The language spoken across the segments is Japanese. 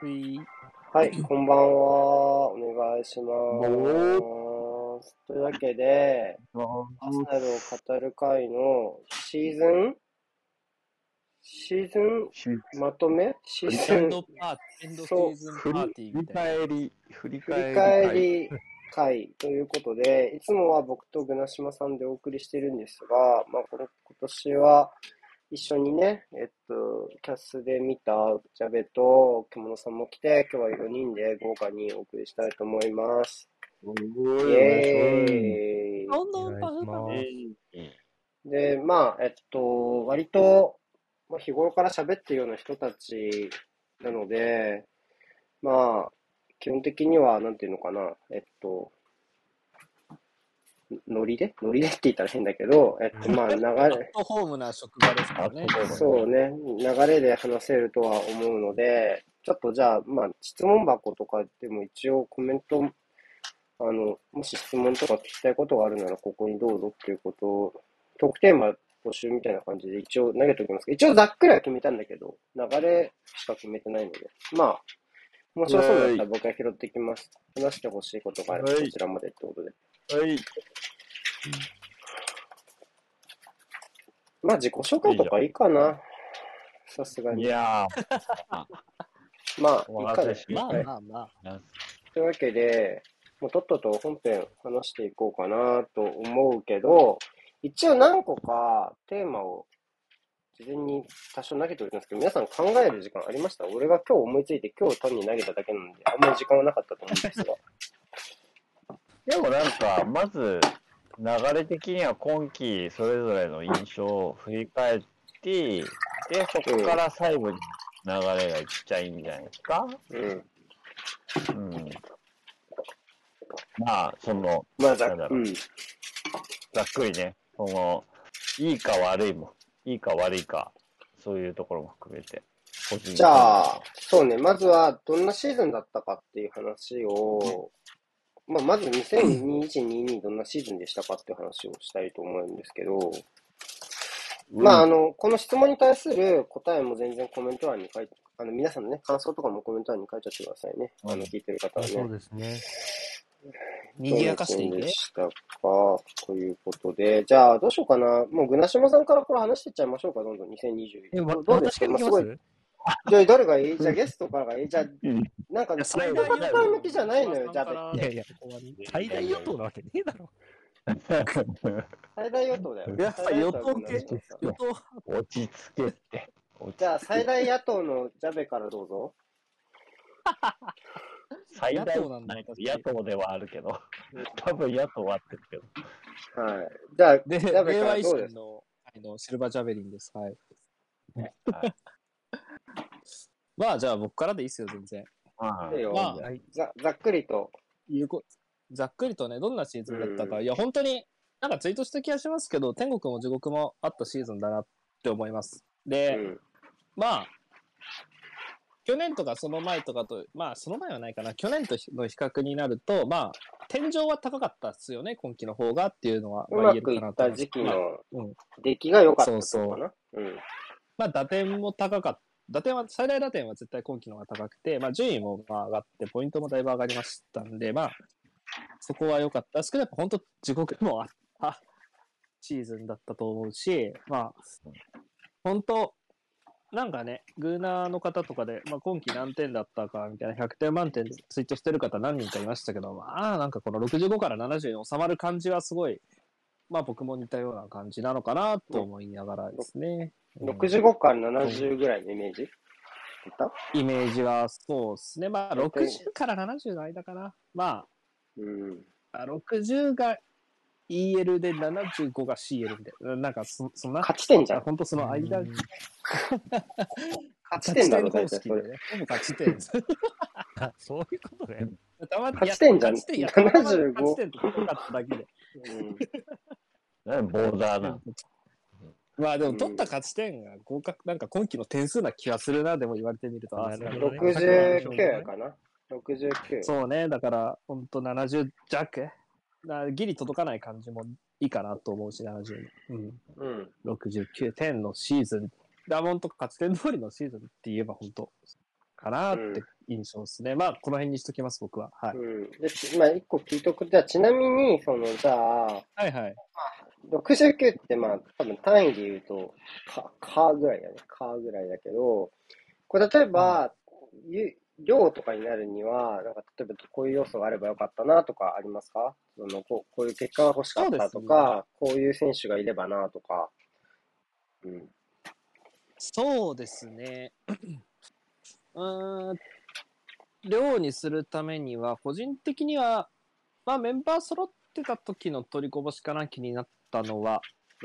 はい、こんばんは。お願いします。というわけで、アーセナルを語る会のシーズン？シーズン？まとめ？シーズン？エンドパーティー、エンドシーズンパ振りーティー振りみたいな。返り、振り振り返り。会ということで、いつもは僕とグナシマさんでお送りしているんですが、まあ、この今年は一緒にね、えっと、キャスで見たジャベと獣さんも来て、今日は4人で豪華にお送りしたいと思います。おイーいエーイ。どんどんパフパフで、まあ、えっと、割と、まあ、日頃から喋ってるような人たちなので、まあ、基本的には、なんていうのかな、えっと、ノリで？ノリでって言ったら変だけど、えっと、まあ、流アッれ、トホームな職場ですからね。そうね、流れで話せるとは思うので、ちょっとじゃあ、まあ、質問箱とかでも一応コメント、あの、もし質問とか聞きたいことがあるなら、ここにどうぞっていうことを、トークテーマ募集みたいな感じで一応投げておきますけど、一応ざっくりは決めたんだけど、流れしか決めてないので、まあ、面白そうだったら僕は拾ってきます。話してほしいことがあれば、はいこちらまでってことで。はい。まあ、自己紹介とかいいかな。さすがいに。やまあ、おいいかね任せ。しまあはいまあまあ。ー、というわけで、もうとっとと本編話していこうかなと思うけど、一応何個かテーマを事前に多少投げておいたんですけど、皆さん考える時間ありました？俺が今日思いついて今日単に投げただけなんで、あんまり時間はなかったと思うんですが。でもなんか、まず、流れ的には今季それぞれの印象を振り返って、で、そこから最後に流れがいっちゃいいんじゃないですか？うん。うん。まあ、その、まあ、ざなんだろううん。ざっくりね、その、いいか悪いも、いいか悪いか、そういうところも含めて、じゃあ、そうね、まずはどんなシーズンだったかっていう話を、まあ、まず2021-22にどんなシーズンでしたかっていう話をしたいと思うんですけど、うんまあ、あの、この質問に対する答えも全然コメント欄に書いて、あの、皆さんのね、感想とかもコメント欄に書いちゃってくださいね。あの、聞いてる方はね。そうですね。賑やかしていけどんなシーズンで。したか？ということで、じゃあ、どうしようかな。もう、ぐなしまさんからこれ話していっちゃいましょうか、どんどん2021。え、わどうです私かまあすごい。じゃあ、誰がいい？じゃあ、ゲストからがいい？じゃあ、うんなんか、いや最大与党向きじゃないのよ、じゃあ、いやいや、最大与党なわけねえだろ。最大 与党だよ。やっぱ与党系最大与党落ち着けって。じゃあ、最大野党のジャベからどうぞ。最大野党なん野党ではあるけど、多分野党は合ってるけど。はい。じゃあ、で、ジャベか令和維らどうです？新のあのシルバージャベリンです。はい。はいまあ、じゃあ僕からでいいっすよ、全然。まいいよまあはい。ざざっくりと。いうこざっくりとね、どんなシーズンだったか。うんいや、本当に、なんかツイートした気がしますけど、天国も地獄もあったシーズンだなって思います。うで、ん。まあ、去年とかその前とかと、まあ、その前はないかな。去年との比較になると、まあ、天井は高かったっすよね、今季の方がっていうのは、まあ、うま言えるくいったかなと思います時期のうん出来が良かったってそうそうことかな。うん。まあ、打点も高かった。打点は、最大打点は絶対今季の方が高くて、まあ、順位もまあ上がって、ポイントもだいぶ上がりましたんで、まあ、そこは良かったですけど、やっぱ本当、地獄もあったシーズンだったと思うし、まあ、本当、なんかね、グーナーの方とかで、まあ、今季何点だったかみたいな100点満点でツイートしてる方何人かいましたけど、まあ、なんかこの65から70に収まる感じはすごい、まあ僕も似たような感じなのかなと思いながらですね。うん65から70ぐらいのイメージ？イメージはそうですね。まあ、60から70の間かな。まうん。あ、あ60が EL で75が CL みたいな。なんかそ、そんな、勝ち点じゃん。本当その間、うん勝ち点だろ、方大体勝ち点。あ そういうことね。たまに勝ち点じゃん勝ち点いやたまたま75勝ち点とかかっただけで。うん。あ、ボーダーな。まあでも取った勝ち点が合格、なんか今季の点数な気がするな、でも言われてみると。あなるほどね69かな ?69。そうね、だから、ほんと70弱なギリ届かない感じもいいかなと思うし、70に。うん。うん。69点のシーズン。ダモンと勝ち点通りのシーズンって言えば本当かなって印象ですね。まあ、この辺にしときます、僕は。はい。うん。で、まあ、一個聞いとく。じゃあ、ちなみに、その、じゃあ、はいはい。69ってまあ、多分単位で言うと、か、かぐらいだね。かぐらいだけど、これ例えば、ゆ量とかになるには、なんか例えばこういう要素があればよかったなとかありますか？そのこうこういう結果が欲しかったとか、こういう選手がいればなとか。うん。そうですね。うーん、量にするためには、個人的には、まあ、メンバー揃ってた時の取りこぼしかな気になったのは、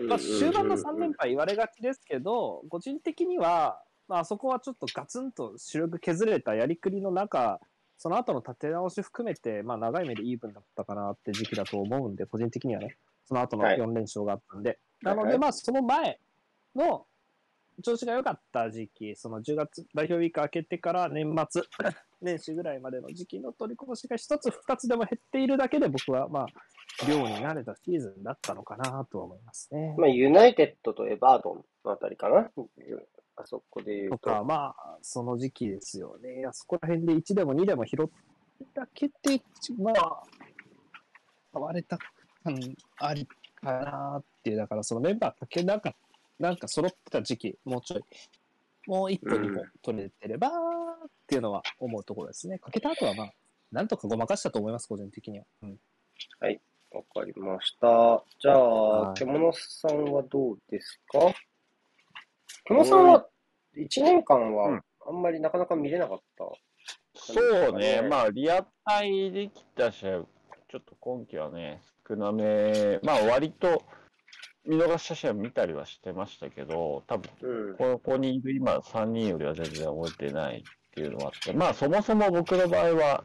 まあ、終盤の3連敗言われがちですけど、個人的には、まああそこはちょっとガツンと主力削れたやりくりの中、その後の立て直し含めて、まあ、長い目でイーブンだったかなって時期だと思うんで、個人的にはね、その後のはい。4連勝があったんで。なので、はい。はいまあ、その前の調子が良かった時期、その10月、代表ウィーク明けてから年末、年始ぐらいまでの時期の取りこぼしが一つ二つでも減っているだけで、僕は、まあ、量に慣れたシーズンだったのかなとは思いますね。まあ、ユナイテッドとエバートンのあたりかな。あそこで言うと。とか、まあ、その時期ですよね。あそこら辺で1でも2でも拾っただけで、まあ、買われた感ありかなっていう、だからそのメンバーかけなかった、なんか揃ってた時期、もうちょい、もう1個2個取れてればっていうのは思うところですね。かけた後はまあ、なんとかごまかしたと思います、個人的には。うん、わかりました。じゃあ、はい。獣さんはどうですか？獣さんは1年間うはん。あんまりなかなか見れなかった。そうね、ねまあ、リアタイできた試合、ちょっと今季はね、少なめ、まあ、割と見逃した試合見たりはしてましたけど、多分うん。ここにいる今、3人よりは全然覚えてないっていうのはあって、まあ、そもそも僕の場合は、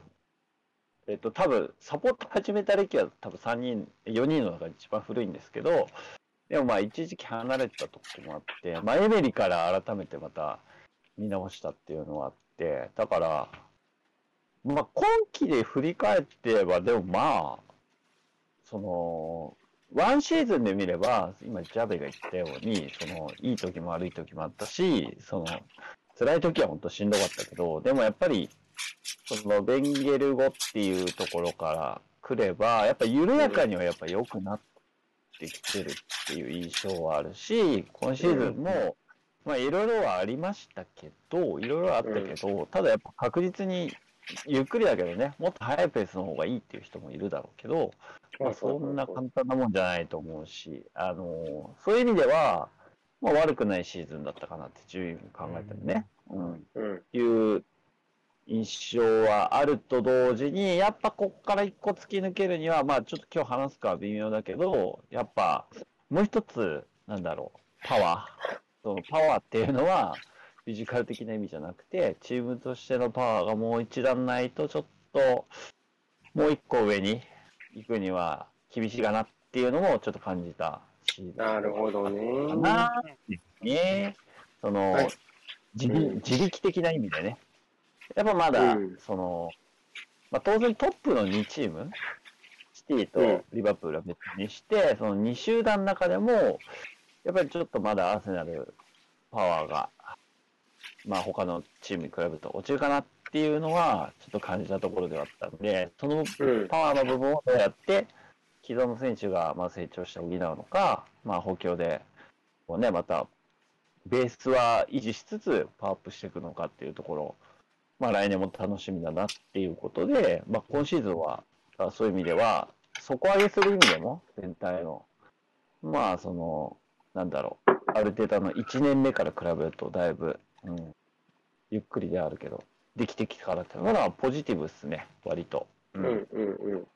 えっと、多分サポート始めた歴は多分3人、4人の中で一番古いんですけど、でもまあ、一時期離れてたとこもあって、まあ、エメリから改めてまた見直したっていうのはあって、だから、まあ、今期で振り返っては、でもまあ、その、ワンシーズンで見れば、今、ジャベが言ったように、その、いい時も悪い時もあったし、その、辛い時は本当しんどかったけど、でもやっぱり、その、ベンゲル語っていうところから来れば、やっぱ緩やかにはやっぱ良くなってきてるっていう印象はあるし、今シーズンも、まあ、いろいろはありましたけど、いろいろあったけど、ただやっぱ確実に、ゆっくりだけどね、もっと速いペースの方がいいっていう人もいるだろうけど、まあ、そんな簡単なもんじゃないと思うし、あのそういう意味では、まあ、悪くないシーズンだったかなって順位も考えたりね、うん、うん。いう印象はあると同時に、やっぱこっから一個突き抜けるには、まあちょっと今日話すかは微妙だけど、やっぱもう一つ、なんだろう、パワー。そのパワーっていうのは、フィジカル的な意味じゃなくて、チームとしてのパワーがもう一段ないと、ちょっと、もう一個上に行くには厳しいかなっていうのもちょっと感じたし、なるほどかね。なってね。その、はい自自力的な意味でね。やっぱまだ、うんその、まあ、当然トップの2チーム、シティうんとリバプールは別にして、その2集団の中でも、やっぱりちょっとまだアーセナルパワーが、まあ他のチームに比べると落ちるかなっていうのは、ちょっと感じたところではあったんで、そのうん。パワーの部分をどうやって既存の選手がまあ成長して補うのか、まあ、補強でこう、ね、またベースは維持しつつパワーアップしていくのかっていうところ、まあ、来年も楽しみだなっていうことで、まあ、今シーズンはあそういう意味では底上げする意味でも全体のまあそのなんだろうある程度の1年目から比べるとだいぶ、うん、ゆっくりであるけどできてきたからっていうのはポジティブですね割と。ううんんうんうん。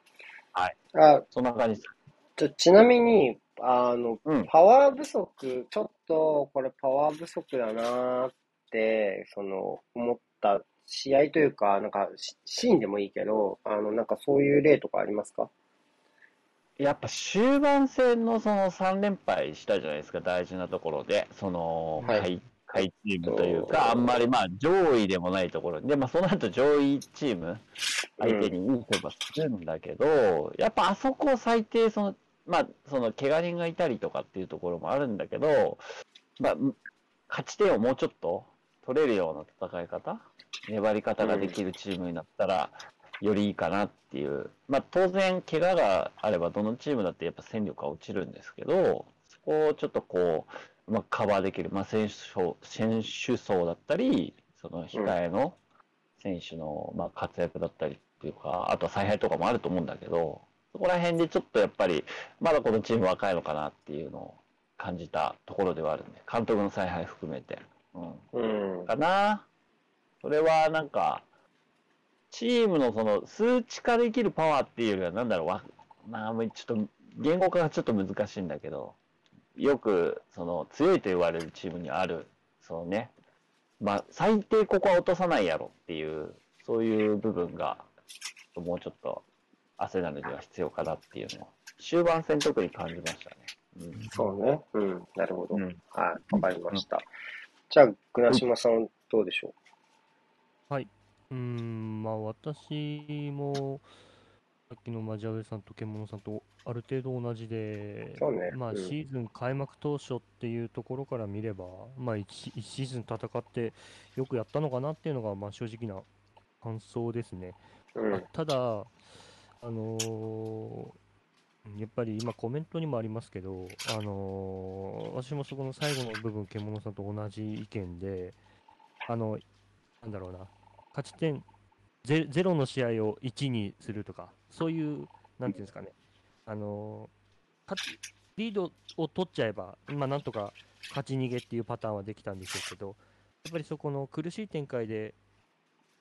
はい。あ、そんな感じです。ちょちなみに、あの、うん。パワー不足、ちょっとこれパワー不足だなーって、その、思った試合というか、なんかシシーンでもいいけど、あの、なんかそういう例とかありますか？やっぱ終盤戦のその3連敗したじゃないですか、大事なところで、その、はい。下位チームというか、あんまりまあ上位でもないところで、まあその後上位チーム相手にいい勝負はするんだけど、やっぱあそこ最低その、まあその怪我人がいたりとかっていうところもあるんだけど、まあ、勝ち点をもうちょっと取れるような戦い方、粘り方ができるチームになったら、よりいいかなっていう。まあ当然、怪我があればどのチームだってやっぱ戦力は落ちるんですけど、そこをちょっとこう、まあ、カバーできる、まあ、選手層選手層だったり、その控えの選手の、まあ、活躍だったりっていうか、あとは采配とかもあると思うんだけど、そこら辺でちょっとやっぱり、まだこのチーム若いのかなっていうのを感じたところではあるんで、監督の采配含めて。うん。うん。かな。それはなんか、チームのその数値化できるパワーっていうよりは、なんだろう、わまあ、ちょっと言語化がちょっと難しいんだけど、よくその強いと言われるチームにある、そのね、まあ、最低ここは落とさないやろっていう、そういう部分が、もうちょっと、アセナルには必要かなっていうのを、終盤戦特に感じましたね。うんそうね。うん。なるほど。うんはい。わかりました。じゃあ、倉島さん、どうでしょう？ーん、まあ私も、さっきのマジャベさんと獣さんとある程度同じで、そうねまあうんシーズン開幕当初っていうところから見れば、まあ 1, 一シーズン戦ってよくやったのかなっていうのが、まあ正直な感想ですね。う。うん。ただ、あのーやっぱり今コメントにもありますけど、あのー私もそこの最後の部分、獣さんと同じ意見で、あの、なんだろうな、勝ち点ゼゼロの試合を1にするとか、そういう、なんていうんですかね、あのー勝ちリードを取っちゃえば、まあ、なんとか勝ち逃げっていうパターンはできたんでしょうけど、やっぱりそこの苦しい展開で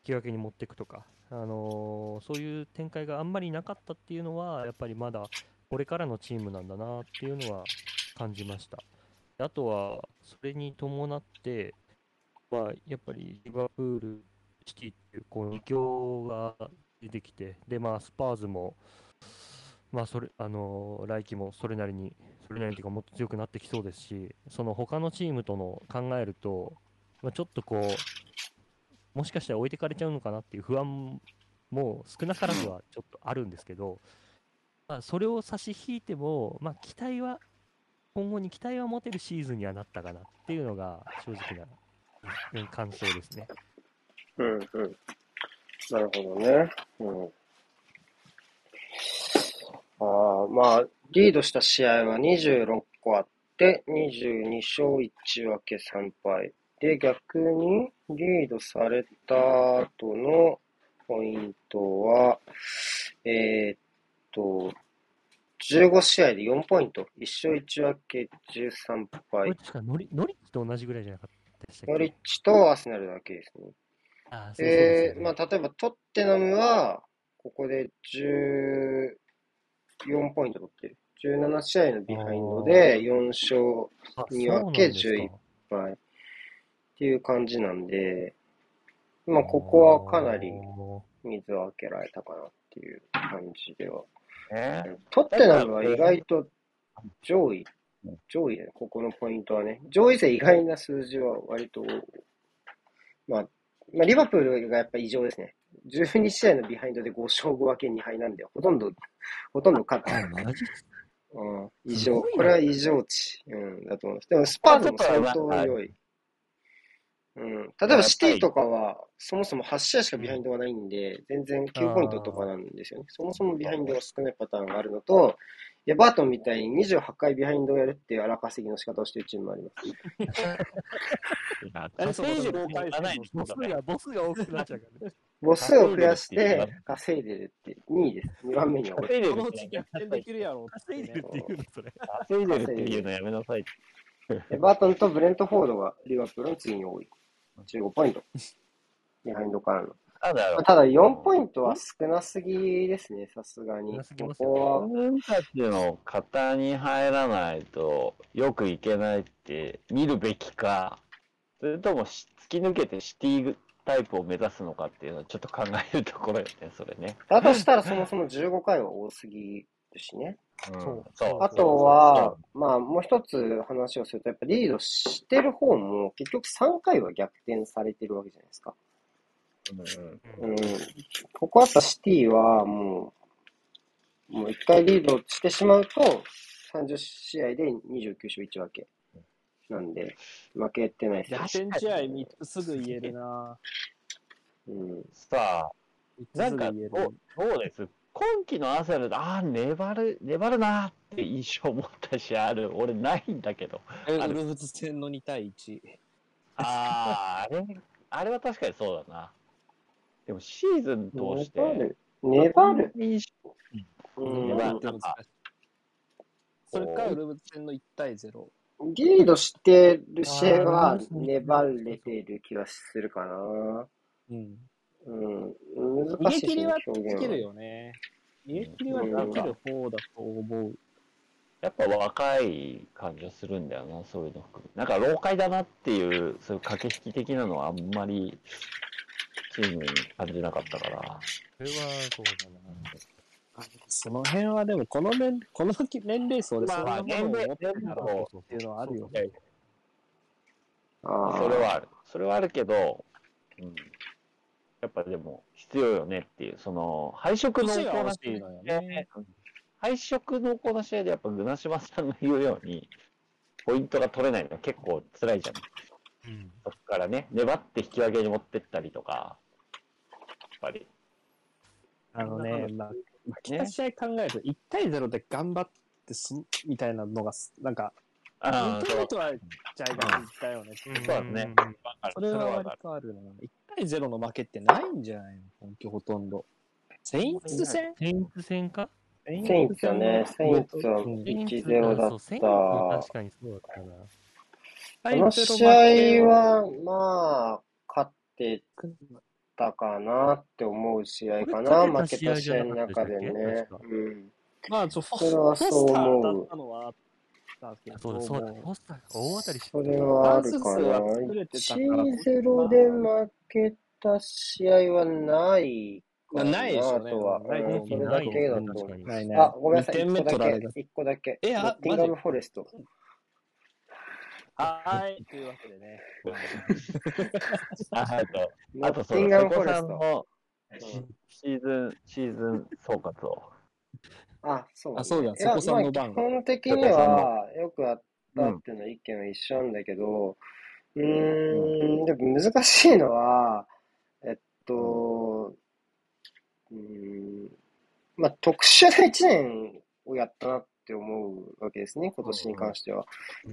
引き分けに持っていくとか、あのーそういう展開があんまりなかったっていうのは、やっぱりまだこれからのチームなんだなっていうのは感じました。あとは、それに伴って、まあ、やっぱりリバプール、シティっていうこの2強が出てきて、で、まあ、スパーズも、まあ、それ、あのー来季もそれなりに、それなりにというか、もっと強くなってきそうですし、その他のチームとの考えると、まあ、ちょっとこう、もしかしたら置いてかれちゃうのかなっていう不安も少なからずはちょっとあるんですけど、まあ、それを差し引いても、まあ、期待は、今後に期待は持てるシーズンにはなったかなっていうのが正直な感想ですね。うん。うん。なるほどね。うん。あ、まあ、リードした試合は26個あって、22勝1分け3敗。で、逆にリードされた後のポイントは、えーっと、15試合で4ポイント。1勝1分け13敗ノリノリッチと同じぐらいじゃなかったでしたっけ？ノリッチとアーセナルだけですね。ああそうそうでまあ、例えばトッテナムは、ここで14ポイント取ってる。17試合のビハインドで4勝あに分けそうなんですか11敗っていう感じなんで、まあ、ここはかなり水を開けられたかなっていう感じでは。ねトッテナムは意外と上位、上位だね、ここのポイントはね。上位勢以外の数字は割と、まあ、まあ、リバプールがやっぱ異常ですね。12試合のビハインドで5勝5分け2敗なんで、ほとんど、ほとんど勝った。うん、異常これは異常値、うん、だと思います。でも、スパーズも相当良い。うん、例えばシティとかは、そもそも8試合しかビハインドがないんで、全然9ポイントとかなんですよね。そもそもビハインドが少ないパターンがあるのと、エバートンみたいに28回ビハインドをやるっていう荒稼ぎの仕方をしてるチームもあります。あれ、その稼いでる5回いかないボスが、ボスが多くなっちゃうからね。母数を増やして稼いでるって、2位です。2番目には俺。稼いでるこのうち逆転できるやろうって稼いでるっていうの、それ。稼いでるっていうのやめなさい。エバートンとブレントフォードがリバプールの次に多い。15ポイント。ビハインドからの。ただただ4ポイントは少なすぎですね、さすがに。ここは自分たちの型に入らないとよくいけないって見るべきか、それともし突き抜けてシティタイプを目指すのかっていうのはちょっと考えるところよね、それね。だとしたらそもそも15回は多すぎるしね。うんそうそう。あとは、まあもう一つ話をすると、やっぱリードしてる方も結局3回は逆転されてるわけじゃないですか。うんうんうん。ここはやっぱシティはもう、もう1回リードしてしまうと、30試合で29勝1分け。なんで、負けてないですよ逆。転試合3つすぐ言えるな。うん。さあ、3つなんかどうです？今季のアーセナル、ああ、粘る、粘るなーって印象を持った試合ある。俺ないんだけど。えルフズ戦の2対1。ああ、あれ、あれは確かにそうだな。でもシーズン通して、粘る。粘る。印象うん粘るって難しいそれかウルフズ戦の1対0。リードしてる試合あはー粘れてる気がするかな。うん。うん。逃難しいですねげ切りは、できるよね。逃げ切りはできる方だと思う。やっぱ若い感じはするんだよな、そういうの含め。なんか老快だなっていう、そういう駆け引き的なのはあんまりチームに感じなかったから。それはそうだな。その辺はでも、この年、この年齢層でそんまあなものを持ってる年から齢っていうのはあるよね。あそれはある。それはあるけど、うん。やっぱでも必要よねっていう、その、配色濃厚な年が欲しいのよね。うん配色濃厚な試合でやっぱグナシマさんが言うように、ポイントが取れないのは結構辛いじゃん。うん。そこからね、粘って引き分けに持ってったりとか、やっぱり。あのね、まあ、負けた試合考えると、1対0で頑張ってすんみたいなのがす、なんか、ああ、そうインターネットはジャイが言ったよね。そうだねんそれは割とあるな。1対0の負けってないんじゃないの？今季ほとんど。セインツ戦？セインツ戦か？セインツよね。セインツはうん1-0だそうセインツっはた。確かにそうだったな。この試合は、まあ、勝ってたかなって思う試合かな。負けた試合の中でね。うん。まあ、それはそう思うフォスター当たったのはあったけど、そうだ、そうだ、ポスター大当たりしてそれはあるかな。チャンス数は作れてたから1-0で負けた試合はないかなないでしょうねとは。ない。あ、ごめんなさい。2点目1個だけ取られた。。1個だけ。えあティンガムフォレスト。はい、というわけでね。あ あと、あとそうだ、ティンガムフォレスト。シーズン、シーズン総括を。あ、そう、あそうだいや瀬古さんの番まあ基本的には、よくあったっていうのは意見は一緒なんだけど、うーん、でも難しいのは、えっと、うーん、まあ特殊な一年をやったなって思うわけですね、今年に関しては。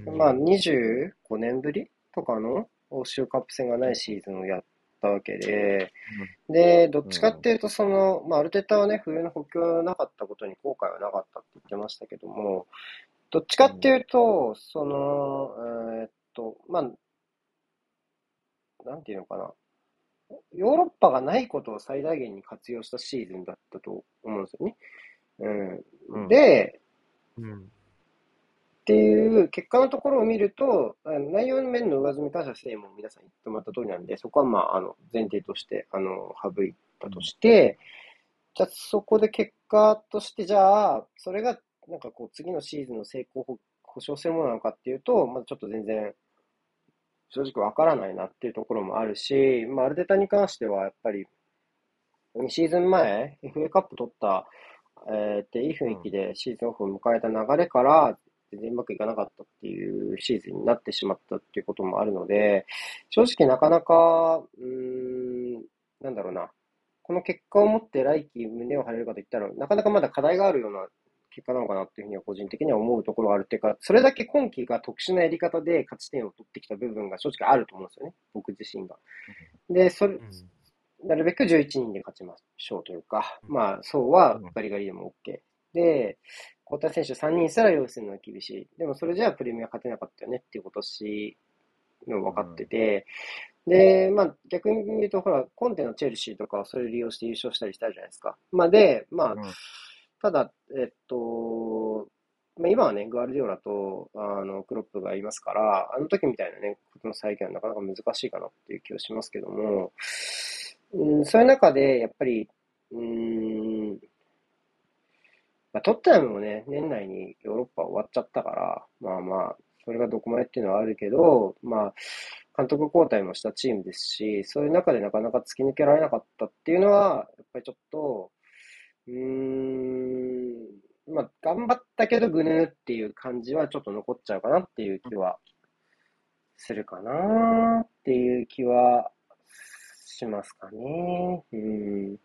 うんまあ、25年ぶりとかの欧州カップ戦がないシーズンをやったわけで、で、どっちかっていうと、その、まあ、アルテタはね、冬の補強がなかったことに後悔はなかったって言ってましたけども、どっちかっていうと、その、えーっと、まあ、なんていうのかな。ヨーロッパがないことを最大限に活用したシーズンだったと思うんですよね。うん。うんで、うん。っていう結果のところを見ると、あの内容の面の上積みに関しても皆さん言ってもらった通りなんで、そこはまあ、あの、前提として、あの、省いたとして、じゃあそこで結果として、じゃあ、それが、なんかこう、次のシーズンの成功を保証するものなのかっていうと、まあちょっと全然、正直わからないなっていうところもあるし、まあ、アルテタに関しては、やっぱり、2シーズン前、FA カップ取った、えーっていい雰囲気でシーズンオフを迎えた流れから、全然うまくいかなかったっていうシーズンになってしまったっていうこともあるので、正直なかなか、うーん、なんだろうな、この結果を持って来季胸を張れるかと言ったら、なかなかまだ課題があるような結果なのかなっていうふうには個人的には思うところがあるっていうか、それだけ今季が特殊なやり方で勝ち点を取ってきた部分が正直あると思うんですよね、僕自身が。で、それ、うん。なるべく11人で勝ちましょうというか、まあ、そうはガリガリでも OK。で、交代選手3人すら用意するのは厳しい。でもそれじゃあプレミア勝てなかったよねっていう今年の分かってて、で、まあ逆に言うと、ほら、コンテのチェルシーとかはそれを利用して優勝したりしたじゃないですか。まあで、まあうん、ただ、えっと、まあ、今はね、グアルディオラとあのクロップがいますから、あの時みたいなね、ことの再現はなかなか難しいかなっていう気がしますけども、うん、そういう中で、やっぱり、うーん、まあ、トッテナムもね、年内にヨーロッパ終わっちゃったから、まあまあ、それがどこまでっていうのはあるけど、まあ、監督交代もしたチームですし、そういう中でなかなか突き抜けられなかったっていうのは、やっぱりちょっと、うーん、まあ、頑張ったけどぐぬーっていう感じはちょっと残っちゃうかなっていう気はするかなっていう気はしますかね。うん。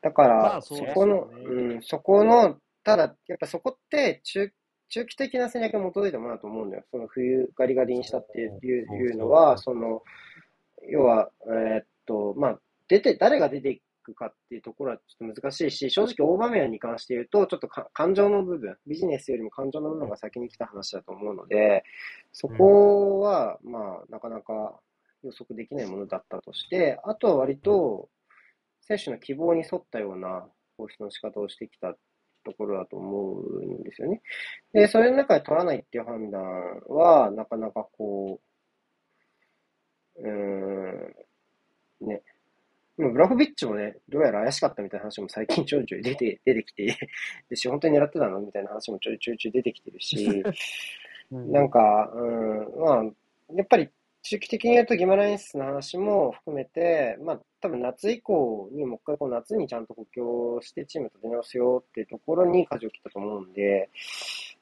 だから、まあそうですよね。そこの、うん、そこの、ただ、やっぱそこって中、中期的な戦略に基づいたものだと思うんだよ。その冬ガリガリにしたっていういういうのは、その、要は、えーっと、まあ、出て、誰が出ていくかっていうところはちょっと難しいし、正直大場面に関して言うと、ちょっとか感情の部分、ビジネスよりも感情の部分が先に来た話だと思うので、そこは、まあ、なかなか予測できないものだったとして、あとは割と、選手の希望に沿ったような放出の仕方をしてきたところだと思うんですよね。で、それの中で取らないっていう判断は、なかなかこう、うーん、ね。ブラホビッチもね、どうやら怪しかったみたいな話も最近ちょいちょい出て、出てきて、でし、本当に狙ってたのみたいな話もちょいちょいちょい出てきてるし、なんか、うん、まあ、やっぱり中期的に言うとギマラインスの話も含めて、まあ、多分夏以降にもう一回こう夏にちゃんと補強してチームと出直すよっていうところに舵を切ったと思うんで、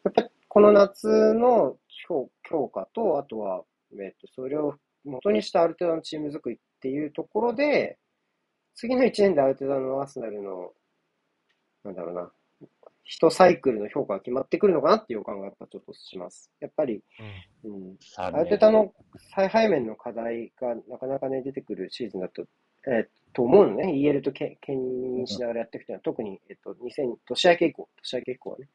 やっぱりこの夏の強強化と、あとは、えっと、それを元にしたある程度のチーム作りっていうところで、次の1年である程度のアーセナルの、なんだろうな、一サイクルの評価が決まってくるのかなっていう予感がやっぱちょっとします。やっぱり、うん、あアルテタの最背面の課題がなかなかね、出てくるシーズンだと、えーと思うのね。EL とけ兼任しながらやっていくというのは、特に、えっと、2000、年明け以降、年明け以降はね。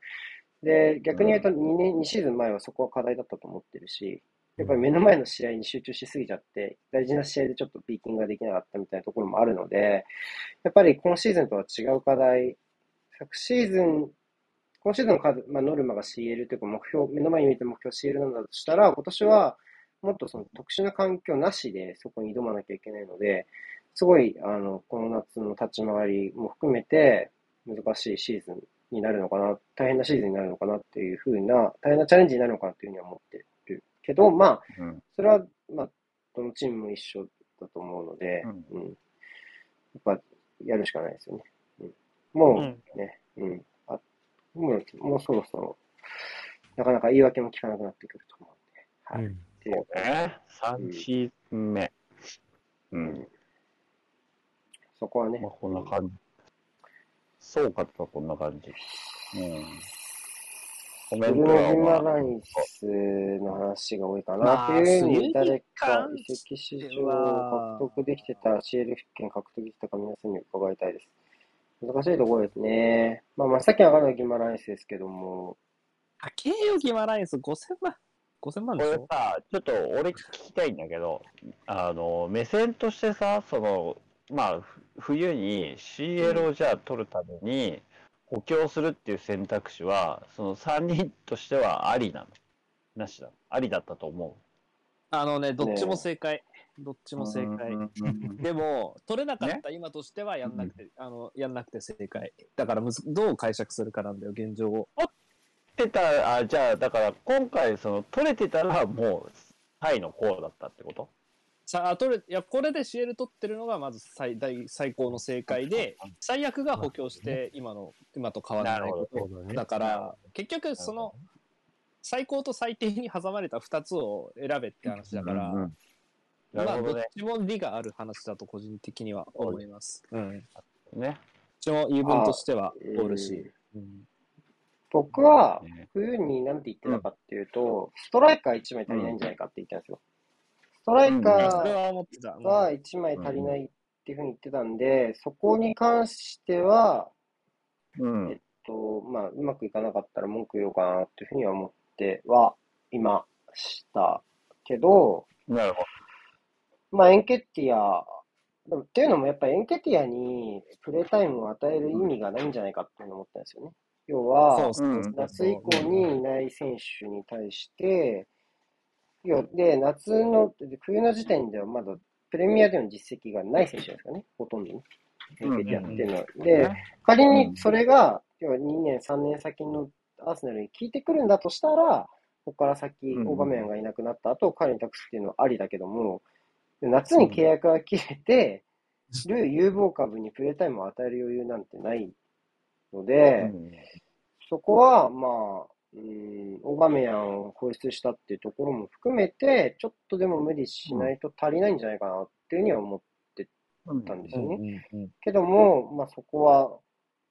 で、逆に言うと2年、2シーズン前はそこは課題だったと思ってるし、やっぱり目の前の試合に集中しすぎちゃって、大事な試合でちょっとピーキングができなかったみたいなところもあるので、やっぱり今シーズンとは違う課題、昨シーズン、今シーズンの数、まあ、ノルマが CL というか目標、目の前に見て目標 CL なんだとしたら、今年はもっとその特殊な環境なしでそこに挑まなきゃいけないので、すごい、あの、この夏の立ち回りも含めて難しいシーズンになるのかな、大変なシーズンになるのかなっていうふうな、大変なチャレンジになるのかなっていうふうには思ってるけど、まあ、うんそれは、まあ、どのチームも一緒だと思うので、うんうん。やっぱ、やるしかないですよね。うん、もう、うんね、うん。あもう、もうそろそろ、なかなか言い訳も聞かなくなってくると思うんで、はい。っていうね、3シーズン目。うん。そこはねまあ、、こんな感じ。そうかとこんな感じ。うん。コメントは、まあラインスの話が多いかなっていうふうに、まあ誰か関移籍市場はを獲得できてたら CL 権獲得できたか皆さんに伺いたいです。難しいところですね。まあ、真っ先に上がるのはギマラインスですけども、高えよ、ギマラインス5000万。5000万こでしょ？れさ、ちょっと俺聞きたいんだけど、あの、目線としてさ、その、まあ、ふ冬に CL をじゃあ取るために補強するっていう選択肢は、その3人としてはありなの？なしだ？ありだったと思あのね、どっちも正解。どっちう。も正解。でも、取れなかった今としてはやんなくて、あの、やんなくて正解。だからむず、どう解釈するかなんだよ、現状を。取ってた、あ、じゃあ、だから今回、その、取れてたらもう、タイのこうだったってこと？さあ、取れ、いや、これで CL 取ってるのがまず最大、最高の正解で、最悪が補強して、今の、今と変わらないこと。だから、結局、その、最高と最低に挟まれた2つを選べって話だから、うんうんなまあ、どっちも利がある話だと個人的には思います。うん。どっね。ちも言い分としては通るし。うん僕はね冬に何て言ってたかっていうと、ストライカー1枚足りないんじゃないかって言ったんですよ。ストライカーは思ってた。うんが1枚足りないっていうふうに言ってたんで、そこに関しては、うんえっ。と、まあ、うまくいかなかったら文句言おうかなっていうふうには思ってはいましたけど、なるほまあ、エンケティア、でもっていうのもやっぱりエンケティアにプレータイムを与える意味がないんじゃないかっていうのを思ったんですよね。要は、夏以降にいない選手に対して、いや、で、夏の、で冬の時点ではまだプレミアでの実績がない選手ですかね、ほとんどね。エンケティアっていうのは。ど。で、ね。仮にそれが、要は2年、3年先のアーセナルに効いてくるんだとしたら、ここから先、うんオーバメヤンがいなくなった後、彼に託すっていうのはありだけども、夏に契約が切れて、る有望株にプレータイムを与える余裕なんてないので、うん。そこは、まあ、うん、オバメヤンを放出したっていうところも含めて、ちょっとでも無理しないと足りないんじゃないかなっていうふうには思ったんですよね。けども、まあそこは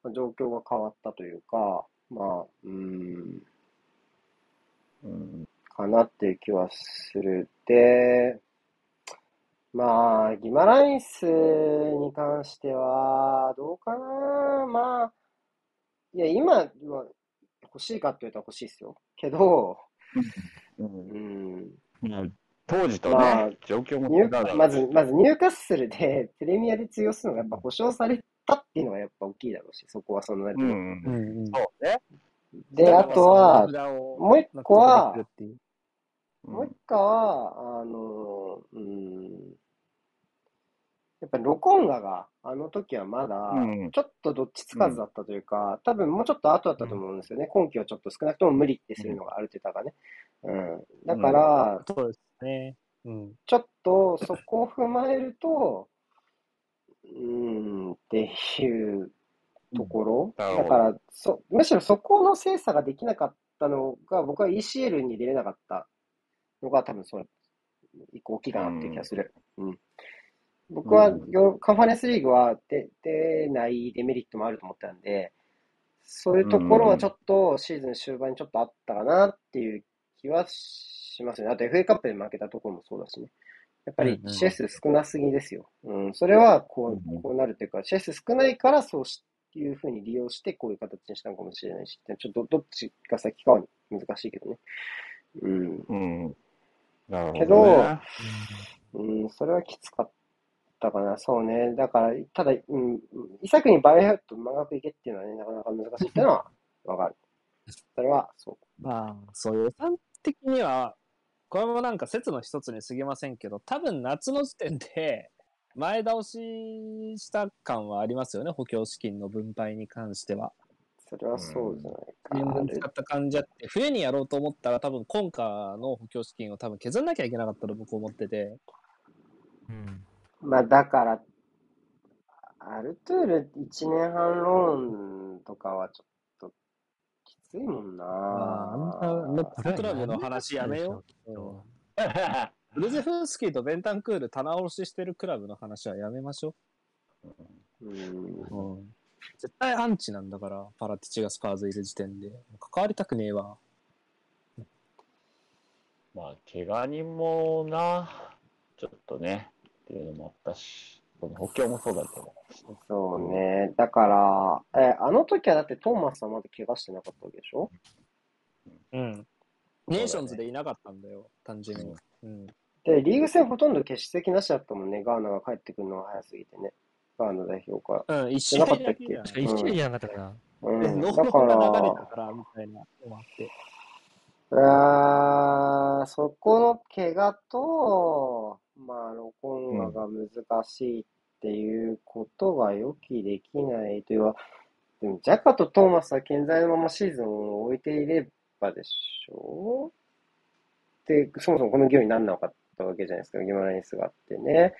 まあ状況が変わったというか、まあ、うん、うん。かなっていう気はする。で、まあ、ギマランイスに関しては、どうかな。まあ、いや、今は欲しいかって言ったら欲しいですよ。けど、ううんん、まあ当時とね、まあ状況も違うまず、まずニューカッスルで プレミアで通用するのがやっぱ保証されたっていうのがやっぱ大きいだろうし、そこはそのなるとうん。うんうん。そうね。で、あとは、ももう一個は、うんもう一個は、あの、うん、やっぱりロコンガが、あの時はまだうん、ちょっとどっちつかずだったというか、多分もうちょっと後だったと思うんですよね。今季はちょっと少なくとも無理ってするのがある程度がね。うん。だから、そうですね。うん。ちょっとそこを踏まえると、うーん、っていうところ。なるほどだからそ、むしろそこの精査ができなかったのが、僕は ECL に出れなかったのが多分その一個大きいかなっていう気がする。うん。僕はうんカンファレンスリーグは出出ないデメリットもあると思ったんで、そういうところはちょっとシーズン終盤にちょっとあったかなっていう気はしますね。あと FA カップで負けたところもそうだしね。やっぱり試合数少なすぎですよ。うん、それはこう、こうなるというか、試合数少ないからそうしいうふうに利用してこういう形にしたのかもしれないし、ちょっとどっちが先かは難しいけどね。うん。うん。なるほど、ね。けどうん、それはきつかったかな。そうね。だから、ただ、うん、イサクにバイアウト満額いけっていうのはね、なかなか難しいっていうのは わかる。それは、そまあ、そういう予算的には、これもなんか説の一つに過ぎませんけど、多分夏の時点で前倒しした感はありますよね、補強資金の分配に関しては。う。それはそうじゃない年か。分使った感じあって、冬にやろうと思ったら多分今夏の補強資金を多分削らなきゃいけなかったと僕思ってて、うん。まあ、だから、アルトゥール1年半ローンとかはちょっときついもんな。まあ、あんなのプロクラブの話やめよう。うんブルゼフスキーとベンタンクール棚卸ししてるクラブの話はやめましょうん。う。うん、絶対アンチなんだから、パラティチがスパーズいる時点で。関わりたくねえわ。まあ、怪我人もな、ちょっとね、っていうのもあったし、この補強もそうだけど。そうね。だから、え、あの時はだってトーマスはまだ怪我してなかったわけでしょ？うん。ネーションズでいなかったんだよ、単純に。うん。で、リーグ戦ほとんど欠席なしだったもんね。ガーナが帰ってくるのが早すぎてね。ガーナ代表かうん、一試合なかったっけ？一試合じゃなかったかな。ら。うん。で、だノーかノが流れたら、から、みたいなのもあって。あーそこの怪我と、まあ、ロコンガが難しいっていうことが予期できないというか、でもジャカとトーマスは健在のままシーズンを終えていればでしょうで、そもそもこの業になんなかったわけじゃないですか、ギマランイスがあってね。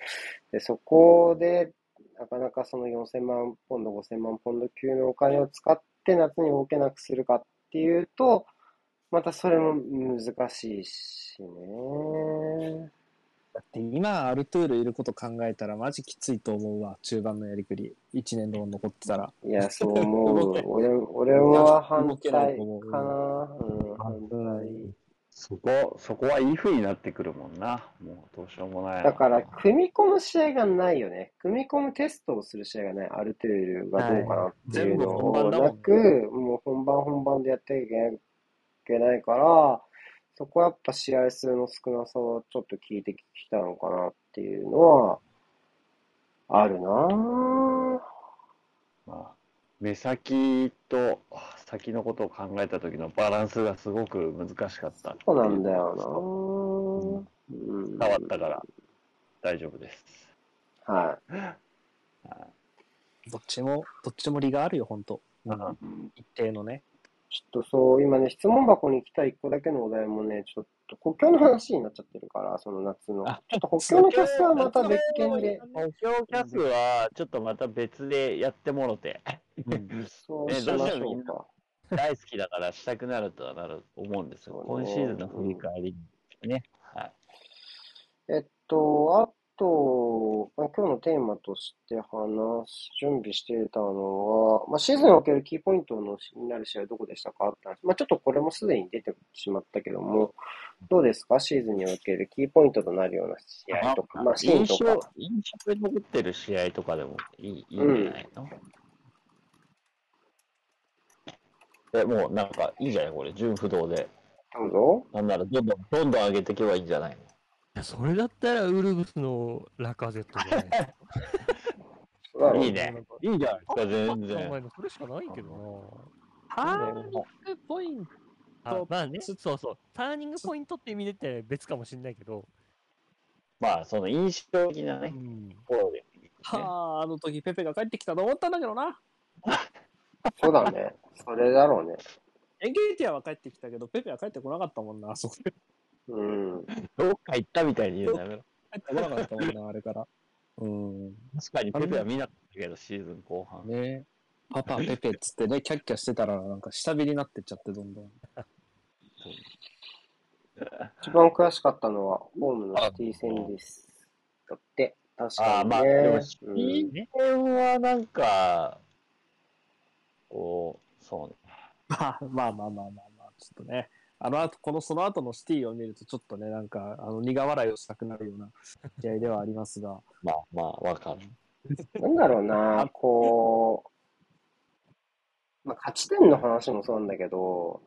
で、そこで、なかなかその4000万ポンド、5000万ポンド級のお金を使って夏に動けなくするかっていうと、またそれも難しいしね。だって今、アルトゥールいること考えたら、マジきついと思うわ、中盤のやりくり。1年ローン残ってたら。いや、そう思。う 俺、俺は反対かな。うん、反対。そこ、そこはいい風になってくるもんな。もうどうしようもない。だから、組み込む試合がないよね。組み込むテストをする試合がない。アルトゥールがどうかなっていうのはい全部本番だもんねなく、もう本番本番でやっていけないから、そこはやっぱ試合数の少なさはちょっと効いてきたのかなっていうのは、あるなぁ。まあ、目先と先のことを考えた時のバランスがすごく難しかった。そうなんだよなぁ。うん。変わったから大丈夫です。はい。どっちも、どっちも利があるよ、本当うん一定のね。ちょっとそう、今ね、質問箱に来た一個だけのお題もね、ちょっと国境の話になっちゃってるから、その夏の。ちょあっと国境のキャスはまた別件で、補強キャスはちょっとまた別でやってもろて。そうねしましょどうか。大好きだからしたくなるとはなる思うんですよ。今シーズンの振り返りね。はい。えっと、あと、まあ、今日のテーマとして話す、準備していたのは、まあ、シーズンにおけるキーポイントのになる試合はどこでしたかって話。まあ、ちょっとこれもすでに出てしまったけども、どうですか？シーズンにおけるキーポイントとなるような試合とか、まあ、シーンとか。、印象に残ってる試合とかでもいいいいんじゃないの、え、もうなんかいいじゃない？これ、純不動で。どうぞ。なんならどんどん、どんどん上げていけばいいんじゃないの？いやそれだったらウルブスのラカゼットじゃないでいいね。いいじゃないですか、全然。るのそれしかないけどターニングポイント。まあね、そうそう。ターニングポイントって意味でって別かもしれないけど、まあ、その印象的なね、うん。ところで。はあ、あの時ペペが帰ってきたと思ったんだけどな。そうだね。それだろうね。エンゲーティアは帰ってきたけど、ペペは帰ってこなかったもんな、あそこで。うん。どっか行ったみたいに言うのやめろ。あれから。うん。確かにペペは見なかったけど、シーズン後半。ねパパ、ペペっつってね、キャッキャしてたら、なん。か下火になってっちゃって、どん。どん。一番悔しかったのは、ホームのシティ戦です。だって、確、かにね。まあ、でも、シティ戦はなん。か、こう、そうね。まあまあまあまあまあ、ちょっとね。あの後、この、その後のシティを見ると、ちょっとね、なんか、あの、苦笑いをしたくなるような 試合ではありますが。まあまあ、わかる。なんだろうな、こう、まあ、勝ち点の話もそうなんだけど、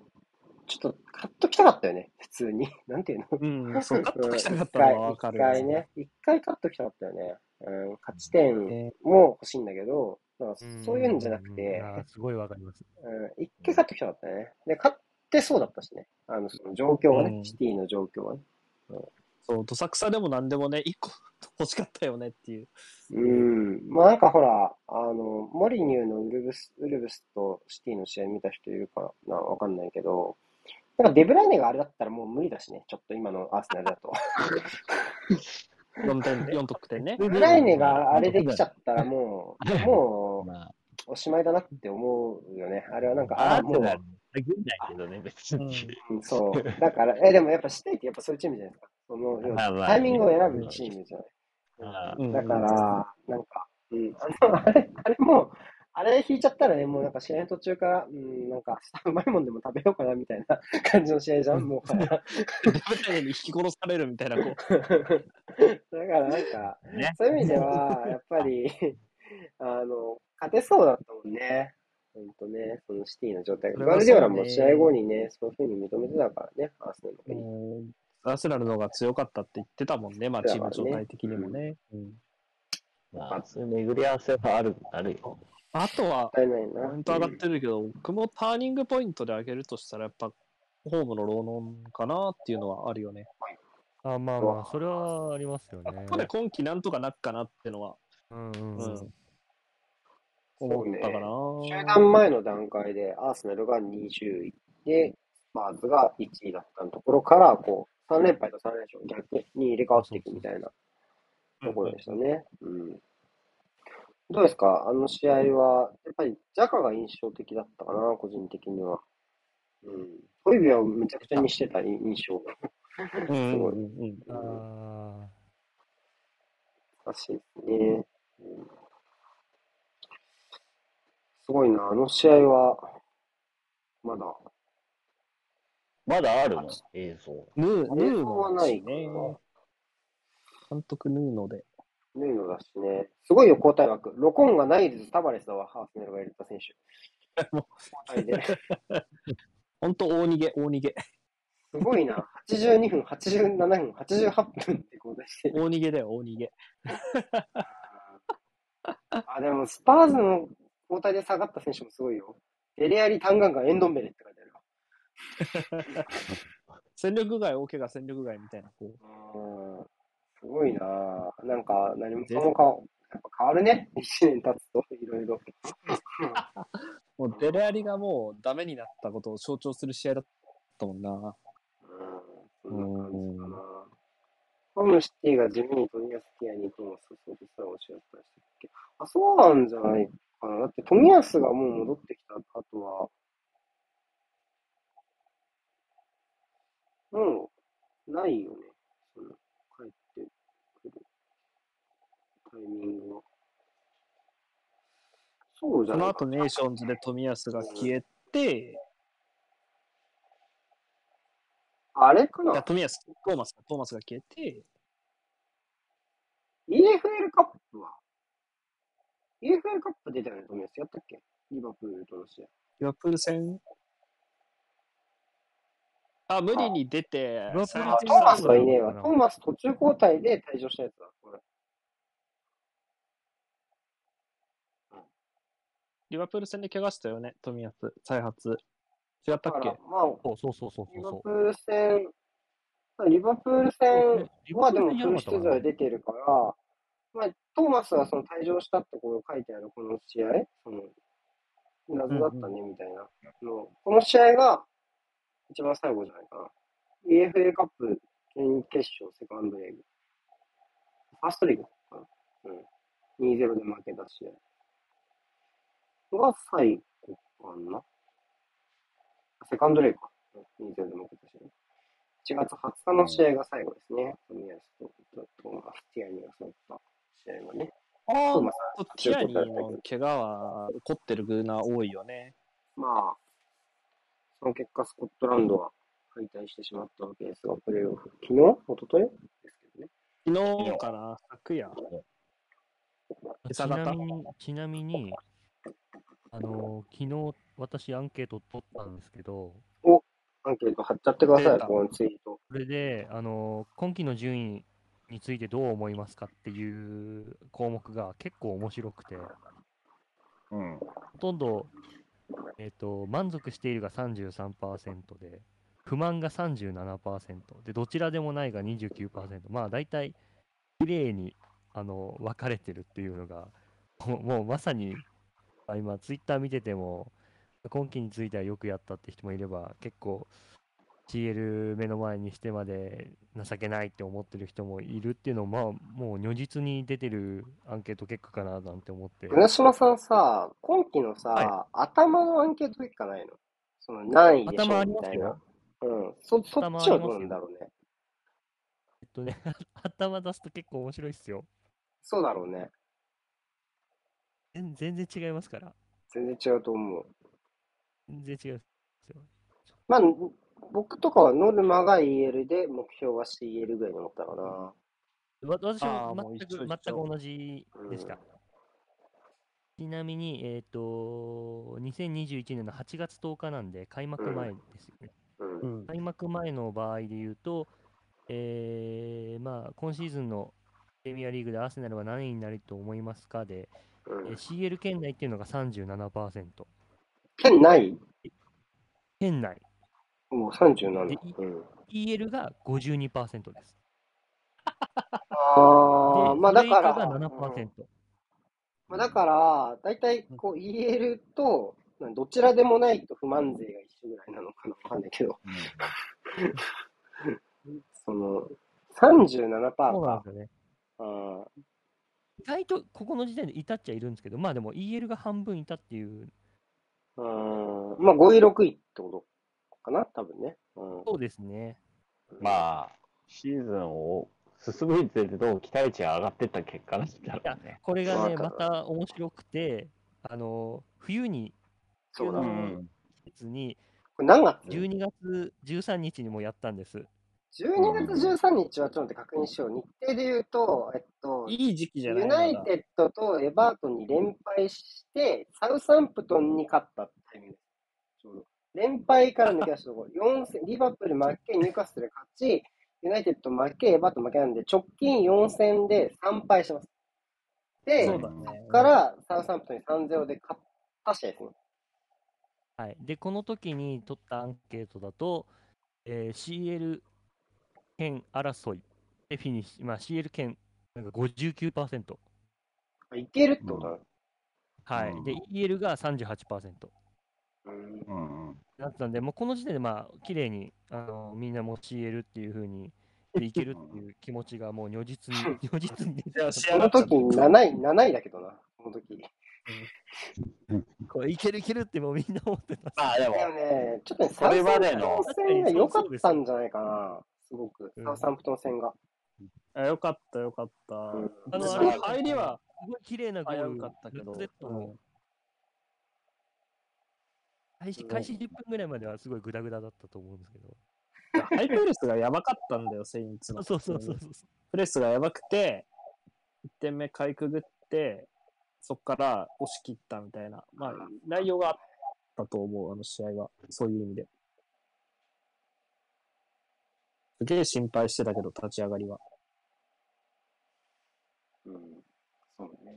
ちょっとカットきたかったよね、普通に。なんていうの？うん、そう、カットしたかったのはわかる。一回ね、一回カットきたかったよね。うん、勝ち点ねも欲しいんだけど、なんかそういうんじゃなくて、すごいわかります。うん、一回勝ってきたかったね。で、勝ってそうだったしね。あの、その状況がね、うんシティの状況はね。そう、どさくさでも何でもね、一個欲しかったよねっていう。うん。まあなんかほら、あの、モリニューのウルブス、ウルブスとシティの試合見た人いるかなわかんないけど、なんかデブライネがあれだったらもう無理だしね。ちょっと今のアーセナルだと。4点、4得点ね。デブライネがあれできちゃったらもう、もまあ、うおしまいだなって思うよね。あれはなんか、あ、もう、アーセナル限らないけどね、別に。うんそう。だから、え、でもやっぱシティってやっぱそういうチームじゃないですか。その、タイミングを選ぶチームじゃない。あうんだから、なんか、うん、あの、あれ、あれも、あれ引いちゃったらね、もうなんか試合の途中から、うん、なんか、うまいもんでも食べようかなみたいな感じの試合じゃん、もうはや。デブライネに引き殺されるみたいな、こう。だからなんか、ねそういう意味では、やっぱり、あの、勝てそうだったもんね。ほんとね、そのシティの状態が。ガルディオラも試合後にね、そういうふうに認めてたからね、アーセナルの方に。うんアーセナルの方が強かったって言ってたもんね、まあ、チーム状態的にもね。うんまあ、そういう巡り合わせはある、あるよ。あとはもっ、たいないな。ポイント上がってるけど、僕もターニングポイントで上げるとしたら、やっぱ、ホームのローノンかなっていうのはあるよね。あまあまあ、それはありますよね。ここで今季なんとかなっかなっていうのは、うんうんうんうん。思ったかな。中断前の段階でアーセナルが20位で、スパーズが1位だったところから、こう、3連敗と3連勝逆に入れ替わっていくみたいなところでしたね。うん。どうですか？あの試合は、やっぱりジャカが印象的だったかな、個人的には。うん。ビはむちゃくちゃにしてた印象。うんうんごいうんうん。あ難しいですね。うんすごいな、あの試合は、まだ、まだあるの？映像。ヌー、ヌ映ー像はないね。監督ヌーノで。ヌーノだしね。すごいよ、交代枠。ロコンがナイルズ、タバレスだわ、ハーフネルが入れた選手。も交代で。ほんと大逃げ、大逃げ。すごいな。82分、87分、88分って交代してる。大逃げだよ、大逃げ。あ、でも、スパーズの交代で下がった選手もすごいよ。デレアリ、タンガンガン、エンドンベレって書いてあるわ。戦力外、大怪我戦力外みたいな、こう。うんすごいななんか、何もかもか、やっぱ変わるね。1年経つと、いろいろ。もうデレアリがもうダメになったことを象徴する試合だったもんな。うん、そんな感じかな。ホムシティが地味に富安ティアに行くのを誘ってさ、おったりしたっけあ、そうなんじゃないかな。だって富安がもう戻ってきた後は、もう、ないよね。その、帰ってくるタイミングは。そうじゃないその後、ネーションズで富安が消えて、あれかな？いや富安、トーマスか、トーマスが消えて、?EFL カップは ?EFL カップ出たよね、富安。やったっけ？リバプールとの試合。リバプール戦、あ、無理に出て、トーマスはいねえわ。トーマス途中交代で退場したやつだ。これリバプール戦で怪我したよね、富安、再発。違ったっけ？まあ、そうそうそうそうリそうバプール戦、リバプール戦はでもフル出場で出てるから、まあ、トーマスはその退場したってこう書いてあるこの試合、その謎だったねみたいなの、この試合が一番最後じゃないかな。EFA カップ準決勝セカンドレーグ。ファーストリーグかな。うん。2-0で負けた試合。が最後かな。セカンドレーグか。うん2-0で負けた試合。1月20日の試合が最後ですね。富安とトーマス・ティアニが揃った試合はね。ああ、ティアニーの怪我は起こってるグーナー多いよね。まあ、その結果、スコットランドは敗退してしまったわけですが、プレーオフ、昨日？一昨日？ですけどね。昨日かな、昨夜。ちなみに、ちなみに、あの昨日私アンケート取ったんですけど、アンケート貼っちゃってください、このツイート。それで、あの今季の順位についてどう思いますかっていう項目が結構面白くて、うん。ほとんど、えっと満足しているが33%で、不満が37%で、どちらでもないが29%、まあ大体、綺麗にあの分かれてるっていうのが、もうもうまさに、あ今、ツイッター見てても、今季についてはよくやったって人もいれば、結構、CL 目の前にしてまで情けないって思ってる人もいるっていうのを、まあ、もう如実に出てるアンケート結果かななんて思って。船島さんさ、今期のさ、は頭のアンケート結果ないの？その何位でしょみたいなますよ。。うん。そ、そっちはどうなんだろうね？えっとね、頭出すと結構面白いっすよ。そうだろうね。全全然違いますから。全然違うと思う。全然違うんですよ。まあ、僕とかはノルマが EL で、目標は CL ぐらいに思ったかな。わ私もあーもう全く全く同じでした。ちなみに、えっ、と、2021年の8月10日なんで、開幕前ですよね。うんう。ん。開幕前の場合で言うと、えーまあ、今シーズンのプレミアリーグでアーセナルは何位になると思いますかで、うんえー CL 圏内っていうのが37%。県ない圏内。もう37。でうん。EL が52%です。ああ、で、まあだから、がうん7%。まあだから、だいたいこう EL と、どちらでもないと不満税が一緒ぐらいなのかなわかんないけど、その、37%か。そうなんですよね。うん意外とここの時点でいたっちゃいるんですけど、まあでも EL が半分いたっていう、うん。まあ5位、6位ってことかな？多分ね。うん。そうですね。まあ、シーズンを進むにつれてどう期待値が上がってった結果なんだろうね。これがね、また面白くて、あの、冬に、そうだ。うこん季節に、れ何月？12月13日にもやったんです。?12 月13日はちょっと確認しよう。日程で言うと、えっと、いい時期じゃないユナイテッドとエバートンに連敗して、サウサンプトンに勝ったタイミングです。ちょうど連敗から抜け出したところ、4戦、リバプール負け、ニューカッスル勝ち、ユナイテッド負け、エバートン負けなんで、直近4戦で3敗してます。で、そね。こからサウサンプトンに3-0で勝った試合ですね。はい。で、この時に取ったアンケートだと、えー CL 圏争いでフィニッシュ、まあ CL 圏なんか59%。あいけるってことなのはい。うんで、EL が38%。うんうんうん。だったんで、もうこの時点でまあ、綺麗に、あのみんなもう CL っていう風に、でいけるっていう気持ちがもう如実に、如実に出てたいや仕その時7位、7位だけどな、この時。こそういけるいけるってもうみんな思ってた。まあでもで、もね、ちょっとね、これまでの戦が良かったんじゃないかな、すごく。うんサウサンプトン戦が。あよかったよかった。うんあの、そあれの入りはすごい綺麗なゴールかったけど。開始開始10分ぐらいまではすごいグダグダだったと思うんですけど。ハイプレスがやばかったんだよ、セインツの。そうそうそうそう。プレスがやばくて、1点目かいくぐって、そこから押し切ったみたいな、まあ、内容があったと思う、あの試合は。そういう意味で。すげえ心配してたけど、立ち上がりは。うん。そうね。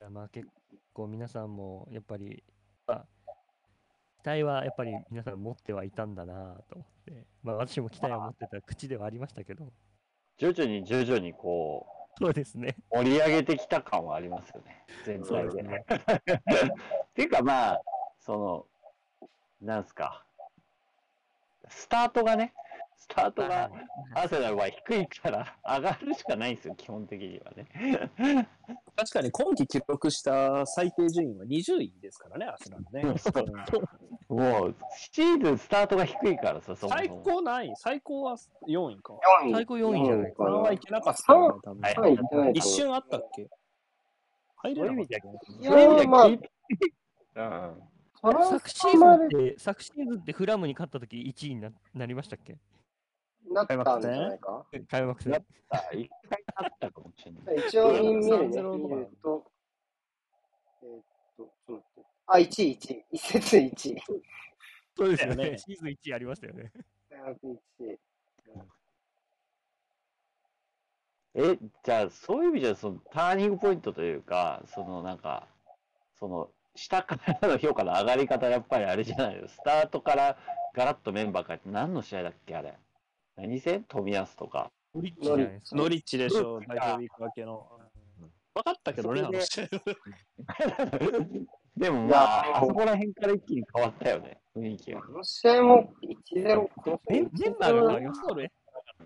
いやまあ結構皆さんもやっぱり、まあ、期待はやっぱり皆さん持ってはいたんだなと思って、まあ私も期待は持ってた口ではありましたけど、徐々に徐々にこそうですね。う、盛り上げてきた感はありますよね。全体で。ね。っていうかまあ、その、なんすか。スタートがね、スタートが、アーセナルは低いから上がるしかないんですよ、基本的にはね。確かに今季記録した最低順位は20位ですからね、アスナルね。もう、シーズンスタートが低いからさ、そもそも最高何位最高は4位か。4位。最高4位じゃない3かはいけなかったよね、多分。はい3位いってないと一瞬あったっけ？入れなかったっけ？いやそういう意味うん。昨シーズンって、昨シーズンってフラムに勝った時1位にななりましたっけ？なったんじゃないか？開幕戦一回あったかもしれない。一応見見るね、3-0見ると、えーっと、ちょっと待って。あ、1位、1位。一節1位。そうですよね。シーズン1位ありましたよね。大学1位。え、じゃあ、そういう意味じゃ、そのターニングポイントというか、そのなんか、その、下からの評価の上がり方、やっぱりあれじゃないのスタートからガラッとメンバー変えて、何の試合だっけ、あれ。何戦？富安とか。ノリッチじゃないですか。ノリッチでしょ、代表ウィーク明けの。分かったけどね、あの試合。でもまあ、あそこら辺から一気に変わったよね、雰囲気がこ。の試合も1-0、この試合メンバーが変わり4ましたゴール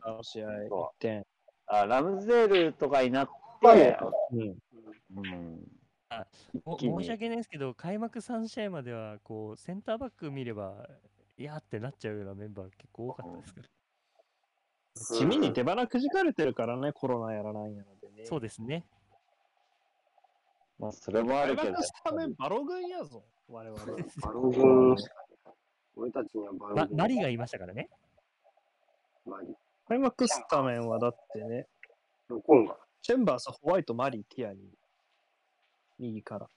あの試合、1そ点。あラムズデールとかになって、うん。うん、も一気に申し訳ないですけど、開幕3試合までは、こう、センターバック見れば、いやーってなっちゃうようなメンバー結構多かったですから。地味に出花くじかれてるからね、コロナやらないやのでね。そうですね。まあ、それもあるけどスタメンバロ軍やぞ、我々。バロ軍、俺たちにはバロ。マリがいましたからね。マリ。開幕スタメンはだってね、ロコンが。チェンバース、ホワイト、マリー、ティアニー。右から。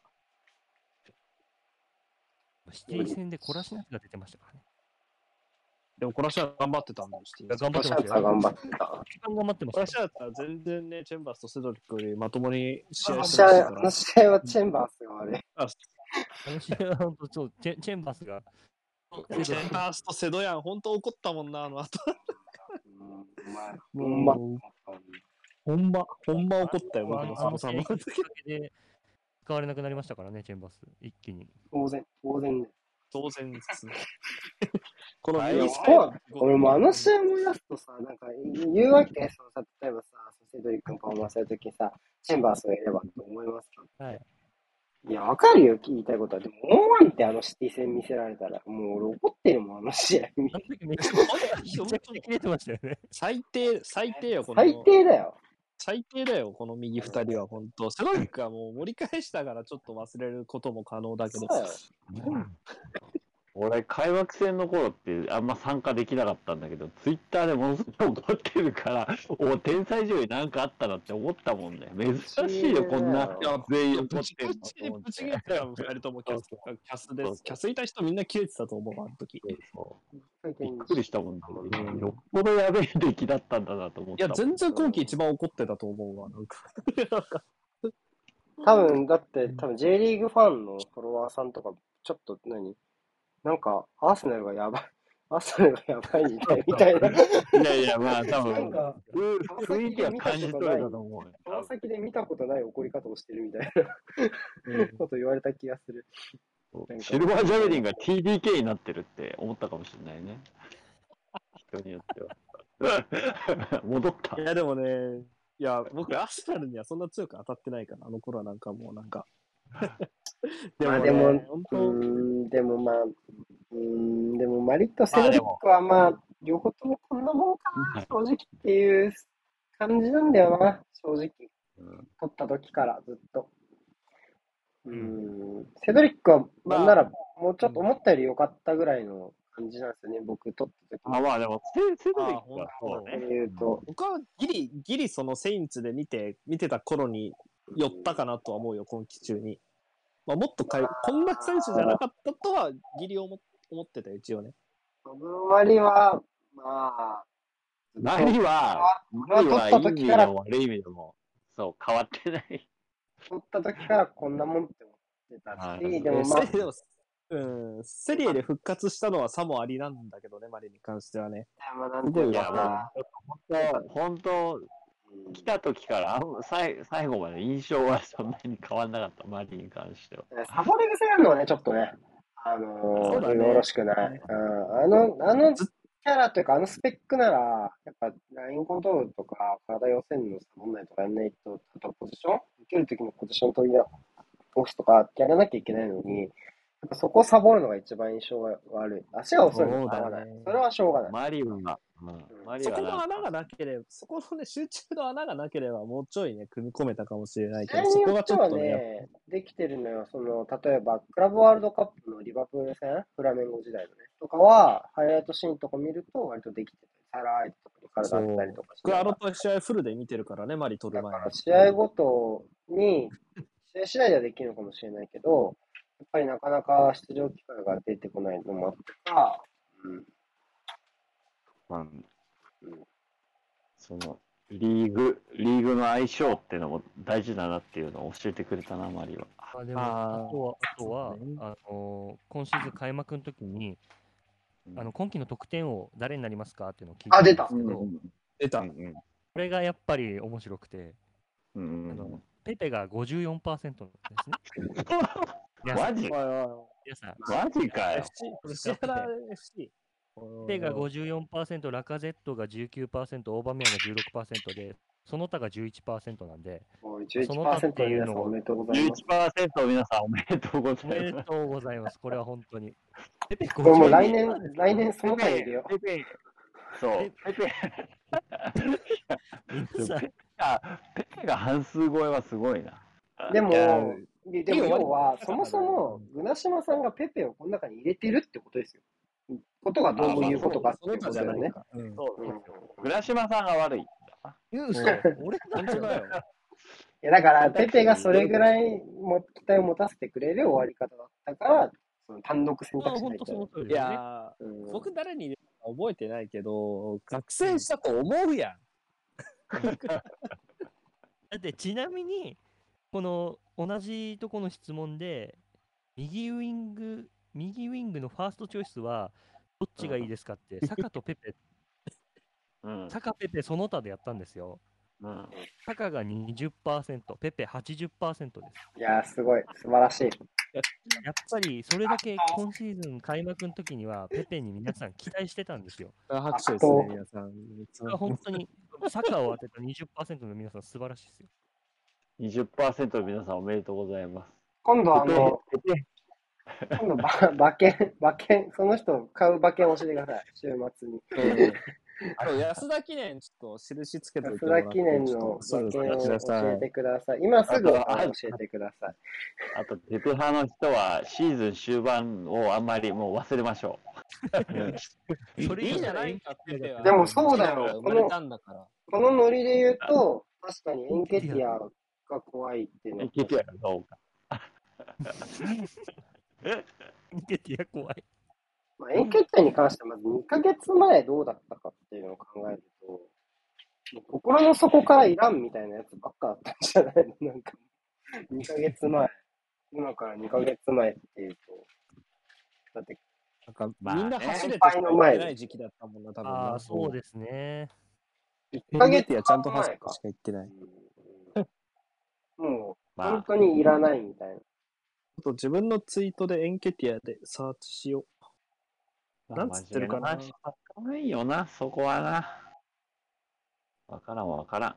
シティ戦でコラシナスが出てましたからね。でも、この試合頑張ってたんだよ、シティ頑張ってました頑張ってた。頑張ってましたよ。試合だったら全然ね、チェンバースとセドリックよりまともに試合してましたからの。試合はチェンバースがあれ。ああの試合は本当そうチェ、チェンバスが、チェンバースとセドヤン、本当怒ったもんな、あの後。ほんま。うほんま、怒ったよ、僕その時きっかけで使われなくなりましたからね、チェンバス。一気に。当然、当然ね。当然ですね。このいや右サイド俺もあの試合思い出すとさ、なんか言うわけ、そのさ例えばさ、セドリックのパフォーマンスやるときさ、チェンバースがいればと思いますかはい。いや、わかるよ、言いたいことは。でも、思わんってあのシティ戦見せられたら、もう俺怒ってるもん、あの試合見てあの時めちゃめちゃくちゃ切れてましたよね。最低、最低よ、この。最低だよ。最低だよ、この右二人は、本当。セドリックはもう盛り返したからちょっと忘れることも可能だけど。俺、開幕戦の頃ってあんま参加できなかったんだけど、ツイッターでものすごい怒ってるから、お天才上位なんかあったなって思ったもんね。珍しいよ、こんないや全員怒ってるのぶちぶち切れたよ、二人ともキャスキャスです。キャスいた人みんな切れてたと思う、あの時。そうびっくりしたもんね。よっぽどやべえ出来だったんだなと思った。いや、全然今季一番怒ってたと思うわ、なんか。なんか多分、だって、多分 J リーグファンのフォロワーさんとか、ちょっと何？なんか、アーセナルがやばい。アーセナルがやばいみたい みたいな。いやいや、まあ多なん分、か、ふ雰囲気は感じ取れたと思うよ。この先で見たことない怒り方をしてるみたいな こと言われた気がする。シルバージャベリンが TDK になってるって思ったかもしれないね。人によっては。戻ったい。や、でもね、いや、僕、アーセナルにはそんな強く当たってないから、あの頃はなんかもう、なんか、でも、まあでもうん、でもまあ、うーん、でもマリとセドリックはまあ、両方ともこんなもんかな、正直っていう感じなんだよな、正直。うん取った時からずっと。うーん、セドリックは、なんなら、もうちょっと思ったより良かったぐらいの感じなんですよね、僕取った時まあまあでも、セセドリックはあそうだね。僕はギリ、ギリそのセインツで見て、見てた頃に寄ったかなとは思うよ、今季中に。まあ、もっとかい、こんな選手じゃなかったとは、ギリ思思ってたよ、一応ね。その割りは、まあ、マリは、マリはいい意味でも悪い意味でも、そう、変わってない。取った時からこんなもんって思ってたし、はいでもまあ、うん、セリエで復活したのはさもありなんだけどね、マリに関してはね。まあ、なんていういや、かもうな、、本当、本当、うん来た時からあん最最後まで印象はそんなに変わんなかった、マリに関しては。サボり癖やるのはね、ちょっとね、あのー、ねよろしくない。うん、あの、あのキャラというか、あのスペックなら、やっぱ、ラインコントロールとか、体寄せるのサボんないとかやんないと、あとポジション受けるときのポジション取り押すとかやらなきゃいけないのに、そこをサボるのが一番印象が悪い。足が遅いのは合わない。それはしょうがない。マリは、うん、マリそこの穴がなければ、そこのね、集中の穴がなければ、もうちょいね、組み込めたかもしれないけど、そこがちょっとね、ね、できてるのよ。その、例えば、クラブワールドカップのリバプール戦、フラメンゴ時代のね、とかは、ハイライトシーンとか見ると、割とできてたり、サラーイとかに体当ったりとかし僕はあの試合フルで見てるからね、マリ取る前にだから。試合ごとに、試合次第ではできるのかもしれないけど、やっぱりなかなか出場機会が出てこないのもあってか、うん、うんうん。そのリーグ、リーグの相性っていうのも大事だなっていうのを教えてくれたな、マリは。あでもあとは、あとはね。あのー今シーズン開幕の時に、あの今季の得点王誰になりますかっていうのを聞いあ出たたんですけど、出た。うん。これがやっぱり面白くて、うんうんあのペペが54%ですね。マジおいお皆さんマジかいよ。FC、石原 FC。ペペが54%、ラカゼットが19%、オーバーメアが16%で、その他が11%なんで、もうその他っ11%のていうのを皆さんおめでとうございます。11%皆さんおめでとうござおめいます。でとうございます。これは本当に。ペ ペこれもう来54%年、来年その他にいるよ。ペペ、そう、ペペ、ペペが、ペペが半数超えはすごいな。でもででも要は、そもそも、グナシマさんがペペをこの中に入れてるってことですよ。ことがどういうことかっていうことだよね。他じゃないか。うんそううん倉島さんが悪い。言う嘘俺本当だよ。いやだから、ペペがそれぐらいも期待を持たせてくれる終わり方だったから、その単独選まあ択肢に入っちゃ本当そうの。通りいですよね。やー、うん僕誰に入れたか覚えてないけど、覚醒したと思うやん。だってちなみに、この同じとこの質問で、右ウィング、右ウィングのファーストチョイスは、どっちがいいですかって、サカとペペ、うん。サカ、ペペ、その他でやったんですよ。うん。サカが20%、ペペ80%です。いやー、すごい。素晴らしい。やっぱりそれだけ今シーズン開幕の時には、ペペに皆さん期待してたんですよ。拍手ですね、皆さん。本当に、サカを当てた20%の皆さん、素晴らしいですよ。20%の皆さんおめでとうございます。今度あの、今度ば馬券、馬券、その人買う馬券教えてください。週末に。あの安田記念、ちょっと印つけておいて安もらって田記念の馬券を教えてください。今すぐ教えてください。あと、ペペ派の人はシーズン終盤をあんまりもう忘れましょ それいいじゃないかってでもそうだよ生まれたんだから。このノリで言うと、確かにエンケティアが怖いっていうう。のいけてやるどうか。インケティア怖い。まあ、エンケティアに関してはまず2ヶ月前どうだったかっていうのを考えると、もう心の底からいらんみたいなやつばっかだったんじゃないの？なんか、2ヶ月前。今から2ヶ月前っていうと、だって、なんか、まあねみんな走れてしか行ってない時期だったもんな、多分な。ああ、そうですね。1エヶ月ンゲティアちゃんと走ってし前かか。行ってない。もう、まあ本当にいらないみたいな。ちょっと自分のツイートでエンケティアでサーチしよう。なんつってるかな真面目話わかんないよな、そこはな。わからんわからん。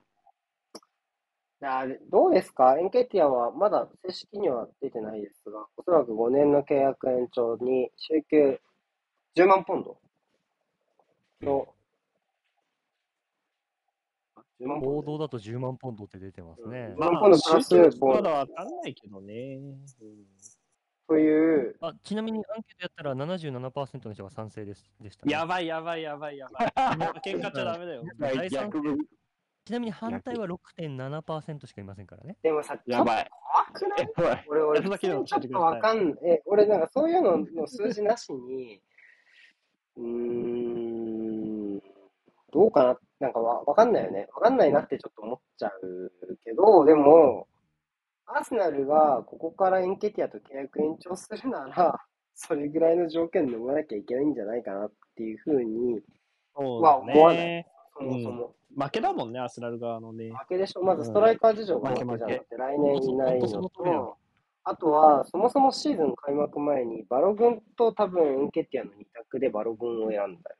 あどうですか？エンケティアはまだ正式には出てないですが、おそらく5年の契約延長に週休10万ポンドの、あ10万ポンド報道だと10万ポンドって出てますね。まあ今度プラス宗教まだわかんないけどね。うんという、あちなみにアンケートやったら77%の人が賛成ですでした、ね。やばいやばいやばいやばい。喧嘩っちゃダメだよ。ちなみに反対は6.7%しかいませんからね。でもさ、やばい。怖くない？やばい。俺、俺、ちょっとわかんえ、俺なんかそういうのの数字なしに、うーん、どうかな、なんかわわかんないよね。わかんないなってちょっと思っちゃうけど、でも、アーセナルがここからエンケティアと契約延長するなら、それぐらいの条件飲まなきゃいけないんじゃないかなっていうふうに、そうまあ思わなね。そもそも。負けだもんね、アスナル側のね。負けでしょ。まずストライカー事情が負けじゃなくて、来年いないのと、あとは、そもそもシーズン開幕前に、バログンと多分エンケティアの2択でバログンを選んだよ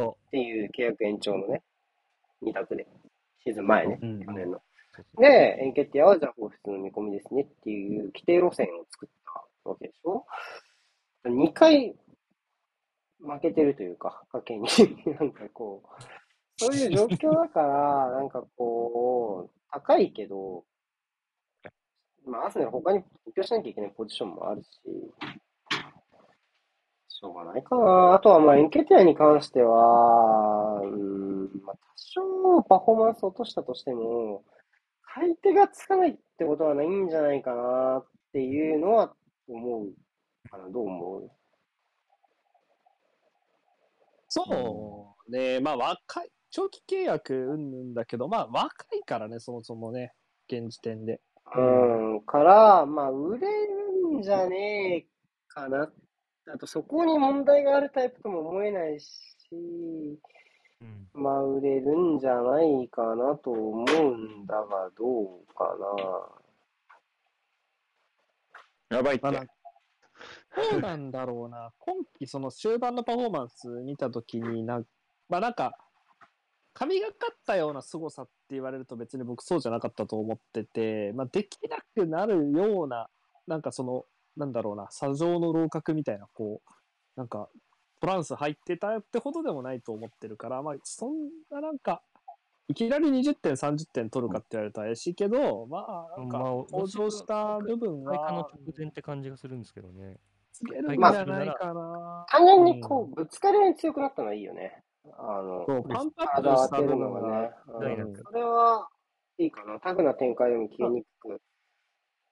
っていう契約延長のね、2択で。シーズン前ね、うん去年の。で、エンケティアはじゃあ放出の見込みですねっていう規定路線を作ったわけでしょ ?2 回負けてるというか、賭けに。なんかこう、そういう状況だから、なんかこう、高いけど、まあ、アーセナル他に補強しなきゃいけないポジションもあるし、しょうがないかな。あとは、まあ、エンケティアに関しては、うーん、まあ、多少パフォーマンス落としたとしても、買い手がつかないってことはないんじゃないかなっていうのは思うかな。どう思う？そうね、まあ若い、長期契約うんぬんだけど、まあ若いからね、そもそもね、現時点で。うん、から、まあ、売れるんじゃねえかな。あと、そこに問題があるタイプとも思えないし、うんまあ、売れるんじゃないかなと思うんだが、どうかな。やばいってまあ。なんどうなんだろうな。今季その終盤のパフォーマンス見たときになん、まあなんか、神がかったような凄さって言われると別に僕そうじゃなかったと思ってて、まあできなくなるような、なんかその、なんだろうな、砂上の楼閣みたいな、こう、なんか、トランス入ってたってほどでもないと思ってるから、まあそんななんか、いきなり20点、30点取るかって言われると怪しいけど、まあ、なんかまあ、向上した部分開花のは直、前って感じがするんですけどね。つけるんじゃないかな。単純にこう、ぶつかり合いに強くなったのはいいよね。あの、そう、パンプアップ体をした部当てるの分ががね。それはいいかな。タフな展開でも消えにくく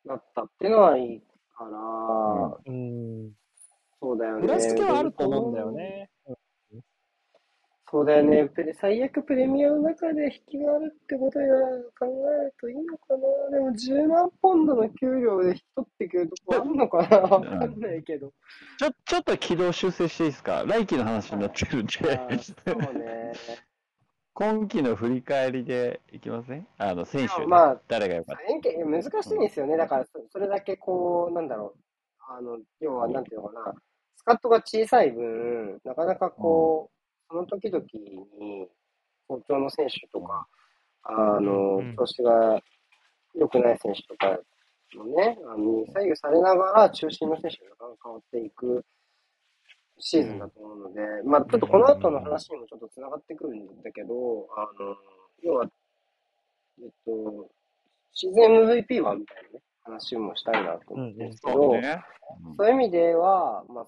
なったっていうのはいいから、うん。そうだよね。裏付けはあると思うんだよね。そうだよね。プレ最悪プレミアの中で引きがあるってことが考えるといいのかな。でも10万ポンドの給料で引き取ってくるとこあるのかなわかんないけど。ちょ、ちょっと軌道修正していいですか？来季の話になってるんで。そうね。今季の振り返りでいきません？あの、選手、ね、まあ誰が良かっ円形難しいんですよね。だからそ、それだけこう、なんだろう。あの、要は、なんていうのかな。スカットが小さい分、なかなかこう、その時々に、好調の選手とか、あのうん、調子が良くない選手とかのね、あのに左右されながら中心の選手が変わっていくシーズンだと思うので、まあちょっとこの後の話にもちょっと繋がってくるんだけど、あの、要は、えっと、シーズン MVP はみたいなね、話もしたいなと思うんですけた。ど、そうね。そういう意味では、まあ、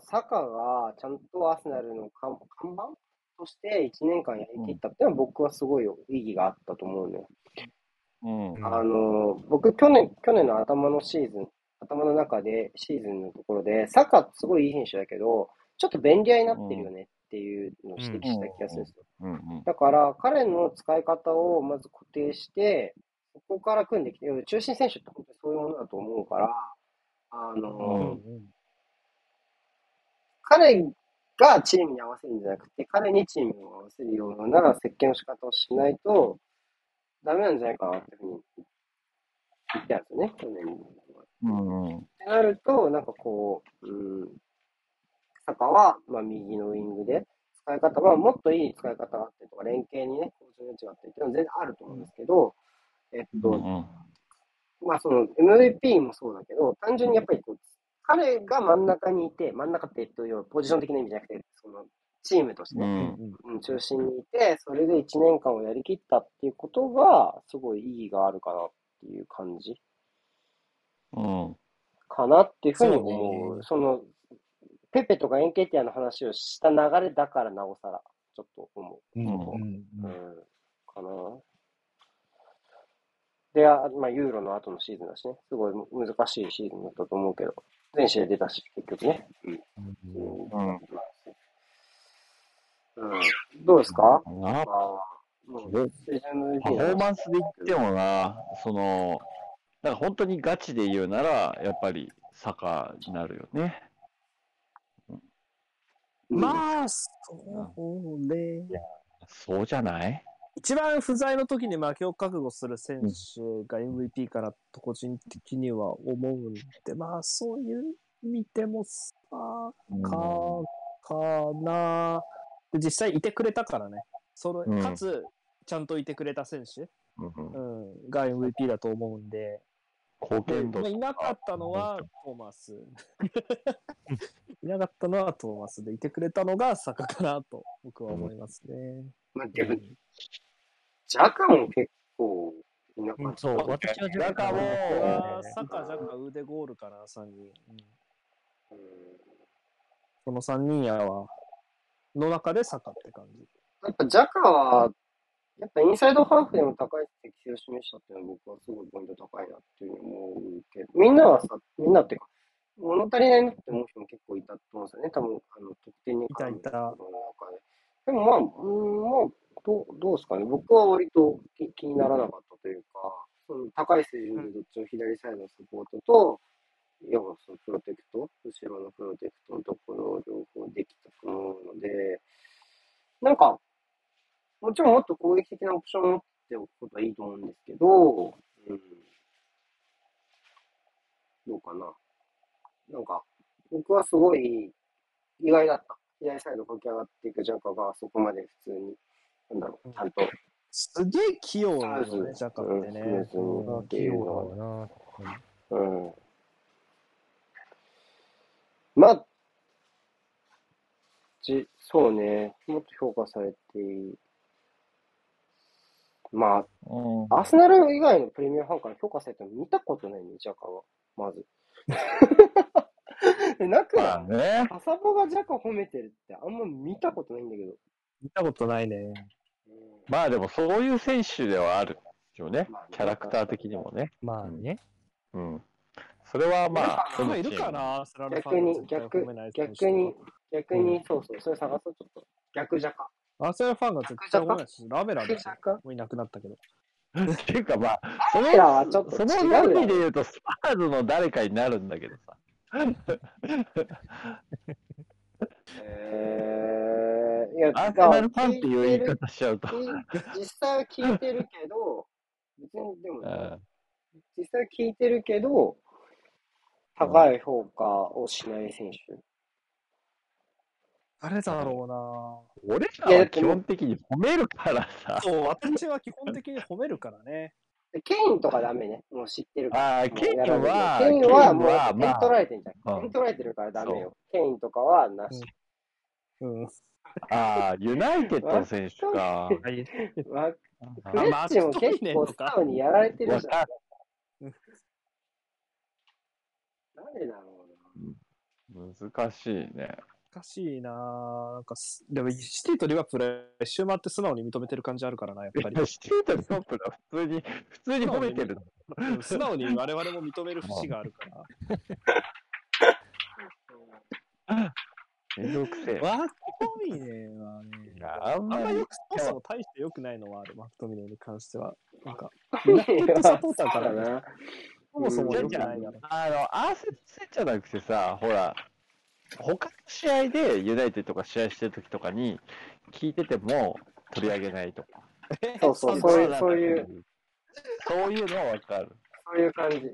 ササカがちゃんとアーセナルの看看板として1年間やりきったっていうのは僕はすごい意義があったと思うのよ。うん。うんあの、僕去年、去年の頭のシーズン、頭の中でシーズンのところで、サカすごいいい選手だけど、ちょっと便利屋になってるよねっていうのを指摘した気がするんですよ。うんうん。だから、彼の使い方をまず固定して、そこから組んできて、中心選手って本当にそういうものだと思うから、あの、うん彼がチームに合わせるんじゃなくて、彼にチームを合わせるような設計の仕方をしないと、ダメなんじゃないかなっていうふうに言ってたんですよね、去年。っうんうん。てなると、なんかこう、うん、サカは、まあ、右のウイングで、使い方はもっといい使い方があってとか、連携にね、向上のがあってっていうのは全然あると思うんですけど、えっと、うんうん。まあその MVP もそうだけど、単純にやっぱりこう、彼が真ん中にいて、真ん中って、えっと、要はポジション的な意味じゃなくて、その、チームとしてね、うん、中心にいて、それで1年間をやりきったっていうことが、すごい意義があるかなっていう感じうんかなっていうふうに思う。ねその、ペペとかエンケティアの話をした流れだからなおさら、ちょっと思う。うんうんかな。で、あまあ、ユーロの後のシーズンだしね、すごい難しいシーズンだったと思うけど、全試合出たし、結局ね。うん。うんうん。どうですか？なまあ、もう、でシーズン MVP パフォーマンスで言ってもな、その、だから本当にガチで言うなら、やっぱりサッカーになるよね。まあ、そうね。そうじゃない？一番不在の時に負けを覚悟する選手が MVP かなと個人的には思うんで、まあそういう意味でもさ、か、かな。で実際いてくれたからね。その、うんかつ、ちゃんといてくれた選手、うんうん、が MVP だと思うんで、貢献度まあいなかったのはトーマス。いなかったのはトーマスで、いてくれたのが坂かなと僕は思いますね。まあ、でも、ジャカも結構いなかった。うんそう、私はジャカ僕もは坂、ジャカ、腕ゴールかな、3人。うんうんその3人やわ。の中で坂って感じ。やっぱジャカは、やっぱインサイドハーフでも高い適性を示したっていうのは僕はすごいポイント高いなっていうふうに思うけど、みんなはさ、みんなっていうか、物足りないなって思う人も結構いたと思うんですよね。多分、あの、得点に関いたいたの中で。でもまあ、うん、まあ、どう、どうですかね。僕は割と気気にならなかったというか、その高い水準でどっちも左サイドのサポートと、要はそのプロテクト、後ろのプロテクトのところを両方できたと思うので、なんか、もちろんもっと攻撃的なオプションを持っておくことはいいと思うんですけど、うん。どうかな。なんか、僕はすごい意外だった。左サイド駆け上がっていくジャカがそこまで普通に、なんだろう、ちゃんとすげえ器用なのね、そうですジャカってね。うん器用だわな。うんまあ、じ、そうね、もっと評価されていい。まうんあ、アーセナル以外のプレミアムファンから評価されても見たことないね、ジャカは。まず。えなくまあね。アサボがジャカ褒めてるってあんま見たことないんだけど。見たことないね。うんまあでもそういう選手ではあるよねまあね。キャラクター的にもね。まあね。うん。それはまあ、まあいるかな、スラルファ逆に逆逆に、逆にうん、そうそう、それ探そう、ちょっと。逆ジャカ。アーセナルファンが絶対褒めないし、ラベラでしょ逆ジャカもういなくなったけど。っていうかまあ、そのはちょっとその違うだろ意味で言うと、スパーズの誰かになるんだけどさ。えー、いや、アーセナルファンっていう言い方しちゃうと。実際は聞いてるけど、別にでもね、うん実際は聞いてるけど、高い評価をしない選手。誰だろ俺らは基本的に褒めるからうなさ。そう、私は基本的に褒めるからね。でケインとかダメね。もう知ってるから。ああ、ケインは、ケインはもうケインは点取られてんじゃん。うん点取られてるからダメよ。ケインとかはなし。うん。ああ、ユナイテッドの選手か。はい。わフあレッチも結構スタウにやられてるじゃん。なんでだろ難しいね。おかしいなぁなんかす、でも、シティとリバプールは一周回って素直に認めてる感じあるからな、やっぱり。シティとリバプールは普通に、普通に褒めてる。うん素直に我々も認める節があるから。めんどくせえ。マクトミネはね、あんまりよく、そもそも大して良くないのはある、マクトミネに関しては。なんか、うな。ユナイテッドサポーターからな。そもそも良くないだろ。あの、アーセナル戦じゃなくてさ、ほら、他の試合でユナイテッドが試合してる時とかに聞いてても取り上げないとか。そうそう、そういう、そういう、そういうのはわかる。そういう感じ。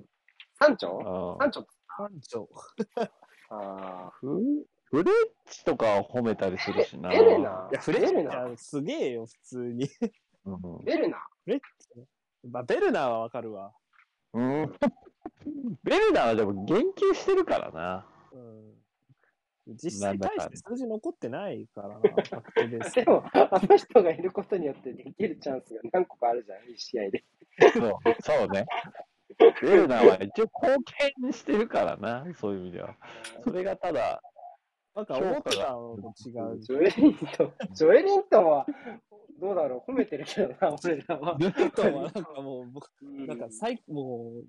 サンチョうんサンチョ班長。あフフレッチとかは褒めたりするしな。ベルナ？いや、フレッチベルナ？はすげえよ、普通に。うんベルナ？フレッチ？まあ、ベルナーはわかるわ。うん。ベルナーはでも言及してるからな。うん。実際大して数字残ってないからな、ファクトベースでも、あの人がいることによってできるチャンスが何個かあるじゃん、一試合で。そう、そうね。ベルナーは一応貢献してるからな、そういう意味では。それがただ、なんか思ってたのと違う。ジョエリントン、ジョエリントンは、どうだろう、褒めてるけどな、俺らは。ベルトンはなんかもう、僕、うんなんか最、もう、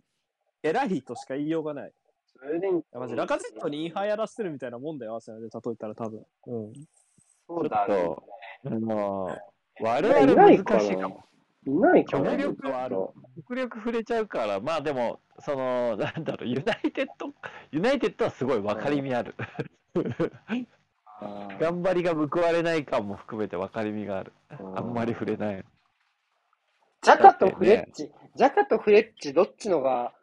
偉いとしか言いようがない。ジョエリントンいやマジ、ラカゼットにインハーやらせてるみたいなもんだよ、アーセナルで例えたら多分。うん。そうだね。あの、我いない々難しいかも。いないか力はある極力触れちゃうから、まあでも、その、なんだろう、ユナイテッド、ユナイテッドはすごい分かりみある。あー頑張りが報われない感も含めて分かりみがある。あんまり触れない。ジャカとフレッチ、ジャカとフレッチ、どっちのが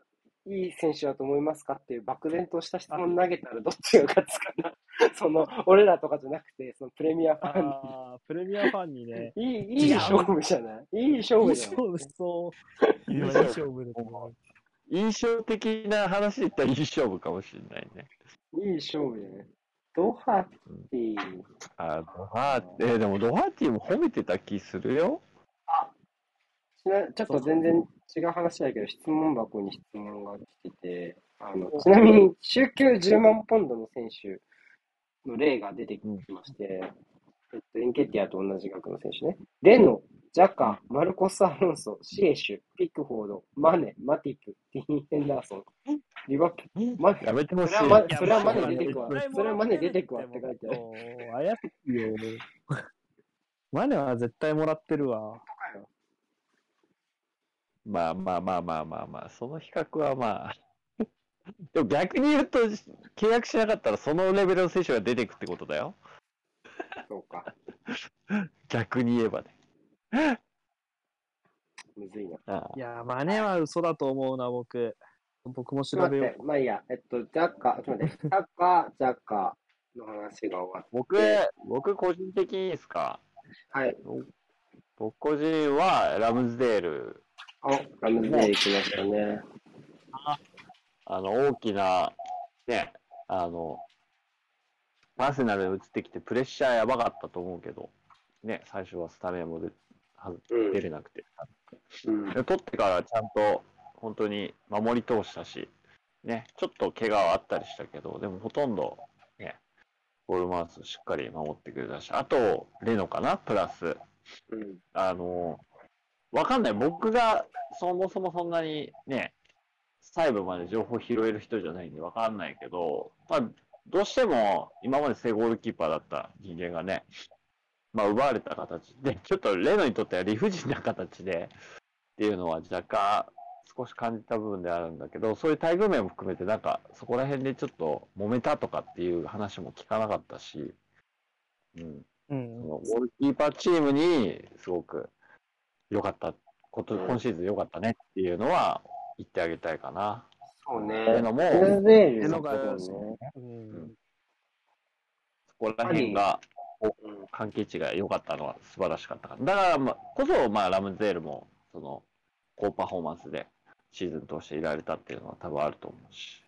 いい選手だと思いますかっていう漠然とした質問投げたらどっちが勝つかな。その、俺らとかじゃなくて、そのプレミアファンああ、プレミアファンにね。に。いい、いい勝負じゃない？いい勝負じゃない？勝負そう。今いい勝負だと思う。印象的な話で言ったらいい勝負かもしれないね。いい勝負じゃない？ドハッティ、あドハーティ、えーでもドハーティも褒めてた気するよ。ちなちょっと全然違う話だけど、質問箱に質問が来てて、あのちなみに、週休10万ポンドの選手の例が出てきまして、えっと、エンケティアと同じ額の選手ね。レノ、ジャカ、マルコス・アロンソ、シエシュ、ピックフォード、マネ、マティプ、ディーン・ヘンダーソン、リバプマやめてほしい。それはまいやそれはマネまあ出てくわ。それはマネ出てくわって書いてある。怪しいよ。マネは絶対もらってるわ。まあまあまあまあまあまあ、その比較はまあ。でも逆に言うと、契約しなかったらそのレベルの選手が出てくってことだよ。そうか。逆に言えばね。むずいな。ああいやー、マネは嘘だと思うな、僕。僕も調べよちょっと待って、まあいいや。えっと、ジャッカ、ちょっと待って、ジャッカ、ジャッカの話が終わって。僕、僕個人的にですか？はい。僕個人はラムズデール、あ、ラムズデール来ましたね。あの、大きな、ね、あの、アーセナルで移ってきてプレッシャーやばかったと思うけど、ね、最初はスタメンも出出れなくて。うん。で取ってからちゃんと本当に守り通したし、ね、ちょっと怪我はあったりしたけど、でもほとんど、ね、ゴールマウスしっかり守ってくれたし、あと、レノかな、プラス、うん。あの、わかんない。僕がそもそもそんなにね、細部まで情報拾える人じゃないんでわかんないけど、まあ、どうしても今まで正ゴールキーパーだった人間がね、まあ、奪われた形で、ちょっとレノにとっては理不尽な形でっていうのは若干少し感じた部分であるんだけど、そういう待遇面も含めて、なんかそこら辺でちょっと揉めたとかっていう話も聞かなかったし、うん、うんそ。のゴールキーパーチームにすごく良かったこと、うん今シーズン良かったねっていうのは言ってあげたいかな。そうね。っていうのもね。うんそこら辺がうん。関係値が良かったのは素晴らしかったから。だからまあこそ、まあ、ラムズデールもその高パフォーマンスでシーズン通していられたっていうのは多分あると思うし。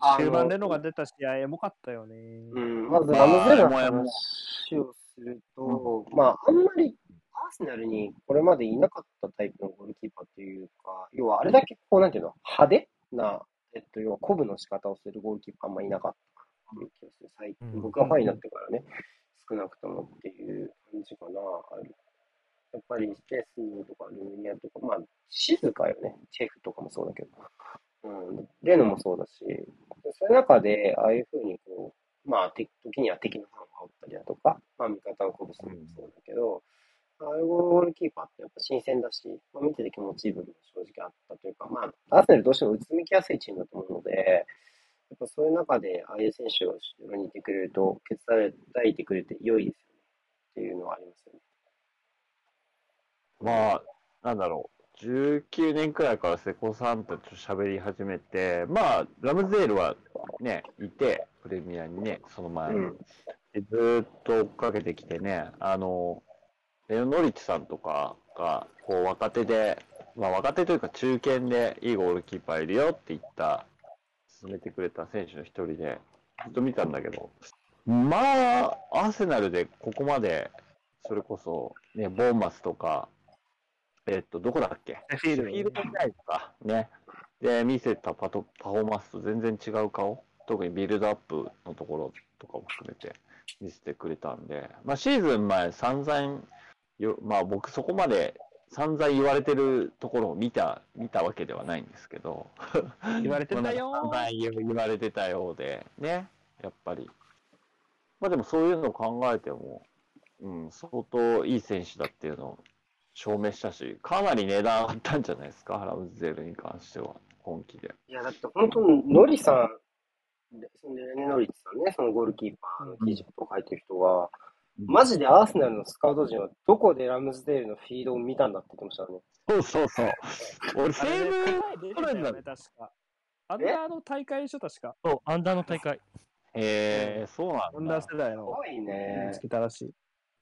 あ終盤のレノが出た試合、エモかったよね。うん、まずラムズデールの話をすると、まあ、あんまりアーセナルにこれまでいなかったタイプのゴールキーパーというか、要はあれだけこう、なんていうの、派手な、えっと、要は鼓舞の仕方をするゴールキーパーあんまいなかった気がする。最近、うん僕がファンになってからね、少なくともっていう感じかな。やっぱり、ステスニーとかルーニアとか、まあ、静かよね。チェフとかもそうだけど。うん。レノもそうだし、そういう中で、ああいうふうにこう、まあ、て時には敵のファンがおったりだとか、まあ、味方を鼓舞するのもそうだけど、ああいうゴールキーパーってやっぱ新鮮だし、まあ、見てて気持ちいい部分も正直あったというか、まあ、アーセナルどうしてもうつむきやすいチームだと思うので、やっぱそういう中で、ああいう選手が後ろにいてくれると、決断いてくれて良いですよね。っていうのはありますよね。まあ、なんだろう。19年くらいから瀬古さんたちと喋り始めて、まあ、ラムズデールはね、いて、プレミアにね、その前に。うんでずーっと追っかけてきてね、あの、レオノリッチさんとかが、こう、若手でまあ、若手というか中堅でいいゴールキーパーいるよって言った、勧めてくれた選手の一人で、ずっと見たんだけど、まあ、アーセナルでここまで、それこそ、ね、ボーンマスとか、えっと、どこだっけ？フィールドフィールドいですか。ね。で、見せたパトパフォーマンスと全然違う顔、特にビルドアップのところとかも含めて見せてくれたんで、まあ、シーズン前、散々よ、まあ、僕、そこまで散々言われてるところを見た見たわけではないんですけど、言われてたよ。散々言言われてたようで、ね、やっぱり。まあでもそういうのを考えても、うん、相当いい選手だっていうのを証明したし、かなり値段上がったんじゃないですか、ラムズゼルに関しては、今季で。いや、だって本当に、ノリさん、ノリッチさんね、そのゴールキーパーの記事を書いてる人が、マジでアーセナルのスカウト陣はどこでラムズデールのフィードを見たんだって言ってましたね。そうそうそう。俺、西あれね武出てたよね、確か。アンダーの大会でしょ、確か。そう、アンダーの大会。へえ、そうアンダーなんだ。す世代のごいね見つ。けたらしい。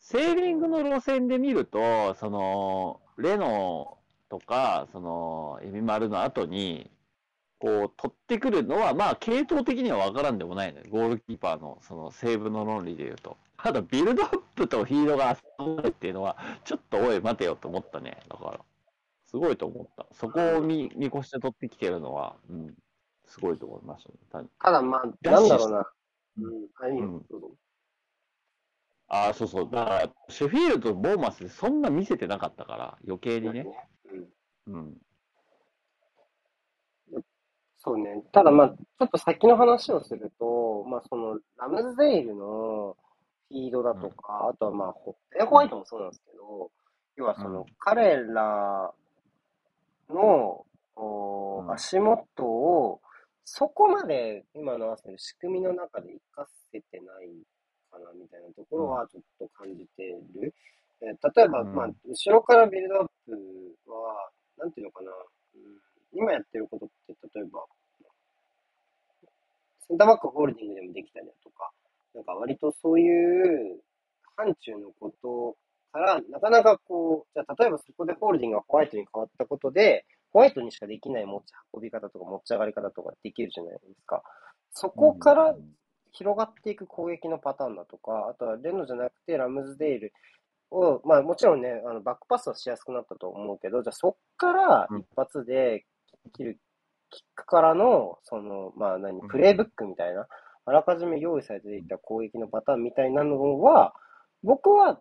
セーリングの路線で見ると、その、レノとか、その、エミマルの後に、こう、取ってくるのは、まあ、系統的には分からんでもないのよ。ゴールキーパーの、その、セーブの論理で言うと。ただ、ビルドアップとフィードがあそこまでっていうのは、ちょっと、おい、待てよと思ったね。だから、すごいと思った。そこを見見越して取ってきてるのは、うん、すごいと思いましたね。単ただまあ、なんだろうな。うん、うんああ、そうそう。だから、シェフィールドとボーマスでそんな見せてなかったから、余計にね。うんうん。そうね。ただまあ、ちょっと先の話をすると、まあその、ラムズデイルのフィードだとか、あとはまあ、ホベンホワイトもそうなんですけど、要はその、うん。彼らの、おうん。足元を、そこまで今のアーセナル仕組みの中で活かせてないかな、みたいなところはちょっと感じてる。えー例えば、うん。まあ、後ろからビルドアップは、なんていうのかな、うん。今やってることって、例えば、センターバックホールディングでもできたりだとか、なんか割とそういう範疇のことから、なかなかこう、じゃあ例えばそこでホールディングがホワイトに変わったことで、ホワイトにしかできない持ち運び方とか持ち上がり方とかできるじゃないですか。そこから広がっていく攻撃のパターンだとか、あとはレノじゃなくてラムズデールを、まあもちろんね、あのバックパスはしやすくなったと思うけど、じゃあそっから一発で切る、キックからの、その、まあ何、プレイブックみたいな、あらかじめ用意されていた攻撃のパターンみたいなのは、僕は、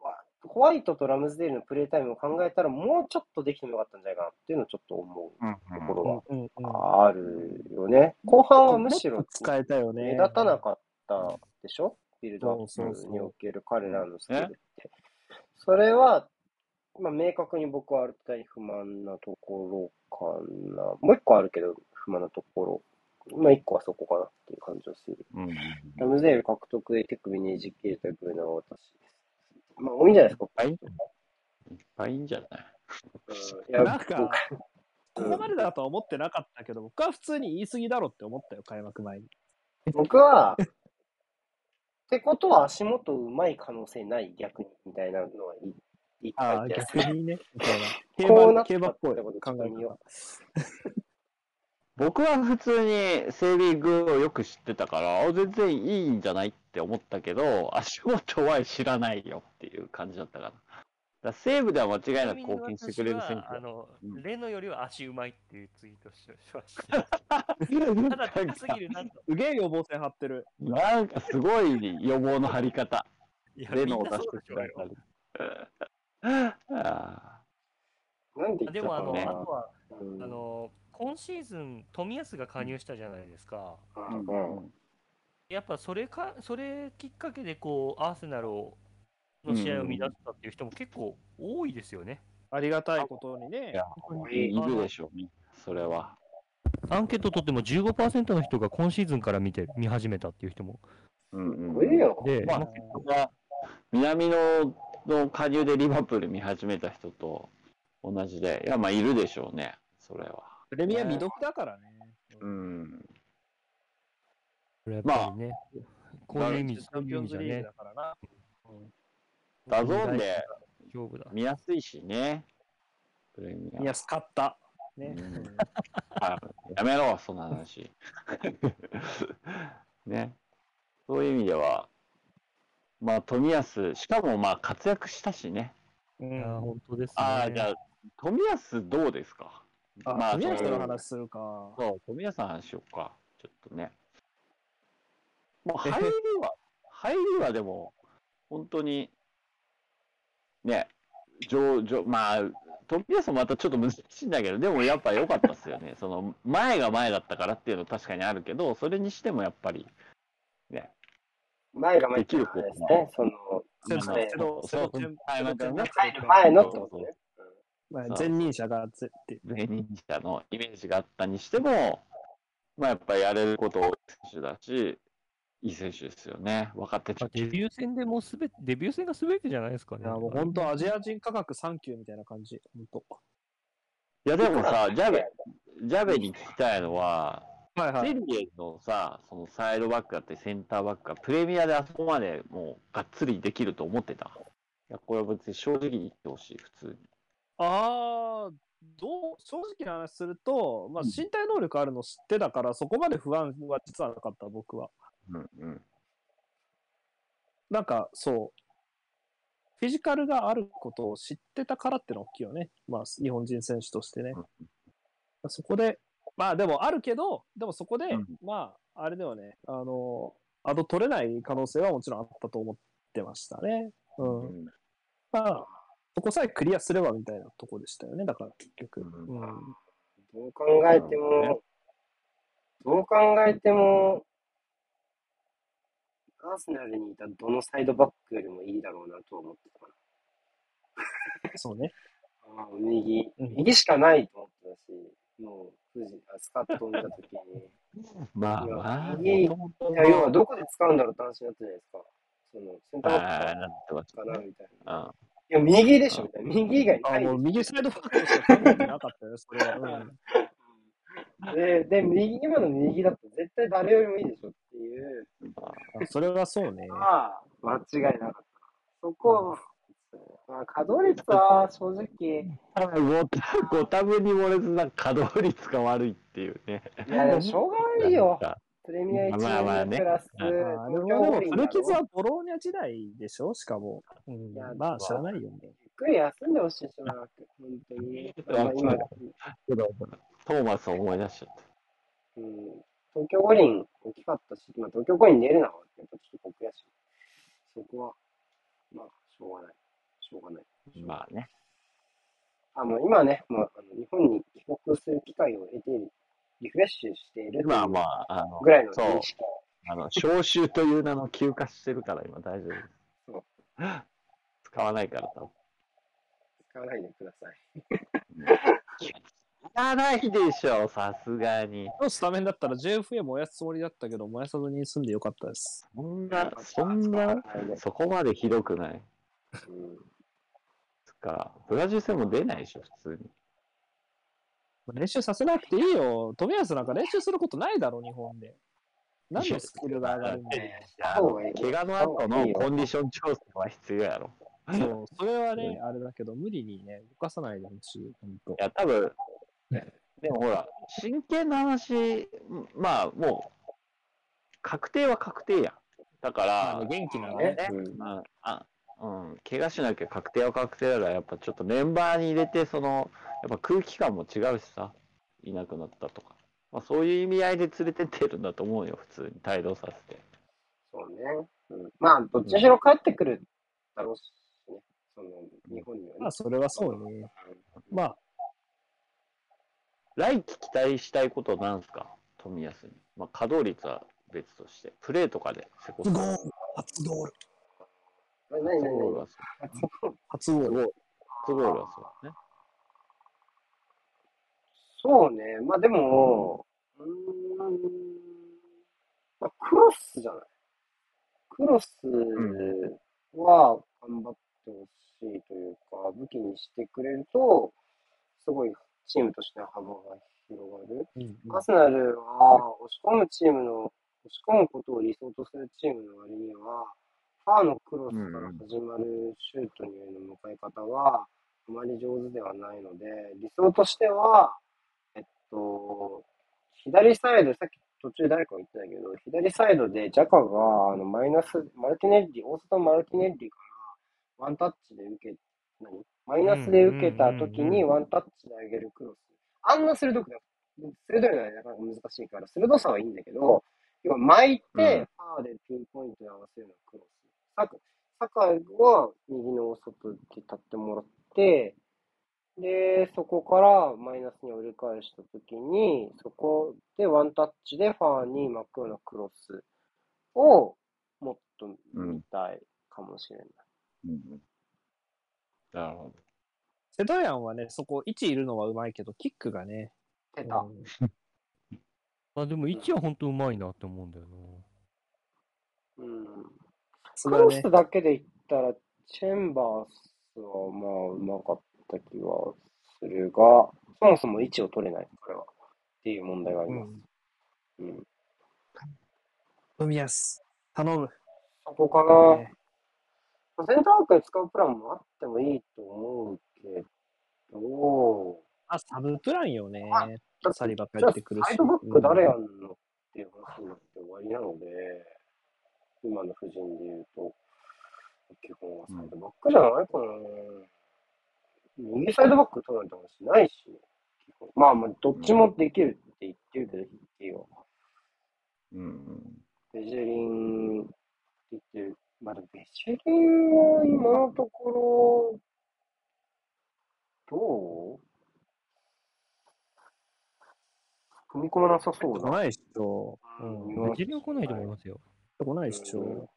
わホワイトとラムズデールのプレイタイムを考えたら、もうちょっとできてもよかったんじゃないかなっていうのをちょっと思ううんところは。あるよね。後半はむしろ使えたよね。目立たなかったでしょ？ビルドアップにおける彼らのスキルって。それは、まあ、明確に僕はある程度不満なところかな。もう一個あるけど、不満なところ。まあ、一個はそこかなっていう感じがする。うん。ラムゼール獲得で手首にいじ切れたブーナは私です。まあ、多いんじゃないですか。いっぱいいっぱいいいんじゃない？うんいやなんか、ここまでだとは思ってなかったけど、僕は普通に言い過ぎだろって思ったよ、開幕前に。僕は、ってことは足元うまい可能性ない逆にみたいなのは言い言いああ、たいです逆にね。こうなったっぽいってこと考えよ方。僕は普通にセービングをよく知ってたから、あ全然いいんじゃないって思ったけど、足元は知らないよっていう感じだったかな。だから西武では間違いなく貢献してくれる選手あの、うんレノよりは足うまいっていうツイートししました。ただ高すぎるなと。すげえ予防線張ってる。なんかすごい予防の張り方。レノを出してくれたり。あなんででもあの、ねあとは、うんあの、今シーズン、冨安が加入したじゃないですか。ーうんうんやっぱそれか、それきっかけで、こう、アーセナルをの試合を乱したっていう人も結構多いですよね。ありがたいことにいねや。いいるでしょうね、それは。アンケート取っても15%の人が今シーズンから見て、見始めたっていう人も。うんうん。で、まあ南野の加入でリバプール見始めた人と同じで、いや、まあ、いるでしょうね、それは。プレミア未読だからね。うん。これやっぱりね、こういう意味チャンピオンズリーグねだ、からな。ダゾーンで勝負だ。見やすいしね。プレミア。安かった。ね。やめろ、そんな話。ね。そういう意味では、まあ、冨安、しかもまあ活躍したしね。ういやーん本当ですね。ああ、じゃあ、冨安どうですか？あ、まあ富安そうの話するか。そう、冨安の話しようか。ちょっとね。もう入りは、入りはでも、本当に、ね、上、上、まあ、冨安もまたちょっと難しいんだけど、でもやっぱ良かったですよね。その、前が前だったからっていうのは確かにあるけど、それにしてもやっぱり、ね、前が前できるですね。その、そうセロテンはいまあセロテン入る前のってことね。まあ前任者がぜって。前任者のイメージがあったにしても、まあやっぱりやれること多い選手だし、いい選手ですよね。分かってちまあデビュー戦でもうすべて、デビュー戦がすべてじゃないですかね。いや、もう本当アジア人価格3級みたいな感じ。本当。いやでもさ、ジャベ、ジャベに聞きたいのは、はいはセ。リエのさ、そのサイドバックだってセンターバックがプレミアであそこまでもうがっつりできると思ってた。いや、これは別に正直に言ってほしい、普通に。ああ、どう、正直な話すると、まあうん身体能力あるの知ってたから、そこまで不安は実はなかった、僕は。うんうん。なんか、そう。フィジカルがあることを知ってたからってのは大きいよね。まあ、日本人選手としてね。そこで、まあでもあるけど、でもそこで、うんまあ、あれではね、あの、アド取れない可能性はもちろんあったと思ってましたね。うん。うんまあ、そこさえクリアすればみたいなとこでしたよね、だから結局。うんうん。どう考えても、どう考えても、アーセナルにいたどのサイドバックよりもいいだろうなとは思ってたかそうね。な。あ右、うん右しかないと思ってたし、もう、富士、あスカットを見たときに、まあまあ、いやもともといや、要はどこで使うんだろうって話になったじゃないですか。その、センターバックかな、みたいな。いや、右でしょ、みたいな。右以外あ、ないもう右サイドバックとしか考えてなかったよ、それは。うん。で、で、右、今の右だと絶対誰よりもいいでしょっていう、あそれはそうね。まあ、間違いなかった。そこ、まあ、稼働率は正直、ごたご多分に漏れずな稼働率が悪いっていうね。いや、でもしょうがないよ。プレミア1まあまあね年プラス、うんああでも、でも古傷はボローニャ時代でしょ？しかも。うんいや、まあ、知らないよね。ゆっくり休んでほしいしばらく、本当に。まあ、今、トーマスを思い出しちゃった。うん、東京五輪大きかったし、まあ、東京五輪出るのはやっぱちょっと酷やし、そこは、まあ、しょうがない。しょうがない。まあね。あの今ね、まあ、あの日本に帰国する機会を得ている、リフレッシュしているというまあまあ、あのぐ、らいのそう認識。あの、招集という名の休暇してるから今大丈夫です。使わないから多分。使わないでください。使わないでしょ、さすがに。今日スタメンだったら JFA 燃やすつもりだったけど、燃やさずに済んでよかったです。そんな、そんな、そこまでひどくない。うんつか、ブラジル戦も出ないでしょ、普通に。練習させなくていいよ。富安なんか練習することないだろ、日本で。何のスキルが上がるんだよ。あの怪我の後のコンディション調整は必要やろ。そう、それはね、あれだけど、無理にね、動かさないでほしい、本当い。や、多分、でもほら、真剣な話、まあ、もう、確定は確定やん。だから、元気なのね。あうん、怪我しなきゃ確定は確定だから、やっぱちょっとメンバーに入れて、その、やっぱ空気感も違うしさ、いなくなったとか。まあ、そういう意味合いで連れてってるんだと思うよ、普通に帯同させて。そうね。うん、まあ、どっちにしろ帰ってくるだろうしね。その、日本にはね。まあ、それはそうね。まあ、来季期待したいことなんすか？冨安に。まあ、稼働率は別として。プレーとかで、セコ初ゴール初ゴールな何初ゴール何はそう。初ゴール。初ゴールはそうね。そうね。まあでも、うーん、まあ、クロスじゃない？クロスは頑張ってほしいというか、武器にしてくれると、すごいチームとしての幅が広がる。うんアーセナルは押し込むチームの、押し込むことを理想とするチームの割には、ファーのクロスから始まるシュートにへの向かい方は、あまり上手ではないので、理想としては、えっと、左サイド、さっき途中誰かが言ってたけど、左サイドでジャカが、あの、マイナス、マルティネッリ、大外マルティネッリからワンタッチで受け、何？マイナスで受けた時にワンタッチで上げるクロス。あんな鋭くな鋭いのはなかなか難しいから、鋭さはいいんだけど、要は巻いて、パーでピンポイントに合わせるようなクロス。サカサカは右の大外で立ってもらって、で、そこからマイナスに折り返したときに、そこでワンタッチでファーに巻くようなクロスをもっと見たいかもしれない。うんなるほど。セドヤンはね、そこ、位置いるのはうまいけど、キックがね。出た。うんまあでも位置は本当うまいなって思うんだよな。うん。それはねクロス、だけで言ったら、チェンバースはまあうまかった気はするが、そもそも位置を取れない、これは。っていう問題があります。うん。うん。海安、頼む。そこかな。ねセンターバックに使うプランもあってもいいと思うけど、あ、サブプランよねあ。サリバ帰ってくるし。サイドバック誰やんのっていう話になって終わりなので、今の布陣で言うと、基本はサイドバックじゃないかな。右サイドバック取られた話ないし、まあまあ、どっちもできるって言ってるけど、ヒッティは。うんうん。ベジェリンって言ってる。まあ、でもベジェリンは今のところ、どう？踏み込まなさそうだ。来ないっしょ。うん。うんベジリは来ないと思いますよ。来ないっしうんょ。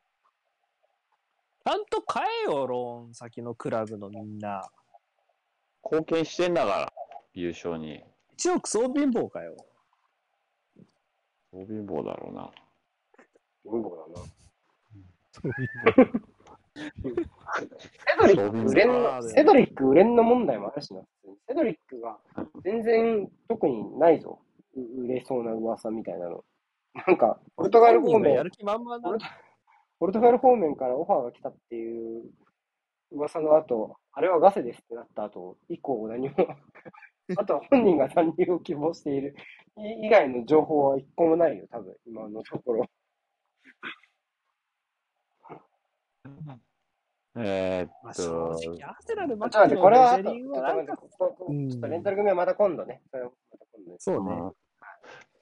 ちゃんと変えよ、ローン先のクラブのみんな。貢献してんだから、優勝に。一応クソ貧乏かよ。大貧乏だろうな。貧乏だな。セドリック売れんの、セドリック売れんの問題もあるしな。セドリックが全然特にないぞ。う売れそうな噂みたいなの。なんか、ポルトガル方面ポルトガル方面からオファーが来たっていう噂の後、あれはガセですってなった後、以降何も、あとは本人が残留を希望しているい以外の情報は一個もないよ、多分、今のところ。えーまあっと、正直、アーセナルあちょっと待って、これは、ちょっとレンタル組はまた今度ね。そね。そうね。うん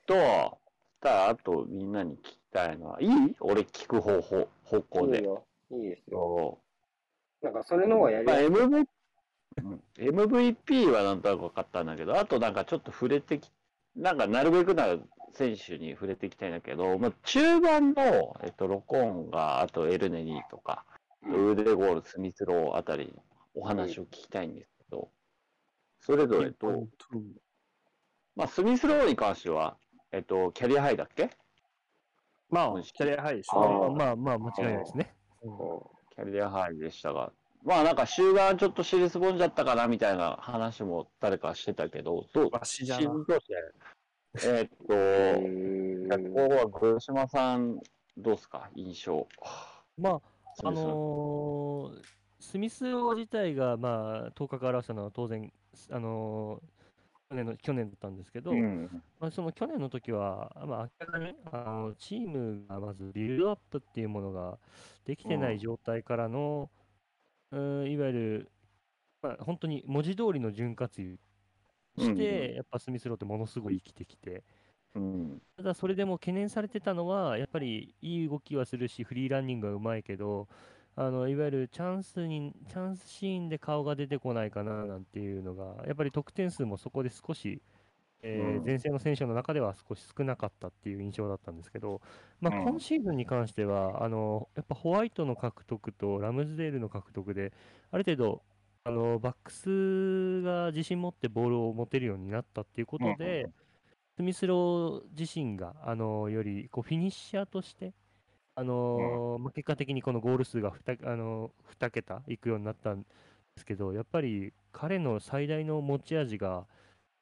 と、ただ、あとみんなに聞きたいのは、いい？俺聞く方法、方向で。いいよ。いいですよ。なんか、それの方がやりまあ、やすい。MV m MVP はなんとなく分かったんだけど、あとなんかちょっと触れてき、なんかなるべくなら選手に触れていきたいんだけど、まあ、中盤の、えっと、ロコンが、あとエルネリーとか、ウーデゴール、スミスローあたり、お話を聞きたいんですけど、それぞれと、まあ、スミスローに関しては、えっと、キャリアハイだっけ？まあ、キャリアハイでしあょー。まあまあ、間違いないですね。キャリアハイでしたが、まあなんか終盤ちょっと尻すぼんじゃったかなみたいな話も誰かしてたけど、どう？わしじゃな。えーっうと、ここは黒島さん、どうですか、印象。まあ、あスミスのースミスロー自体が、まあ、頭角を表したのは当然、あのー去年の去年だったんですけど、うん、まあ、その去年の時は、まあ、明らかにあのチームがまずビルドアップっていうものができてなうん。い状態からの、うん、いわゆる、まあ、本当に文字通りの潤滑油して、うんやっぱスミスローってものすごい生きてきて、うん、ただそれでも懸念されてたのは、やっぱりいい動きはするし、フリーランニングがうまいけど、あのいわゆるチャンスにチャンスシーンで顔が出てこないかななんていうのが、やっぱり得点数もそこで少し、えーうん。前線の選手の中では少し少なかったっていう印象だったんですけど、まあ、うん今シーズンに関しては、あのやっぱホワイトの獲得とラムズデールの獲得で、ある程度、あのバックスが自信持ってボールを持てるようになったっていうことで、スミスロー自身が、あのよりこうフィニッシャーとして、あのまあ、結果的にこのゴール数が 2, あの2桁いくようになったんですけど、やっぱり彼の最大の持ち味が、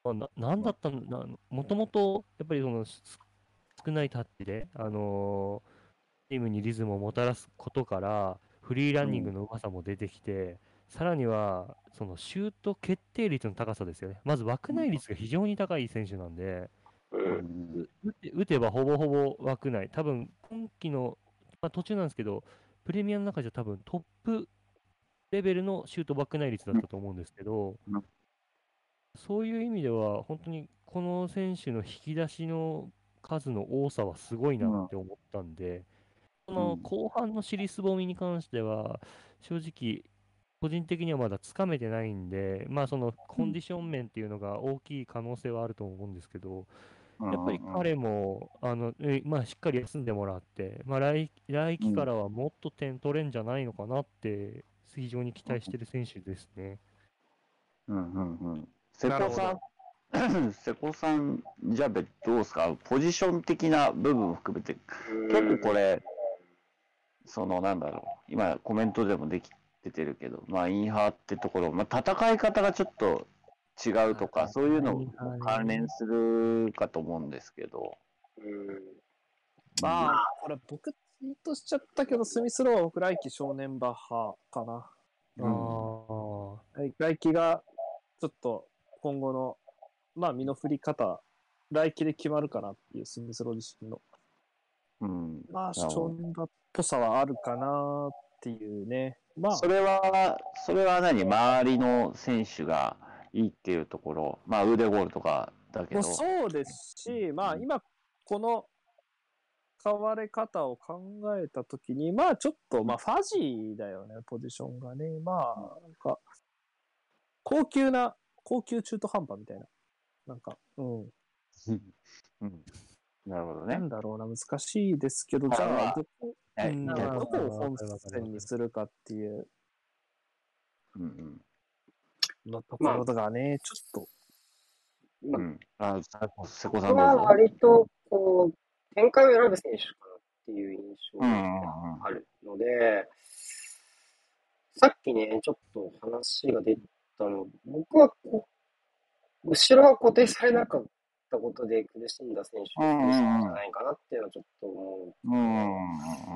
まあ、ななんだったんだもともとやっぱりそのす少ないタッチで、あのチームにリズムをもたらすことから、フリーランニングのうまさも出てきて、さらには、そのシュート決定率の高さですよね。まず枠内率が非常に高い選手なんで、う。うん打てばほぼほぼ枠内。多分今季の、まあ、途中なんですけど、プレミアの中じゃ多分トップレベルのシュート枠内率だったと思うんですけど、うん。そういう意味では、本当にこの選手の引き出しの数の多さはすごいなって思ったんで、このうん後半の尻すぼみに関しては、正直、個人的にはまだつかめてないんで、まあそのコンディション面っていうのが大きい可能性はあると思うんですけど、やっぱり彼も、あの、えまあ、しっかり休んでもらって、まあ来、来季からはもっと点取れんじゃないのかなって、非常に期待してる選手ですね。うんうんうん。瀬なるほ古さん、瀬古さん、じゃあ別どうですか？ポジション的な部分を含めて、結構これ、そのなんだろう、今コメントでもでき出てるけど、まあインハーってところ、まあ戦い方がちょっと違うとか、そういうのも関連するかと思うんですけど。うん。まあ、これ僕ツイートしちゃったけど、スミスローは僕来季正念場派かな。あうん来季がちょっと今後の、まあ身の振り方、来季で決まるかなっていうスミスロー自身の。うん。まあ、なるほど正念場っぽさはあるかなっていうね。まあそ、れは、それは何？周りの選手がいいっていうところ、まあ腕ゴールとかだけど。そうですし、まあ今、この変われ方を考えたときに、まあちょっと、まあファジーだよね、ポジションがね。まあ、なんか、高級な、高級中途半端みたいな。なんか、うん。うん。なるほどね。なんだろうな、難しいですけど、じゃあ、どこ、はいどこを本線にするかっていううんのところがね、ちょっと、うん。うん。あ、瀬古さ僕んどうぞ。は割と、こう、展開を選ぶ選手かなっていう印象があるので、さっきね、ちょっと話が出たの、僕はこう、後ろが固定されなかったことで苦しんだ選手じゃないかなっていうのはちょっと思う。うん。うんうん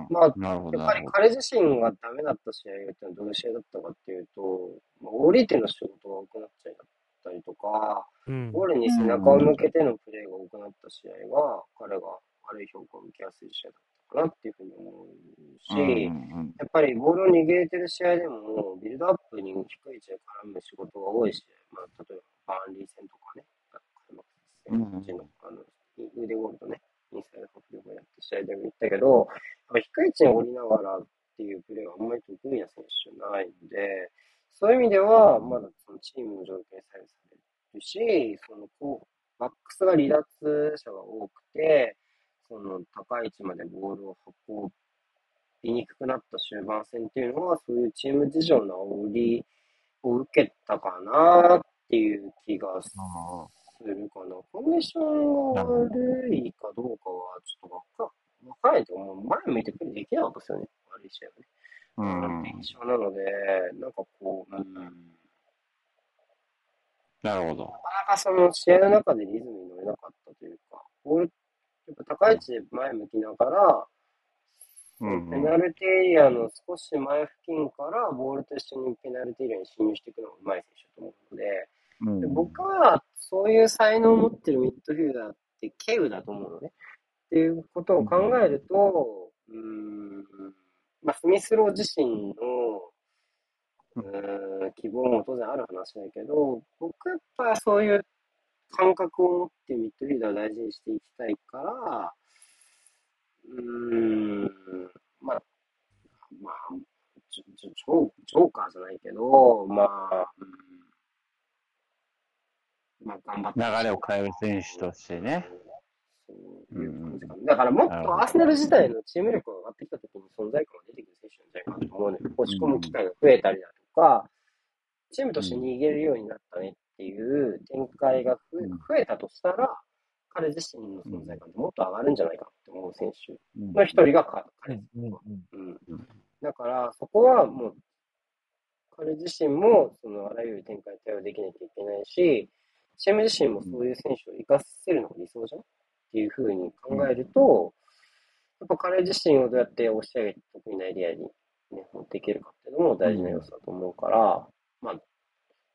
うん。まあ。やっぱり彼自身がダメだった試合っていうのはどういう試合だったかっていうと、まあ、降りての仕事が多くなっちゃったりとか、うん。ゴールに背中を向けてのプレーが多くなった試合は、彼が悪い評価を受けやすい試合だったかなっていうふうに思うし、やっぱりボールを逃げてる試合でも、ビルドアップに低い位置で絡む仕事が多いし、まあ、例えばバーンリー戦とかね、開幕戦、うちのあの腕ゴールドね、インサイドハーフ力をやった試合でも言ったけど、やっぱ低い位置に降りながらっていうプレーはあんまり得意な選手じゃないんで、そういう意味では、まだそのチームの状況に左右されるし、そのこうバックスが離脱者が多くて、その高い位置までボールを運びにくくなった終盤戦っていうのは、そういうチーム事情の煽りを受けたかなっていう気がするかな。コンディションが悪いかどうかはちょっとわかわからないと思う。前向いてプレーできなかったですよね。悪い試合はね。うん。って印象なので、なんかこう、うん、なかなるほど。なかその試合の中でリズムに乗れなかったというか、ボール、やっぱ高い位置で前向きながら、うんペナルティーエリアの少し前付近からボールと一緒にペナルティーエリアに侵入していくのがうまい選手だと思うので、うん。で僕はそういう才能を持ってるミッドフィルダーってケウだと思うのね。っていうことを考えると、うーん、まあ、スミスロー自身の、うーん、希望も当然ある話だけど、僕はやっぱそういう感覚を持ってミッドフィルダーを大事にしていきたいから、うーん、まあ、まあ、ジョジョジョーカーじゃないけど、まあ、うん、まあ、頑張って。流れを変える選手としてね。そう。だからもっとアーセナル自体のチーム力が上がってきたときに存在感が出てくる選手なんじゃないかなと思うのよ。押し込む機会が増えたりだとか、チームとして逃げるようになったねっていう展開が増えたとしたら、彼自身の存在感ってもっと上がるんじゃないかって思う選手。うん。の一人がか彼うん。だから、そこはもう、彼自身も、その、あらゆる展開に対応できなきゃいけないし、チーム自身もそういう選手を生かせるのが理想じゃんっていうふうに考えると、やっぱ彼自身をどうやって押し上げて得意なエリアにね、持っていけるかっていうのも大事な要素だと思うから、まあ、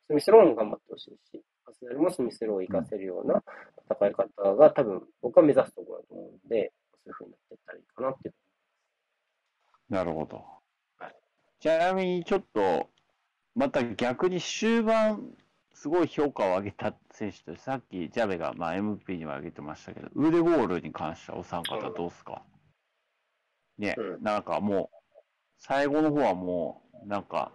スミスローも頑張ってほしいし、アスナルもスミスローを活かせるような戦い方が多分僕は目指すところだと思うので、そういう風になっていったらいいかなっていう。なるほどはい。ちなみにちょっと、また逆に終盤、すごい評価を上げた選手とさっきジャベがまあ MP にも上げてましたけど、ウーデボールに関してはお三方どうですか、ね、うんなんかもう、最後の方はもう、なんか、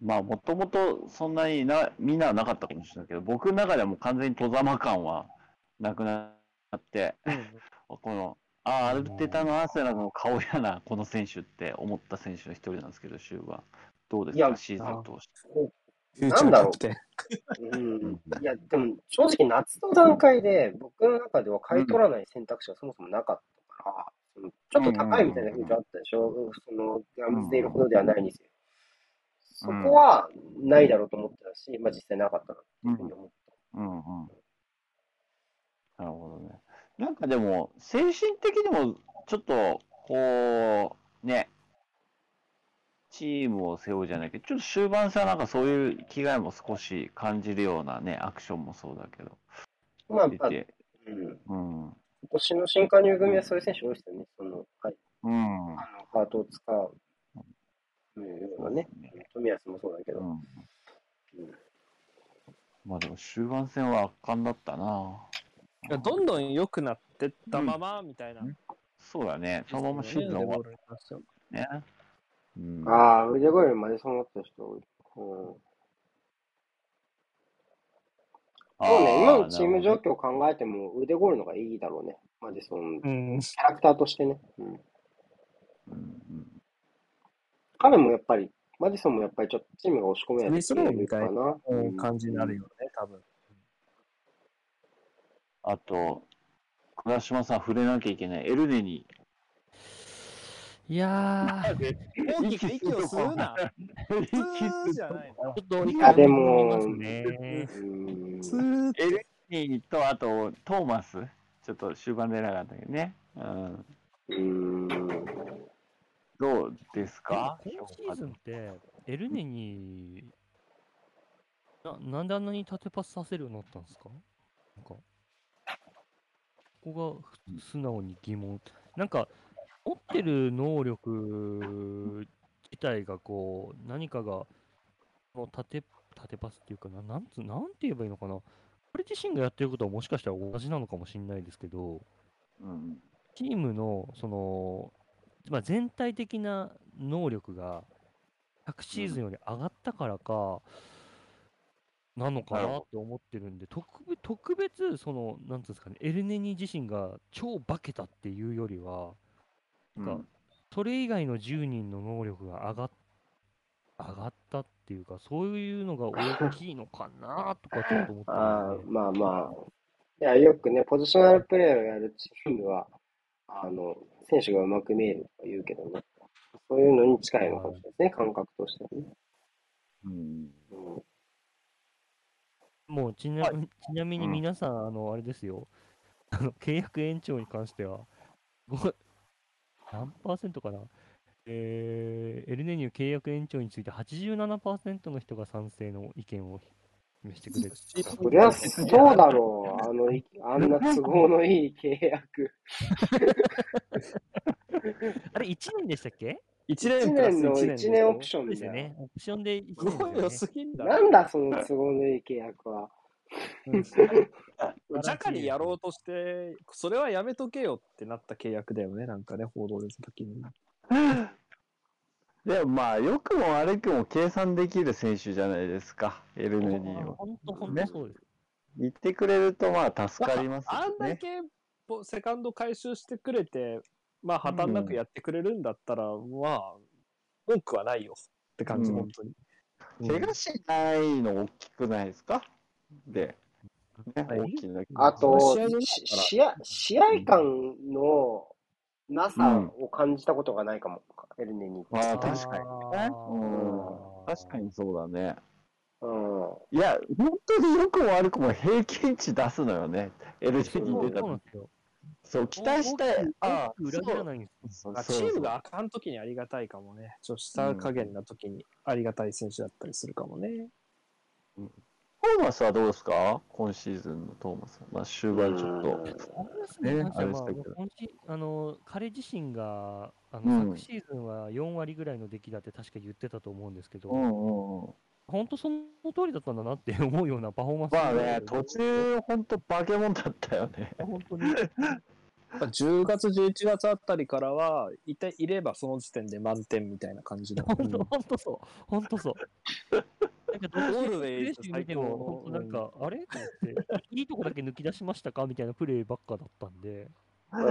まあもともとそんなにな、みんなはなかったかもしれないけど、僕の中ではもう完全に戸ざま感はなくなって、この、ああ、アルテタのアーセナルの顔やな、この選手って思った選手の一人なんですけど、終盤。どうですか、シーズン通して。フューチャーキャプテン。うん。いや、でも正直夏の段階で僕の中では買い取らない選択肢はそもそもなかったから、そのちょっと高いみたいな風潮あったでしょ、そのガムズでいるほどではないにせよ。そこはないだろうと思ってたし、まあ実際なかったなっていうふうに思った。うんうん。なるほどね。なん。かでも、精神的にも、ちょっと、こう、ね、チームを背負うじゃないけど、ちょっと終盤さ、なんかそういう気概も少し感じるようなね、アクションもそうだけど、まあ、うん、うん。今年の新加入組はそういう選手多いですよね。その、はい、うん。あの、ハートを使う、うん、ようなね。富安もそうだけど。うんうんまあでも終盤戦は圧巻だったな。いやどんどん良くなってったまま、みたいな。そうだね。そのままシーズン終わるね。うん。ああ、腕ゴールまでそうなった人多い。うんそうね、今のチーム状況を考えても腕ゴールの方がいいだろうね。マジその、キうん。ャラクターとしてね。うん、彼もやっぱり、マジソンもやっぱりちょっとチームが押し込めないみたいな、うん感じになるよね、多分。あと、倉島さん触れなきゃいけない。エルネに。いやー、大きく息を吸うな。息吸うじゃないの。ちょっとエルニーと、あと、トーマス？ちょっと終盤出なかったけどね。うん。うん。どうですか？今シーズンって、エルネに、ななんであんなに縦パスさせるようになったんですか？なんか、ここがふ素直に疑問。なんか、持ってる能力自体がこう、何かが、この縦、縦パスっていうかな、なんつ、なんて言えばいいのかな。これ自身がやってることはもしかしたら同じなのかもしれないですけど、うん。チームのその、まあ、全体的な能力が昨シーズンより上がったからか、なのかなって思ってるんで、特別、特別、その、なんつうんですかね、エルネニ自身が超化けたっていうよりは、なんか、それ以外の10人の能力が上がっ上がったっていうか、そういうのが大きいのかなとかちょっと思ってるあまあまあ。いや、よくね、ポジショナルプレーをやるチームは、あの、選手がうまく見えるとか言うけどね。そういうのに近いのかもしれないですね、感覚としてはね。うん。うんもうちな,、はちなみにうん皆さん、あの、あれですよ、あの契約延長に関しては、ご何パーセントかな？えー、エルネニュー契約延長について87%の人が賛成の意見を示してくれてそりゃそうだろう。あの、いあんな都合のいい契約。あれ、1年でしたっけ？1 1年プラス年の1 1年年オプション。ですよね。オプションで1すごいよね。すぎんだなんだ、その都合のいい契約は。うん ジ ャカにやろうとして、それはやめとけよってなった契約だよね、なんかね、報道です時に。でもまあ、良くも悪くも計算できる選手じゃないですか、エルネニーは。本当、本ね当そうです。言ってくれるとまあ助かりますね。んだけポセカンド回収してくれて、まあ破綻なくやってくれるんだったら、まあ、文句はないよって感じ、うん本当に。怪我しないの大きくないですか？で、ね、はい大きな。あと試合試合、試合感のなさを感じたことがないかも、エルネに。まあ確かにね。あうん。ー確かにそうだね。うん。いや、本当に良くも悪くも平均値出すのよね。エルネに出た時そう期待して、あ大きく裏切らないんですチームがあかんときにありがたいかもね。ちょっと下加減なときにありがたい選手だったりするかもね。トーマスはどうですか？今シーズンのトーマス。まあ、終盤ちょっと。ねあれでしたけどあの彼自身があうんの、昨シーズンは4割ぐらいの出来だって確か言ってたと思うんですけど、うんうんうん。本当その通りだったんだなって 思うようなパフォーマンスまあね、が途中、ほんと化け物だったよね。本当に。まあ10月、11月あたりからは、いていればその時点で満点みたいな感じの。本当、本当そう。本当そう。なんかどのゴールデンプレー集見ても、最高。本当なんか、あれ？と思って、いいとこだけ抜き出しましたか？みたいなプレーばっかだったんで。うん。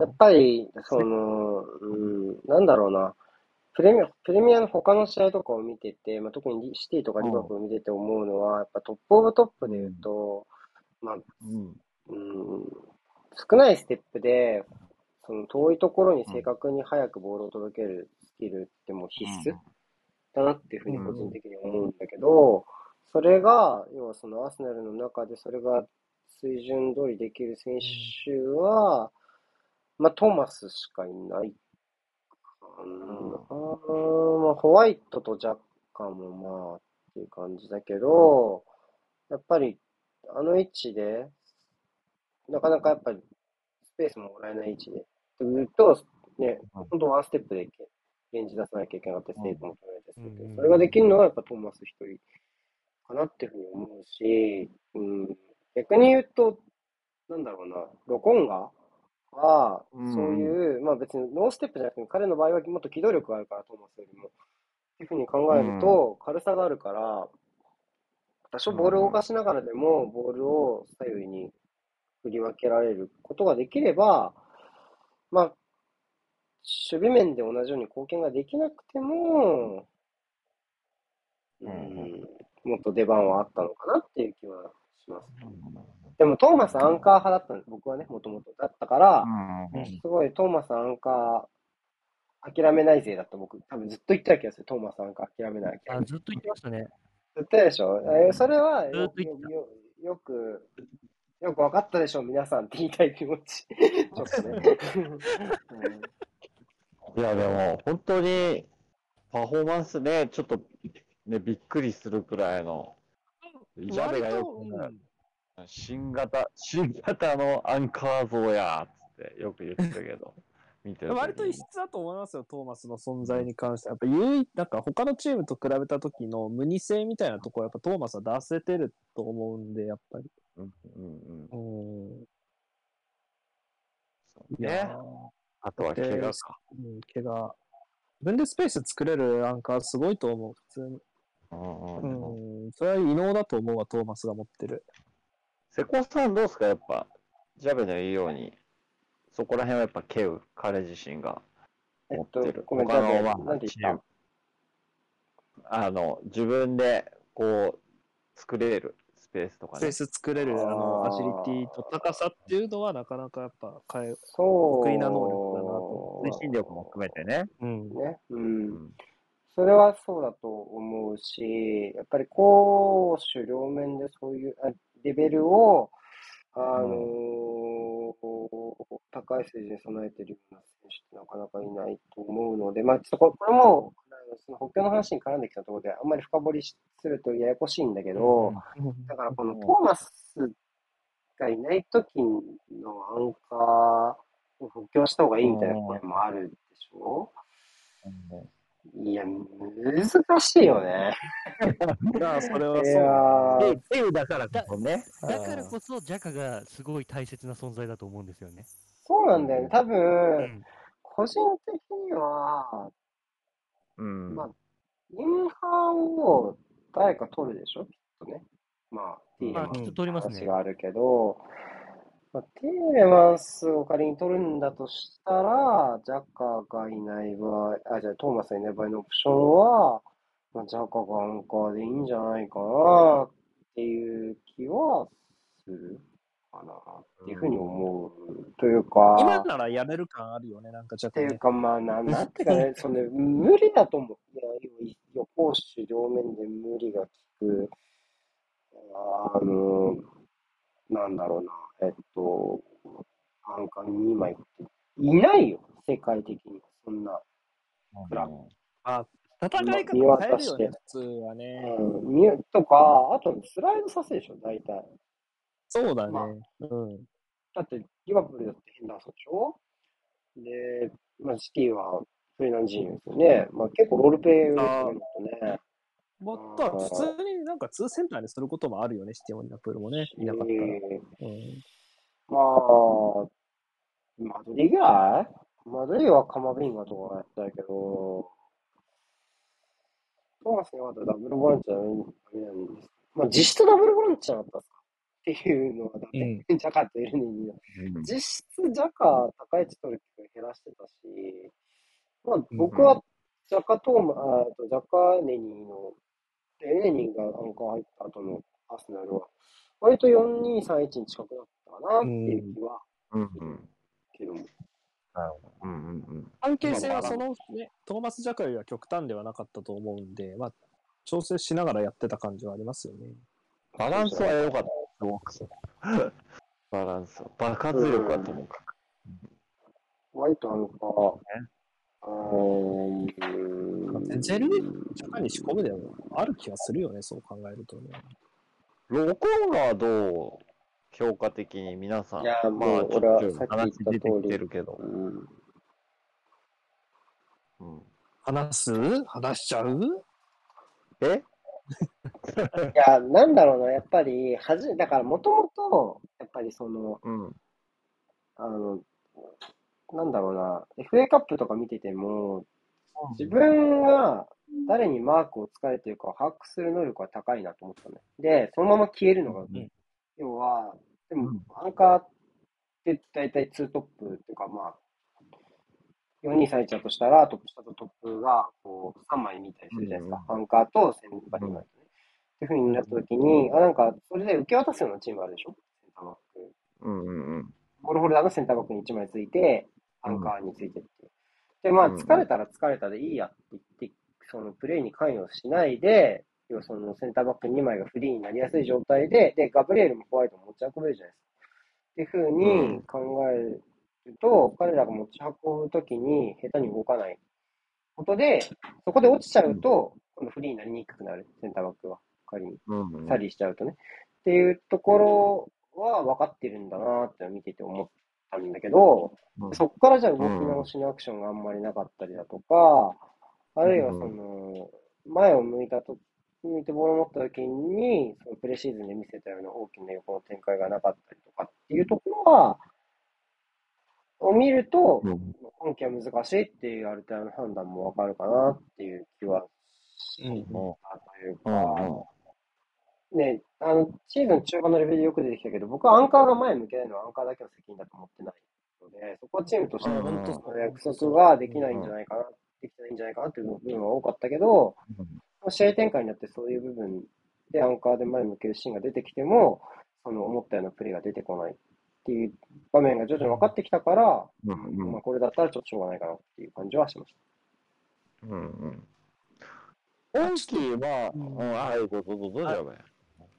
やっぱり、その、うん、なんだろうな、プレミア、プレミアの他の試合とかを見てて、まあ、特にリシティとかリバプール見てて思うのは、やっぱトップオブトップで言うと、まあ、うん。うん、少ないステップで、その遠いところに正確に早くボールを届けるスキルってもう必須だなっていうふうに個人的に思うんだけど、それが、要はそのアーセナルの中でそれが水準通りできる選手は、まあトーマスしかいないかな。まあホワイトと若干もまあっていう感じだけど、やっぱりあの位置で、なかなかやっぱりスペースももらえない位置で。っていうと、ね、うん。本当ワンステップでレンジ出さなきゃいけなかったり、セーブも取られたりするけど、うん。それができるのはやっぱトーマス一人かなっていうふうに思うし、うん、逆に言うと、なんだろうな、ロコンガは、うん。そういう、まあ別にノーステップじゃなくて、彼の場合はもっと機動力があるから、トーマスよりも。っていうふうに考えると、軽さがあるから、多少ボールを動かしながらでも、ボールを左右に振り分けられることができれば、まあ、守備面で同じように貢献ができなくても、うん、もっと出番はあったのかなっていう気はします。でも、トーマスアンカー派だったんです、僕はね、もともと。だったから、すごいトーマスアンカー、諦めないぜだった僕、多分ずっと言ってた気がする、トーマスアンカー諦めない。あずっと言ってましたね。ずっと言ったでしょ？えーそれはよずっと言ってたよよく、よく分かったでしょ、皆さんって言いたい気持ち。ちょっとね。いや、でも、本当に、パフォーマンスね、ちょっと、ね、びっくりするくらいの、イジャベがよくね、新型、新型のアンカー像や、つってよく言ってたけど、見て割と異質だと思いますよ、トーマスの存在に関しては。やっぱ唯一、なんか他のチームと比べた時の無二性みたいなところ、やっぱトーマスは出せてると思うんで、やっぱり。うんうんうんうん。そういやね。あとは怪我か。うん、怪我。自分でスペース作れるアンカーすごいと思う、普通に。うんううんそれは異能だと思うわ、トーマスが持ってる。瀬古さんどうですか？やっぱ、ジャベの言うように、そこら辺はやっぱケウ、彼自身がえっと持ってる。、ごめん、他の、まあ、なんてチーム言ったあの、自分で、こう、作れるスペースとかねスペー。ス作れる、あの、あーアジリティと高さっていうのは、なかなかやっぱ変え、そう。得意な能力だなと推進力も含めてね。うん。ね。う。うんん。それはそうだと思うし、やっぱり攻守両面でそういうあレベルを、あのー高い水準に備えているような選手ってなかなかいないと思うので、まあ、ちょっとここれも、あのその補強の話に絡んできたところで、あんまり深掘りするとややこしいんだけど、だからこのトーマスがいない時のアンカーを補強した方がいいみたいな声もあるでしょ？いや、難しいよね。まあ、それはいやそう。だからこそね。だからこそ、ジャカがすごい大切な存在だと思うんですよね。そうなんだよね。多う分、ん。個人的には、うん。まあ、インハーを誰か取るでしょ？きっとね。まあ、ティーレマンスまあきっと取りますね。話があるけど、まあ、ティーレマンスを仮に取るんだとしたら、ジャッカーがいない場合、あ、じゃあトーマスがいない場合のオプションは、まあ、ジャッカーがアンカーでいいんじゃないかなっていう気はするかなっていうふうに思う。というか、今ならやれる感あるよね、なんかちょっとね。っていうか、まあ、ななんていうかね、その無理だと思う。いや、要は攻守両面で無理が効く、あの、なんだろうな、えっと、アンカーに2枚って。いないよ、世界的に。そんな。クラブ戦い方見変えるよね、普通はね。うん、とか、あとスライドさせるでしょ、大体。そうだね。まあうん。だって、リバプールだってヘンダーソンでしょ？で、まあ、シティはフレナンジーですよね。まあ、結構ロールプレイですね、あーもっとね。もっと普通になんか2センターにすることもあるよね、シティもリナプールもね。いなかったら。えーうんまあ、マドリーぐらい？マドリーはカマビンガとかやったけど、トーマスがまだダブルボランチはダメなんです。まあ、実質ダブルボランチじゃなかったですかっていうのはダメ。ジャカとエルネニの。実質ジャカ高い位置取る機会減らしてたし、まあ僕はジャカトーマ、あとジャカネニーの、エルネニーがアンカー入った後のアスナルは、割と4231に近くなったかなっていう気はうんうん。けども。なるほど。うんうんうん。関係性はそのね、トーマス・ジャカよりは極端ではなかったと思うんで、まあ、調整しながらやってた感じはありますよね。バランスは良かった。すごく。バランス。爆発力はともかく。ホワイトアンカー、うーん。ゼルジャカに仕込むでもある気がするよね、そう考えるとね。ロコンガはどう評価的に皆さん。いやまあ、ちょ俺はっとさっき言った通りてきてるけど。うんうん、話す？話しちゃう？え？いや、なんだろうな、やっぱり、はじ、だからもともと、やっぱりその、うん。あの、なんだろうな、FA カップとか見てても、自分が誰にマークをつかれてるかを把握する能力は高いなと思ったのよ。で、そのまま消えるのが、ん要は、でもうん、アンカーって大体2トップっていうか、まあ、4231だとしたら、トップ下とトップがこう3枚見たりするじゃないですか。アンカーとセンターバック2枚とね。っていう風になった時に、あ、なんか、それで受け渡すようなチームあるでしょ？センターバック。うんうんうん。ボールホルダーのセンターバックに1枚ついて、アンカーについてって。で、まあ、うん疲れたら疲れたでいいやって言って、そのプレーに関与しないで、要はそのセンターバック2枚がフリーになりやすい状態で、で、ガブリエルもホワイトも持ち運べるじゃないですか。っていうふうに考えると、彼らが持ち運ぶときに下手に動かないことで、そこで落ちちゃうと、今度フリーになりにくくなる、センターバックは。仮に。サリーしちゃうとね。っていうところは分かってるんだなって見てて思ったんだけど、うんそこからじゃあ動き直しのアクションがあんまりなかったりだとか、あるいはその、前を向いたと、向いてボールを持った時に、そのプレシーズンで見せたような大きな横の展開がなかったりとかっていうところは、を見ると、うん。今季は難しいっていうある程度の判断もわかるかなっていう気はしたというか、ね、あの、シーズン中盤のレベルでよく出てきたけど、僕はアンカーが前向けないのはアンカーだけの責任だと思ってないので、そこはチームとして本当その約束ができないんじゃないかな、できてないんじゃないかなっていう部分は多かったけど、試合展開になってそういう部分でアンカーで前向けるシーンが出てきても、その思ったようなプレーが出てこない。っていう場面が徐々に分かってきたから、うんうんまあ、これだったらちょっとしょうがないかなっていう感じはしましうんうん。今季は、うんうん、はい、どうぞどうぞ。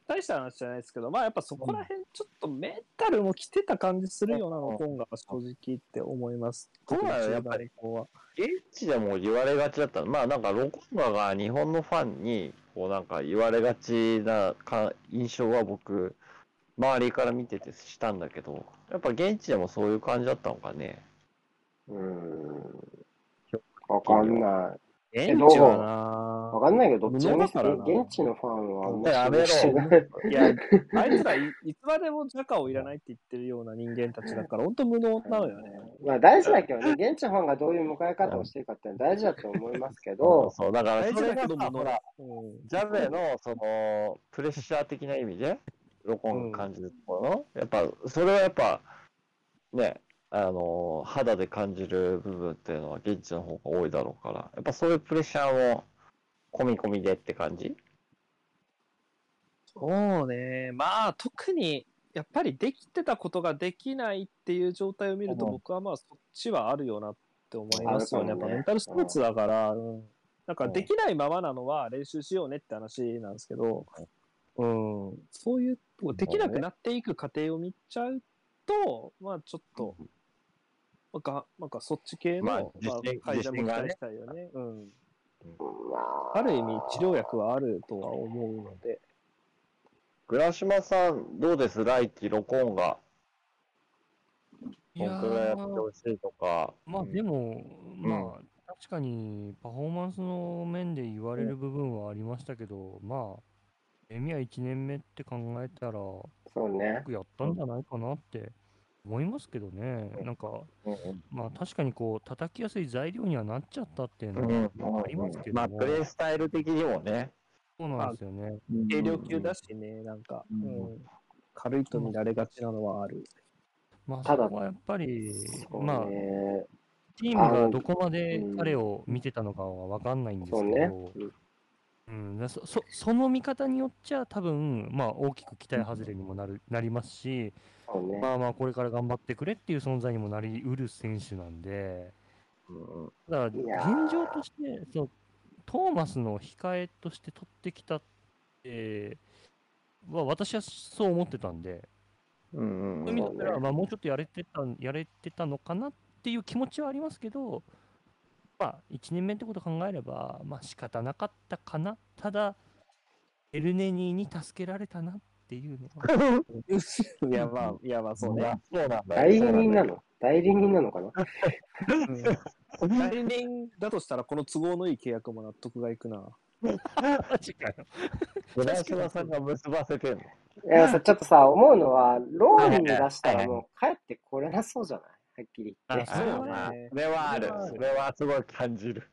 大した話じゃないですけど、まあやっぱそこら辺ちょっとメンタルも来てた感じするようなの、今が正直って思います。そうだよやっぱり。現地でも言われがちだったまあなんかロコンガが日本のファンにこうなんか言われがちなか印象は僕周りから見ててしたんだけどやっぱ現地でもそういう感じだったのかねた。うーん。わかんない。現地はわかんないけど、どっちでも現地のファンはやめろい。いや、あいつらいいつまでもジャカをいらないって言ってるような人間たちだから、本当無能なのよね。まあ大事だけどね、現地のファンがどういう迎え方をしてるかって大事だと思いますけど、そうだからそれがほら。うんジャベのそのプレッシャー的な意味でロコンが感じるところの、やっぱそれはやっぱねあの肌で感じる部分っていうのは現地の方が多いだろうからやっぱそういうプレッシャーも込み込みでって感じ？そうね、まあ特にやっぱりできてたことができないっていう状態を見ると、うん僕はまあそっちはあるよなって思いますよね。やっぱメンタルスポーツだから、うん。なんかできないままなのは練習しようねって話なんですけど、うん、そういうとこできなくなっていく過程を見ちゃうと、まあちょっと、なんか、なんかそっち系の、ままああ自信、改善も期自信がね待したいよね。うん。まある意味、治療薬はあるとは思うので、倉島さん、どうです？来季、ロコーンが。本当はやってーほしいとか。まあうんでも、まあ、確かにパフォーマンスの面で言われる部分はありましたけど、まあ、エミは1年目って考えたら、よあ、そうね。くやったんじゃないかなって思いますけどね。なんか、まあ確かにこう、叩きやすい材料にはなっちゃったっていうのは、まあありますけどまあ、もプレイスタイル的にもね。そうなんですよね。軽量級だしね、なん。か、うん。うん、軽いと見られがちなのはある。まあ、ただそこはやっぱり、まあ、ね。チームがどこまでうん。彼を見てたのかは分かん。ないん。ですけそうね。ど、うん、だそそその見方によっちゃ多分、まあ、大きく期待外れにもなるなりますし、ね。まあまあこれから頑張ってくれっていう存在にもなりうる選手なんで、うんだから現状としてそうトーマスの控えとして取ってきたっては私はそう思ってたんで、うんうんそういう意味だったら、まあ、もうちょっとやれてたやれてたのかなっていう気持ちはありますけど、まあ、1年目ってことを考えれば、まあ仕方なかったかな。ただ、エルネニーに助けられたなっていうのは。いや、まあ、いや、まあ、そうね。そうなんだよ。代理人なの？代理人なのかな？うん代理人だとしたら、この都合のいい契約も納得がいくな。マジかよ。村島さんが結ばせてんの。いやさ、ちょっとさ、思うのは、ローンに出したらもう帰ってこれなそうじゃない？はっきり言って。あそうねまあそれはある。それはすごい感じる。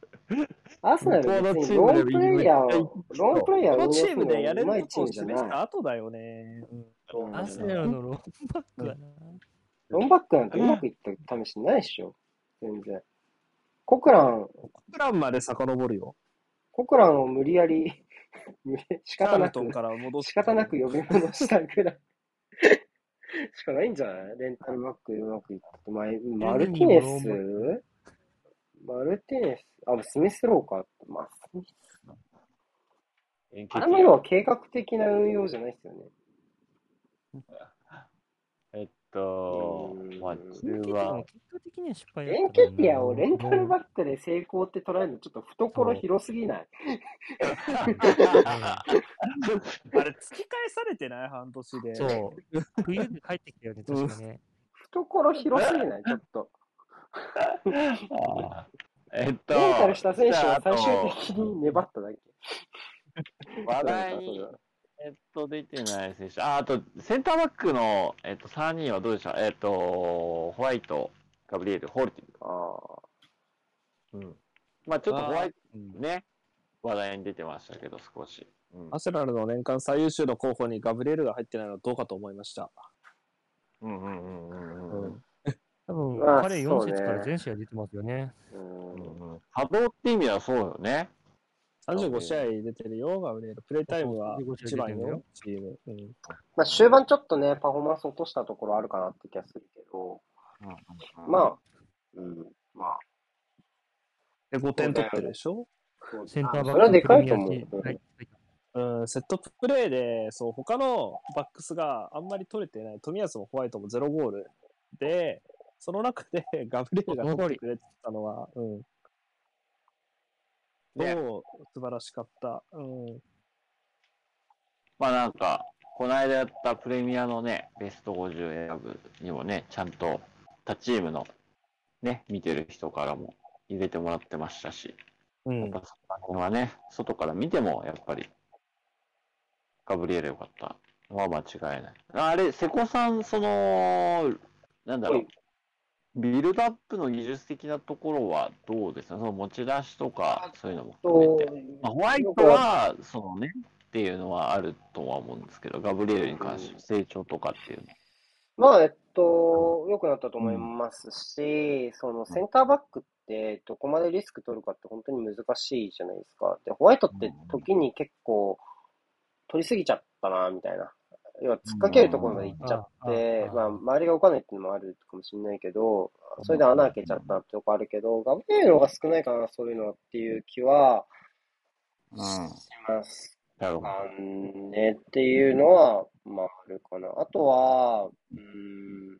アーセナル向こうの別にロチームでーンプレイヤーを、ローンプレイヤーをこのチームでやれることをームじゃない。示した後だよね。うんアスネルのローンバックはな。ロンバックなんてうまくいった試しないっしょ。全然。コクラン、プランまで遡るよ。コクランを無理やり、仕方なくールトン、から戻す。仕方なく呼び戻したぐらい。しかないんじゃない？レンタルバックうまくいって。まあ、マルティネス？マルティネス、あ、スミスローか。まあ、スミスあれも要は計画的な運用じゃないですよね。とうん、まあ、エンケ中ティアはも、結果的には失敗エンケティアをレンタルバックで成功って捉えるのちょっと懐広すぎない あれ、突き返されてない半年で。そう。冬で帰ってきたよね、確かね。懐広すぎないちょっと。えっと、レンタルした選手は最終的に粘っただけ。話題に、えっと、出てない選手。あ、あと、センターバックの、えっと、3人はどうでした？えっと、ホワイト、ガブリエル、ホールティング。あうん。まあ、ちょっとホワイうんトね、話題に出てましたけど、少し。うんアセナルの年間最優秀の候補にガブリエルが入ってないのはどうかと思いました。うんうんうんうんうん。多分、まあ彼4そうね節から全試合出てますよね。あ、うんうんうん稼働って意味ではそうよね。35試合出てるよ、ガブリエル。プレイタイムは35試合一番よよ、チーム。うん。まあ終盤ちょっとね、パフォーマンス落としたところあるかなって気がするけど、まあ、うん、まあ、で、5点取ってるでしょ？センターバックそれはでかいと思う。うん、セットプレーで、そう、他のバックスがあんまり取れてない。富安もホワイトもゼロゴールで、その中で ガブリエルが取ってくれてたのは、うん。ねどう素晴らしかった。うん。まあなんか、この間やったプレミアのね、ベスト50選ぶにもね、ちゃんと他チームのね、見てる人からも入れてもらってましたし、うん。やっぱその辺はね、外から見てもやっぱり、ガブリエルよかったのは間違いない。あれ、瀬古さん、その、なんだろう、ビルドアップの技術的なところはどうですか？その持ち出しとか、そういうのも含めて。まあ、ホワイトは、そのね、っていうのはあるとは思うんですけど、ガブリエルに関して成長とかっていうの。まあ、えっと、良くなったと思いますし、そのセンターバックってどこまでリスク取るかって本当に難しいじゃないですか。で、ホワイトって時に結構取りすぎちゃったな、みたいな。要は突っ掛けるところまで行っちゃって、うんまあ、周りが動かないっていうのもあるかもしれないけど、それで穴開けちゃったってとこあるけど、ガブリエルの方が少ないかな、そういうのはっていう気はうん。します。かねっていうのは、まあ、あるかな。あとは、うーん、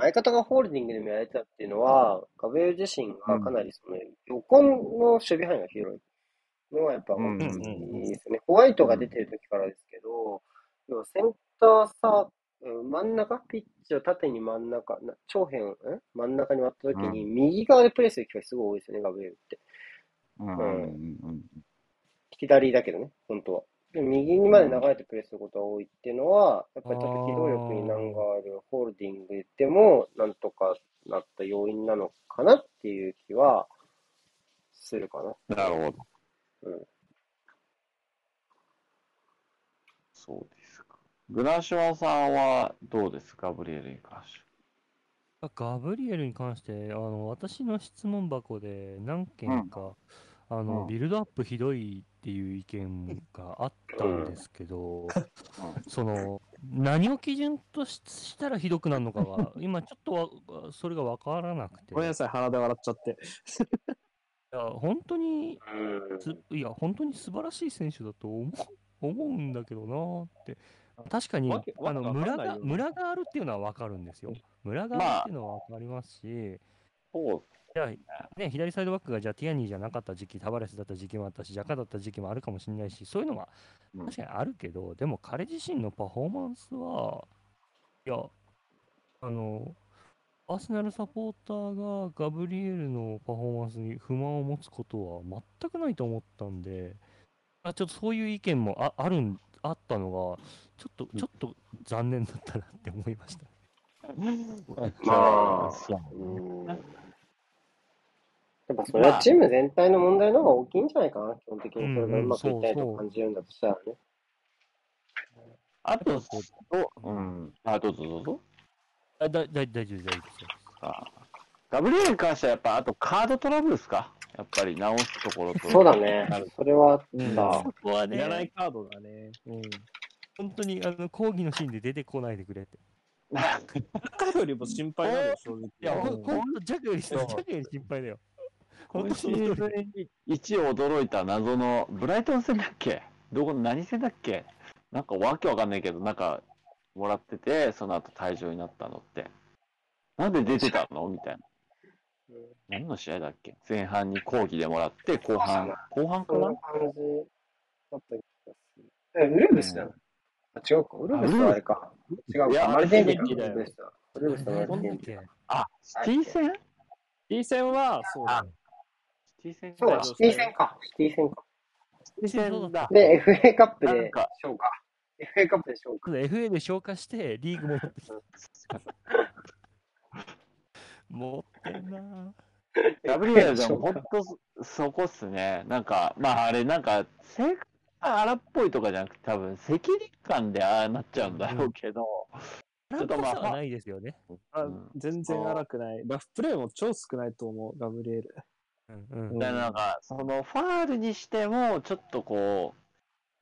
相方がホールディングでもやれてたっていうのは、ガブリエル自身がかなりその横の守備範囲が広いのはやっぱ大きいですね。ホワイトが出てる時からですけど、要はセンターサー、真ん中、ピッチを縦に真ん中、な長辺、ん？真ん中に割った時に、右側でプレーする機会すごい多いですよね、ガブリエルって。うんうんうん左だけどね、本当は。で右にまで流れてプレーすることが多いっていうのは、やっぱりちょっと機動力に難があるホールディングでも、なんとかなった要因なのかなっていう気はするかな。なるほど。うんそうですか。グラシワさんはどうですか、ガブリエルに関して。あガブリエルに関して、あの私の質問箱で何件か、あのうんビルドアップひどいっていう意見があったんですけど、その何を基準とししたらひどくなるのかが、今ちょっとわそれが分からなくて、ごめんなさい、鼻で笑っちゃって。いや本当にいや、本当に素晴らしい選手だと思う思うんだけどなーって。確かに、わけあのわけわかんないよね。ムラがムラがあるっていうのは分かるんですよ。ムラがあるっていうのは分かりますし、そうじゃあ、ね、左サイドバックがじゃあティアニーじゃなかった時期、タバレスだった時期もあったし、ジャカだった時期もあるかもしれないし、そういうのはうん。確かにあるけど、でも彼自身のパフォーマンスは、いや、あの、アーセナルサポーターがガブリエルのパフォーマンスに不満を持つことは全くないと思ったんで、あちょっとそういう意見もああるんあったのが、ちょっと、ちょっと残念だったなって思いました。まあそううんやっぱそれはチーム全体の問題の方が大きいんじゃないかな、基本的にそれがうまくいってないと感じるんだとしたらね。あと、そううん。あ、どうぞどうぞ。あだだ大丈夫、大丈夫ですよ。あガブリエルに関してはやっぱ、あとカードトラブルですか？やっぱり直すところと。そうだね。それはうんた。そこはいらないね、カードだね。うん。本当にあの講義のシーンで出てこないでくれって。中よりも心配なのよ、正直。いや、ほうんと、ジャックより、ジャックより心配だよ。本今シ当にーズン一驚いた謎のブライトン戦だっけ？どこ何戦だっけ？なんかわけわかんないけど、なんかもらってて、その後退場になったのって。なんで出てたの？みたいな。何の試合だっけ？前半に抗議でもらって、後半、後半かな？感じだった気がする。え、ウルブスだよ。あ、違うか。ウルブスはあれか。違うか。いやマルティンニマルティンニだ。ウルブスだ。ウルブスとマルティンニなんだっけ？あ、シティ戦？T 戦は、そうだね。シティ戦そうだ、シティ戦か。シティ戦か。シティ戦だ。で、FA カップで消化。FA カップで消化。FA で消化して、リーグ戻ってきた。持ってんな ガブリエルでも本当そこっすね。なんか、まああれなんか、性格が荒っぽいとかじゃなくて、多分責任感でああなっちゃうんだろうけど、ぁ。ちょっとまあないですよね。あうん全然荒くない。ラフプレーも超少ないと思う、ガブリエル。うんうん。だからなんか、そのファールにしても、ちょっとこう、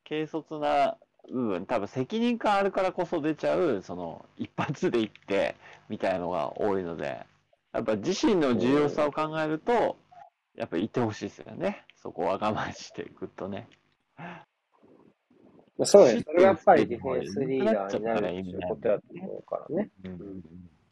軽率な部分、多分責任感あるからこそ出ちゃう、その、一発でいって、みたいのが多いので、やっぱ自身の重要さを考えると、やっぱいてほしいですよね。そこは我慢していくとね。そうね。それがやっぱりディフェンスリーダーになるっていうことだと思うからね。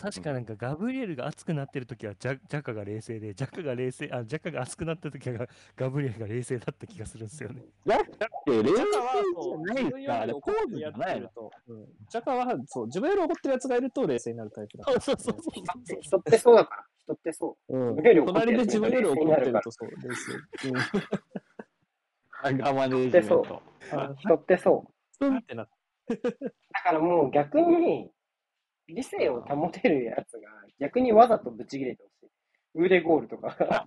確かなんかガブリエルが熱くなってる時はジャジャッカが冷静で、ジャッカが冷静、あ、ジャッカが熱くなった時はガブリエルが冷静だった気がするんですよね。だって、冷静じジャカは、そう、ゃないか、あれ、ポーズじやゃないと、うん、ジャカは、そう、自分より怒ってるやつがいると冷静になるタイプだから。そうそうそうそう。人ってそうだから。人ってそう。うん隣で自分より怒ってると、そう、冷静。うんアンガーマネージメンそうト。人ってそう。スンってなって。だからもう逆に、理性を保てるやつが逆にわざとブチ切れてほしい。腕ゴールとか。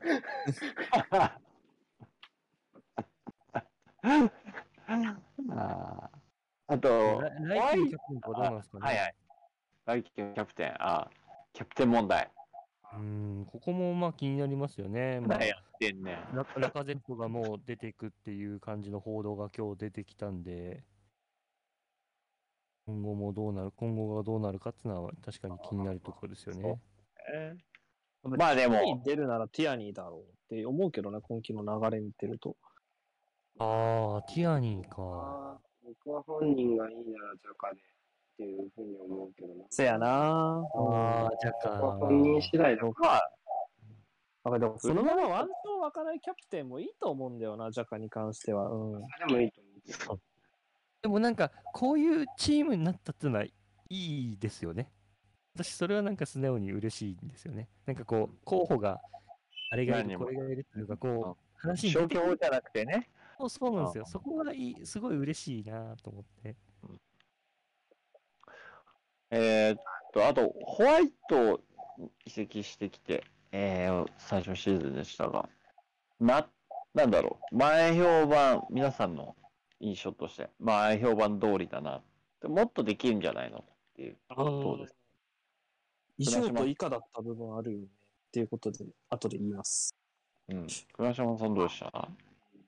あ あと、ラライキャプテンとかどうなんですかね。はいはい。ライキャプテン、あキャプテン問題。うーん、ここもまあ気になりますよね。まあ、やってんね。ララカゼットがもう出ていくっていう感じの報道が今日出てきたんで、今後もどうなる、今後がどうなるかっていうのは確かに気になるところですよね。まあでもティアニー出るならティアニーだろうって思うけどね、今季の流れ見てると。ああ、ティアニーか。僕は本人がいいならジャカで。っていうふうに思うけどな。せやなああ、じゃまあか。本人次第だかまあ、でもそのままワンチャン湧かないキャプテンもいいと思うんだよな、ジャカに関しては。うん。ら、でもいいと思うけど。そうでもなんか、こういうチームになったっていうのはいいですよね。私、それはなんか素直に嬉しいんですよね。なんかこう、候補が、あれがいる、これがいるっていうか、こう、話に消去法じゃなくてね。そうそうなんですよ。あそこがいい、すごい嬉しいなと思って。えーっと、あと、ホワイト移籍してきて、えー、最初のシーズンでしたが、な、なんだろう、前評判、皆さんの印象として、前評判通りだな。もっとできるんじゃないのっていう。どうです以上と以下だった部分あるよね。っていうことで、後で言います。うん。倉島さんどうでした？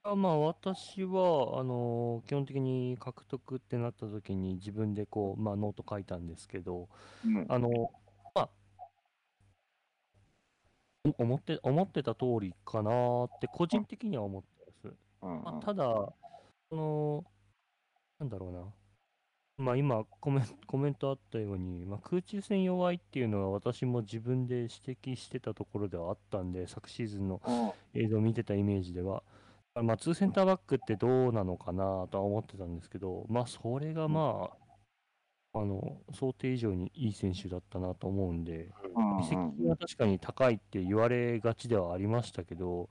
あまあ、私は、あの基本的に獲得ってなった時に自分でこう、まあ、ノート書いたんですけど、うん。あの、まあ、お思って、思ってた通りかなーって個人的には思ってます。うんまあ、ただ、その、なんだろうな。まあ今コメン、コメントあったように、まあ、空中戦弱いっていうのは私も自分で指摘してたところではあったんで、昨シーズンの映像を見てたイメージでは、まあ、ツーセンターバックってどうなのかなとは思ってたんですけど、まあ、それがまあ、あの、想定以上にいい選手だったなと思うんで、うん移籍金は確かに高いって言われがちではありましたけど、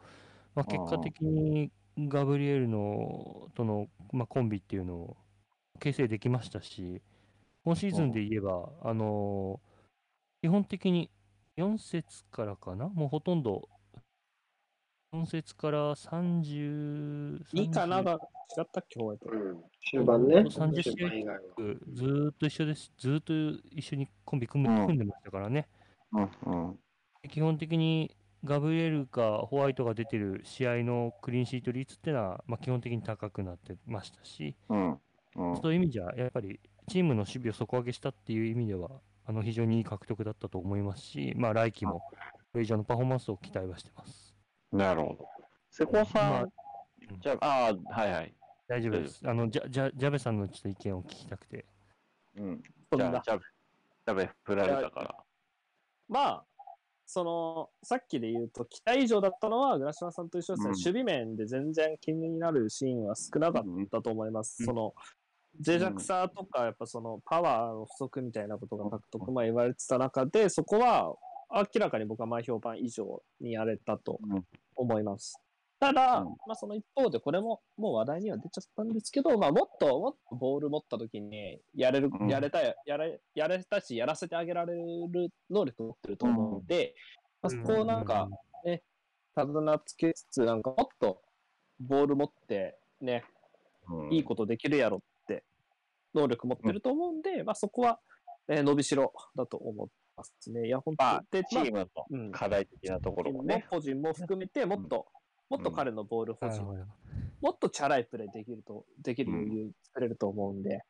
まあ、結果的にガブリエルのとの、まあ、コンビっていうのを形成できましたし、今シーズンで言えば、あの基本的に4節からかな、もうほとんど4節から30、いいかな？30が違ったっけ、ホワイト。うん。終盤ね。30試合。ずーっと一緒です。ずーっと一緒にコンビ組んでましたからね。うん。うん。基本的にガブリエルかホワイトが出てる試合のクリーンシート率っていうのは、まあ、基本的に高くなってましたし、うん。うん。そういう意味じゃ、やっぱりチームの守備を底上げしたっていう意味では、あの非常にいい獲得だったと思いますし、まあ、来季もこれ以上のパフォーマンスを期待はしてます。なるほど。瀬古さん、まあうんじゃあ、あーはいはい。大丈夫です。あのジャジャジャベさんのちょっと意見を聞きたくて。うん。じゃあ、じゃあ、じゃあ、振られたから。まあ、その、さっきで言うと、期待以上だったのは、倉島さんと一緒ですね、うん守備面で全然気になるシーンは少なかったと思います。うんその、脆弱さとか、やっぱその、パワーの不足みたいなことが獲得、まあ言われてた中で、そこは、明らかに僕は前評判以上にやれたとうん思います。ただ、うん。まあその一方で、これももう話題には出ちゃったんですけど、まあもっともっとボール持った時に、やれるう、ん。やれた、やれ、やれたし、やらせてあげられる能力を持ってると思うので、まあ、そこをなんか、ね、ただなつけつつ、なんかもっとボール持って、ね、うん。いいことできるやろって、能力持ってると思うんで、まあそこは、えー伸びしろだと思いますね。いや、本当まあ、で、チームのうん。課題的なところもね。個人も含めて、もっと、もっと彼のボール保持、なるほどもっとチャラいプレーできると、できる余裕作れると思うんで、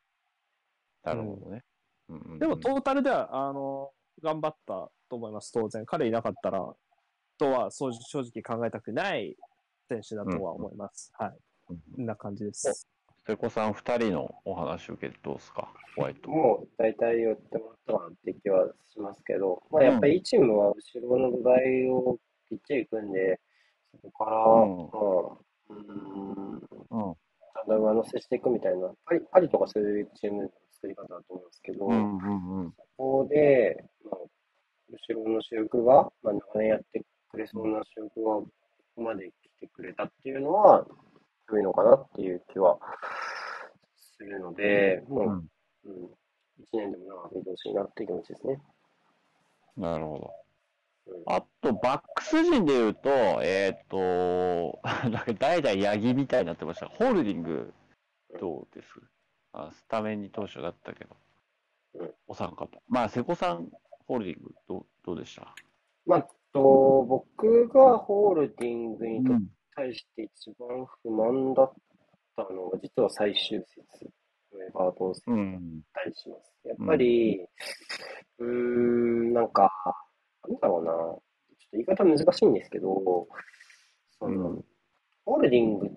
なるほどね。うんうんうんでもトータルでは、あの、頑張ったと思います、当然。彼いなかったら、とは正直考えたくない選手だとは思います。はい。うんこんな感じです。瀬古さん二人のお話を受けてどうですか？ホワイト。もう大体言ってもらったかなって気はしますけど、まあ、やっぱりいいチームは後ろの土台をきっちり組んで、そこから、うんまあ、うーん、うん。だんだん上乗せしていくみたいな、パリパリとかそういうチームの作り方だと思うんですけど、うんうんうん。そこで、まあ、後ろの主力が、まあ、長年やってくれそうな主力がここまで来てくれたっていうのは、良いのかなっていう気はするので、もう、うんうん、一年でも長く見てほしいなっていう気持ちですね。なるほど。うんあと、バックス陣で言うと、えっ、と、なんか代々ヤギみたいになってました。ホールディング、どうです？あスタメンに当初だったけどうん、お三方。まあ、瀬古さん、ホールディング、どうどうでした？まあ、と僕がホールディングにん。対して一番不満だったのが、実は最終節、エバートン戦うん。たりします。やっぱり、うーん、なんか、なんだろうな、ちょっと言い方難しいんですけど、その、うんホールディングっ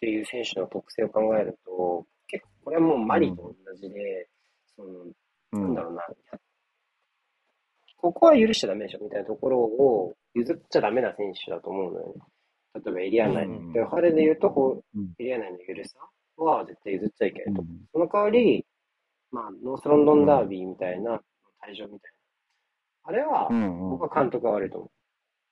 ていう選手の特性を考えると、結構これはもうマリと同じで、その、うんなんだ。ろうな、ここは許しちゃダメでしょみたいなところを譲っちゃダメな選手だと思うのよね。例えばエリア内うんで、彼で言うと、エリア内の許しさは絶対譲っちゃいけないと。うんその代わり、まあ、ノースロンドンダービーみたいな、退場みたいな。あれは、うん僕は監督が悪いと思う。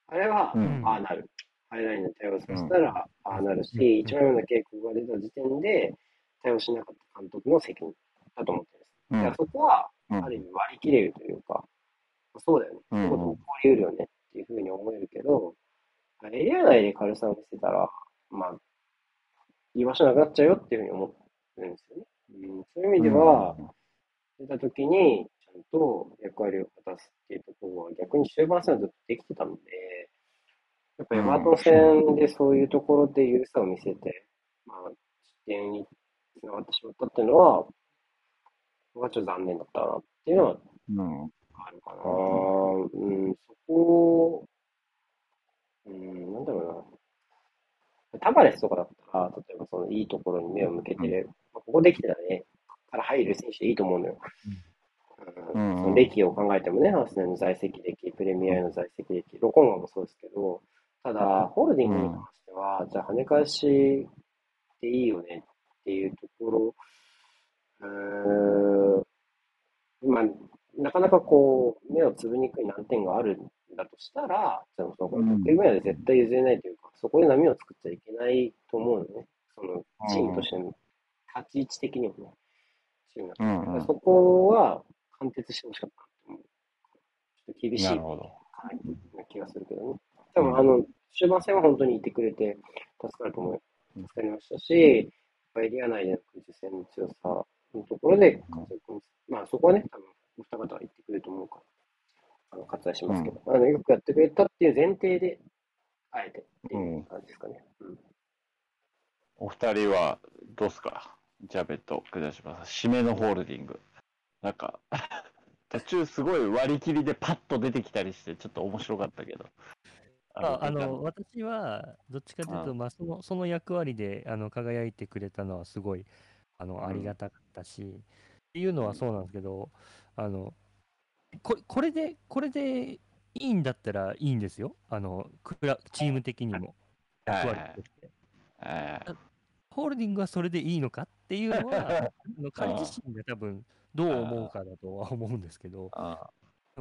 あれは、うんああなる。ハイラインで対応させたら、ああなるし、一番目の傾向が出た時点で、対応しなかった監督の責任だと思ってるんです。うんだからそこは、うんある意味割り切れるというか、そうだよね。そういうこと起こり得るよねっていうふうに思えるけど、エリア内で軽さを見せたら、まあ、居場所なくなっちゃうよっていうふうに思ってるんですよね。うん、そういう意味では、出た時に、と役割を果たすっていうところは逆に終盤戦はずっとできてたので、やっぱエバートン戦でそういうところで緩さを見せて、まあ、失点につながってしまったっていうのは、僕はちょっと残念だったなっていうのはうん。あるかな。うん、そこ、うん、なんだろうな。タバレスとかだったら、例えばそのいいところに目を向けて、まあここできたらね、から入る選手でいいと思うのよ。うんうんその歴を考えてもね、アーセナルの在籍歴、プレミアの在籍歴、ロコンガもそうですけど、ただ、ホールディングに関しては、じゃあ跳ね返しでいいよねっていうところ、うーん、まあ、なかなかこう、目をつぶりにくい難点があるんだとしたら、じゃあそのうん。得意分野で絶対譲れないというか、そこで波を作っちゃいけないと思うのね。そのチームとしての立ち位置的にもね。チームのうん。うんそこは貫徹してほしかったなと思う。ちょっと厳しいなるほど。はいな気がするけどね。多分、あの、終盤戦は本当にいてくれて助かると思う。助かりましたし、やっぱエリア内での空中戦の強さのところで活躍をまあそこはね、多分お二方は言ってくれると思うから、あの割愛しますけど、あのよくやってくれたっていう前提で、あえてっていう感じですかね。うんお二人はどうすか？ジャベと下島さん。締めのホールディング。なんか、途中すごい割り切りでパッと出てきたりして、ちょっと面白かったけど。ああの私はどっちかというと、うん。まあ、そのその役割であの輝いてくれたのはすごいあのん。ありがたかったし、っていうのはそうなんですけどあのここれでこれでいいんだったらいいんですよ。あのクラチーム的にも。役割として。えーホールディングはそれでいいのかっていうのは あの彼自身が多分どう思うかだとは思うんですけど。あ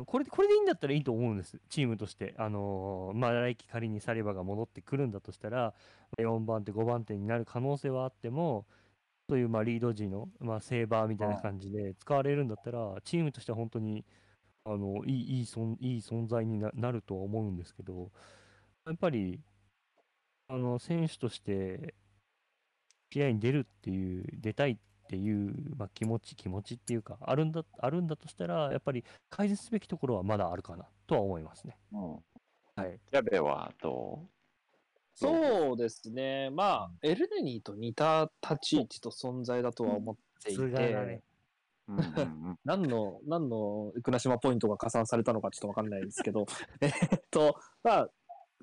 これでこれでいいんだったらいいと思うんです、チームとして。あのーまあ、来季仮にサリバが戻ってくるんだとしたら、4番手、5番手になる可能性はあっても、そういうまあリード時の、まあ、セーバーみたいな感じで使われるんだったら、チームとしては本当にあのいいいい存いい存在にななるとは思うんですけど、やっぱりあの選手として試合に出るっていう、出たいっていう、まあ、気持ち、気持ちっていうか、あるんだあるんだとしたら、やっぱり改善すべきところはまだあるかなとは思いますね。うん。はい。ジャベはどそうですね。まあ、エルネニーと似た立ち位置と存在だとは思っていて、ううんうんうん 何の、何の倉島ポイントが加算されたのかちょっとわかんないですけど、えっと、まあ、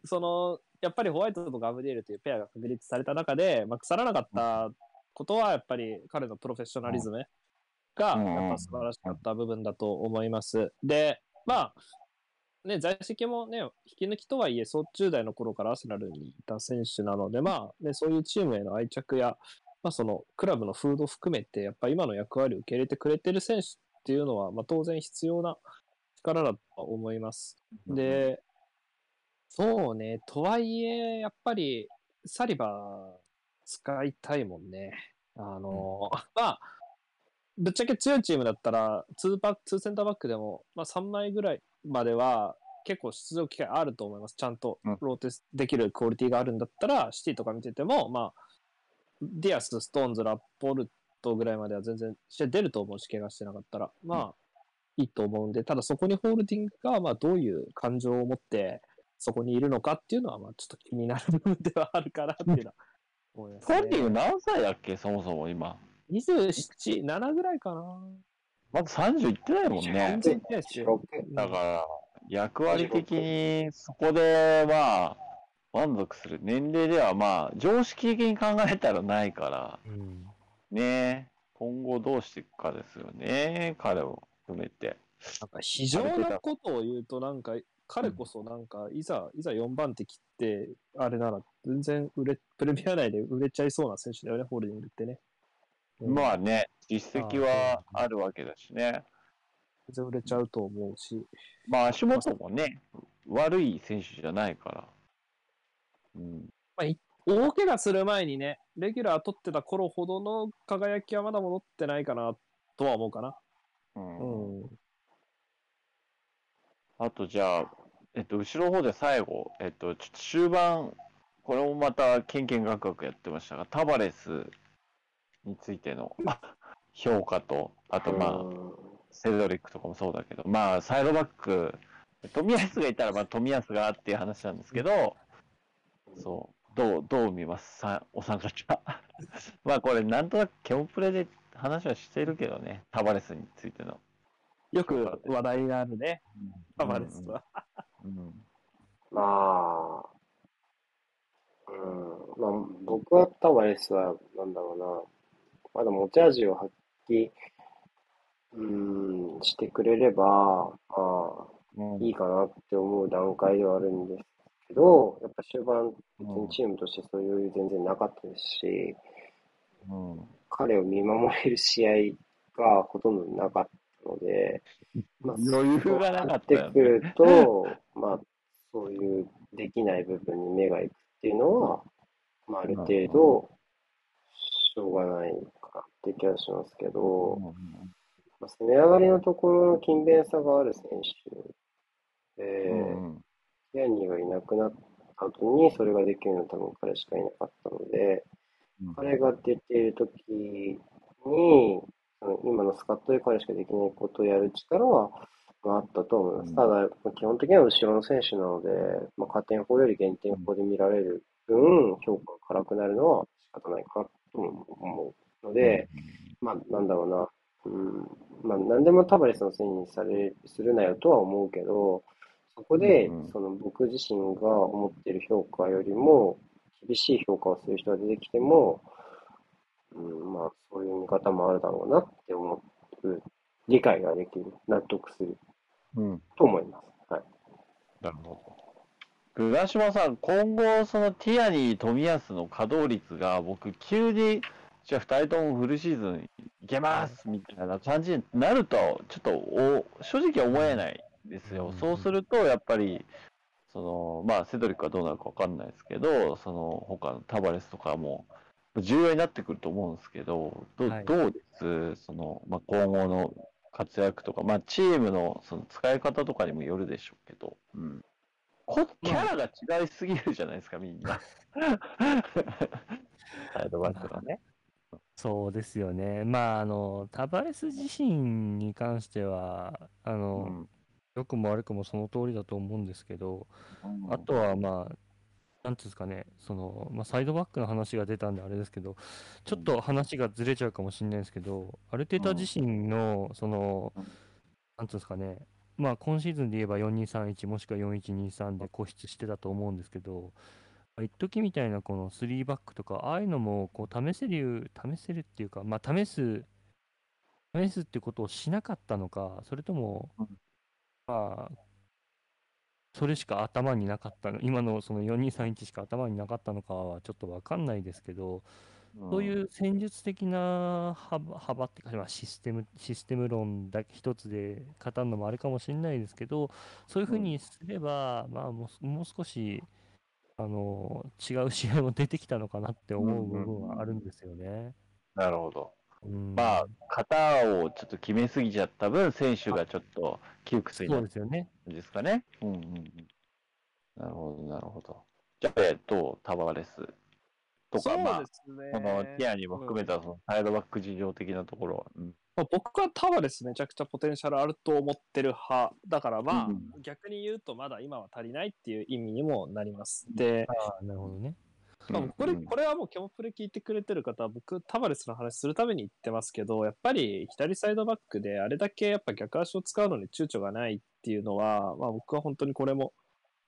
その、やっぱりホワイトとガブディールというペアが確立された中で、まあ、腐らなかったことは、やっぱり彼のプロフェッショナリズムが、うんやっぱ素晴らしかった部分だと思います。で、まあ、ね、在籍もね、引き抜きとはいえ、そう10代の頃からアーセナルにいた選手なので、まあ、ね、そういうチームへの愛着や、まあ、そのクラブの風土を含めて、やっぱり今の役割を受け入れてくれてる選手っていうのは、まあ、当然必要な力だとは思います。で、そうね、とはいえ、やっぱり、サリバー使いたいもんね。あの、まあ、ぶっちゃけ強いチームだったら、2バック、2センターバックでも、まあ3枚ぐらいまでは、結構出場機会あると思います。ちゃんとうんローテスできるクオリティがあるんだったら、シティとか見てても、まあ、ディアス、ストーンズ、ラポルトぐらいまでは全然試合出ると思うし、怪我してなかったら。まあ、いいと思うんで、ただそこにホールディングが、まあ、どういう感情を持って、そこにいるのかっていうのは、まあ、ちょっと気になる部分ではあるかなっていうのは思います、何歳だっけそもそも今？27、7ぐらいかな。まだ30いってないもんねいってないですよ。16だから、役割的にそこで、まあ、満足する年齢では、まあ、常識的に考えたらないから、うん。ね今後どうしていくかですよね、彼を。含めて。なんか非常なことを言うと、なんか、彼こそなんか、いざ、いざ4番手切って、あれなら、全然売れ、プレミア内で売れちゃいそうな選手だよね、ホールディングってね。うんまあね、実績はあるわけだしね。全然売れちゃうと思うし。まあ足元もね、悪い選手じゃないから。うん。まあ、い大怪我する前にね、レギュラー取ってた頃ほどの輝きはまだ戻ってないかな、とは思うかな。うんうん。あとじゃあ、えっと、後ろの方で最後、えっと、ちょっと終盤、これもまた、ケンケンガクガクやってましたが、タバレスについての評価と、あとまあ、セドリックとかもそうだけど、まあ、サイドバック、冨安がいたら、まあ、冨安がっていう話なんですけど、そう、どう、どう見ます？さお三方。まあ、これ、なんとなく、ケモプレで話はしてるけどね、タバレスについての。よく話題があるね、タバレスは。うん。まあ、うん、まあ、僕はタバレスは、なんだろうな、まだ持ち味を発揮、うん、してくれれば、まあ、うん。いいかなって思う段階ではあるんですけど、やっぱ終盤、別うんにチームとしてそういう余裕全然なかったですし、うん。彼を見守れる試合がほとんどなかったので、まあ、余裕がなかってくると、まあ、そういうできない部分に目がいくっていうのは、まあ、ある程度、しょうがないかなって気がしますけど、まあ、攻め上がりのところの勤勉さがある選手で、うんキアニーがいなくなった後にそれができるのは多分彼しかいなかったので、うん。彼が出ている時に、今のスカットで彼しかできないことをやる力は、まあ、あったと思います。うん。ただ、基本的には後ろの選手なので、まあ、加点法より減点法で見られる分、評価が辛くなるのは仕方ないかなとも思うので、まあ、なんだろうな、うん、まあ、何でもタバレスのせいにされするなよとは思うけど、そこでその僕自身が思っている評価よりも、厳しい評価をする人が出てきても、うん、まあ、そういう見方もあるだろうなって思う、理解ができる、納得するうん。と思います。はい。なるほど。浦島さん、今後、そのティアニー、冨安の稼働率が、僕、急に、じゃあ2人ともフルシーズンいけますみたいな感じになると、ちょっとお正直思えないですよ。そうすると、やっぱり、その、まあ、セドリックはどうなるかわかんないですけど、その、他のタバレスとかも、重要になってくると思うんですけど、どはいどうです？その、まあ、今後の活躍とか、まあ、チームのその使い方とかにもよるでしょうけど、うん、こキャラが違いすぎるじゃないですか、みんな。サイドバックがね。そうですよね。まあ、あの、タバレス自身に関しては、あうの、ん良くも悪くもその通りだと思うんですけど、あとはまあ、なんていうんですかね、その、まあ、サイドバックの話が出たんであれですけど、ちょっと話がずれちゃうかもしれないですけど、アルテタ自身の、そのうん、なんていうんですかね、まあ、今シーズンで言えば4231もしくは4123で固執してたと思うんですけど、一時みたいなこの3バックとか、ああいうのもこう試せる、試せるっていうか、まあ、試す、試すってことをしなかったのか、それともうん、まあ、それしか頭になかったの、今のその4231しか頭になかったのかはちょっとわかんないですけど、そういう戦術的な幅幅っていうか、まあ、システム、システム論だけ一つで語るのもあれかもしれないですけど、そういうふうにすれば、まあもうす、もう少し、あの、違う試合も出てきたのかなって思う部分はあるんですよね。なるほど。うん、まあ、型をちょっと決めすぎちゃった分、選手がちょっと窮屈にそなるうですよね。んですかね。うんうんうん。なるほど、なるほど。じゃあ、えっと、タバレスとか、まあ、このティアニーも含めたそのサイドバック事情的なところは。うんまあ、僕はタバレスめちゃくちゃポテンシャルあると思ってる派。だからまあ、うん逆に言うとまだ今は足りないっていう意味にもなります。で、ああ、なるほどね。まあこれ、うんこれはもうキャモプレ聞いてくれてる方は、僕、タバレスの話するために言ってますけど、やっぱり左サイドバックであれだけやっぱ逆足を使うのに躊躇がないっていうのは、まあ僕は本当にこれも、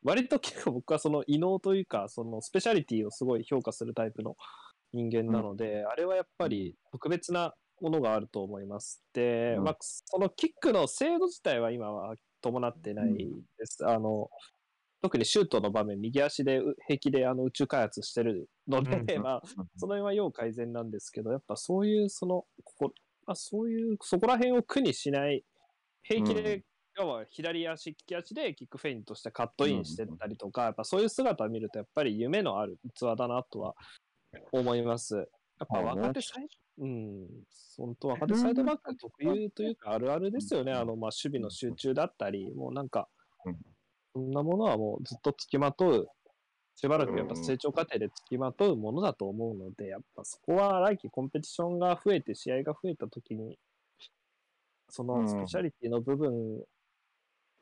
割と結構僕はその異能というか、そのスペシャリティをすごい評価するタイプの人間なので、あれはやっぱり特別なものがあると思います。で、うんまあ、そのキックの精度自体は今は伴ってないです。あの、特にシュートの場面、右足でう平気であの宇宙開発してるので、うんまあ、その辺は要改善なんですけど、やっぱそういう、その、ここ、まあ、そういう、そこら辺を苦にしない、平気うんで、要は左足、利き足でキックフェイントしてカットインしてったりとか、やっぱそういう姿を見ると、やっぱり夢のある器だなとは思います。やっぱあ若手サイうん、本当若手サイドバック特有というか、あるあるですよね。あの、まあ、守備の集中だったり、もうなんかうん、そんなものはもうずっとつきまとう、しばらくやっぱ成長過程でつきまとうものだと思うので、やっぱそこは来季コンペティションが増えて、試合が増えたときに、そのスペシャリティの部分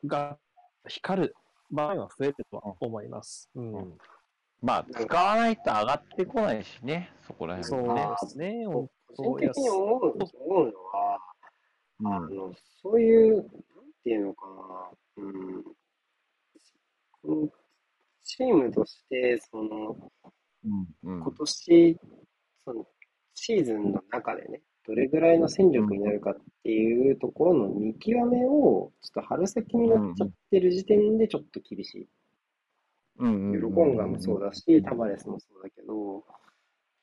が光る場面は増えるとは思います。うん。うんまあ、使わないと上がってこないしね、そこらそう辺ね。ですね。個本人的に思う思うのは、あうんの、そういう、なんていうのかな、うん、チームとして、その、うんうん。今年、その、シーズンの中でね、どれぐらいの戦力になるかっていうところの見極めを、ちょっと春先になっちゃってる時点でちょっと厳しい。うんユロコンガもそうだし、タバレスもそうだけど、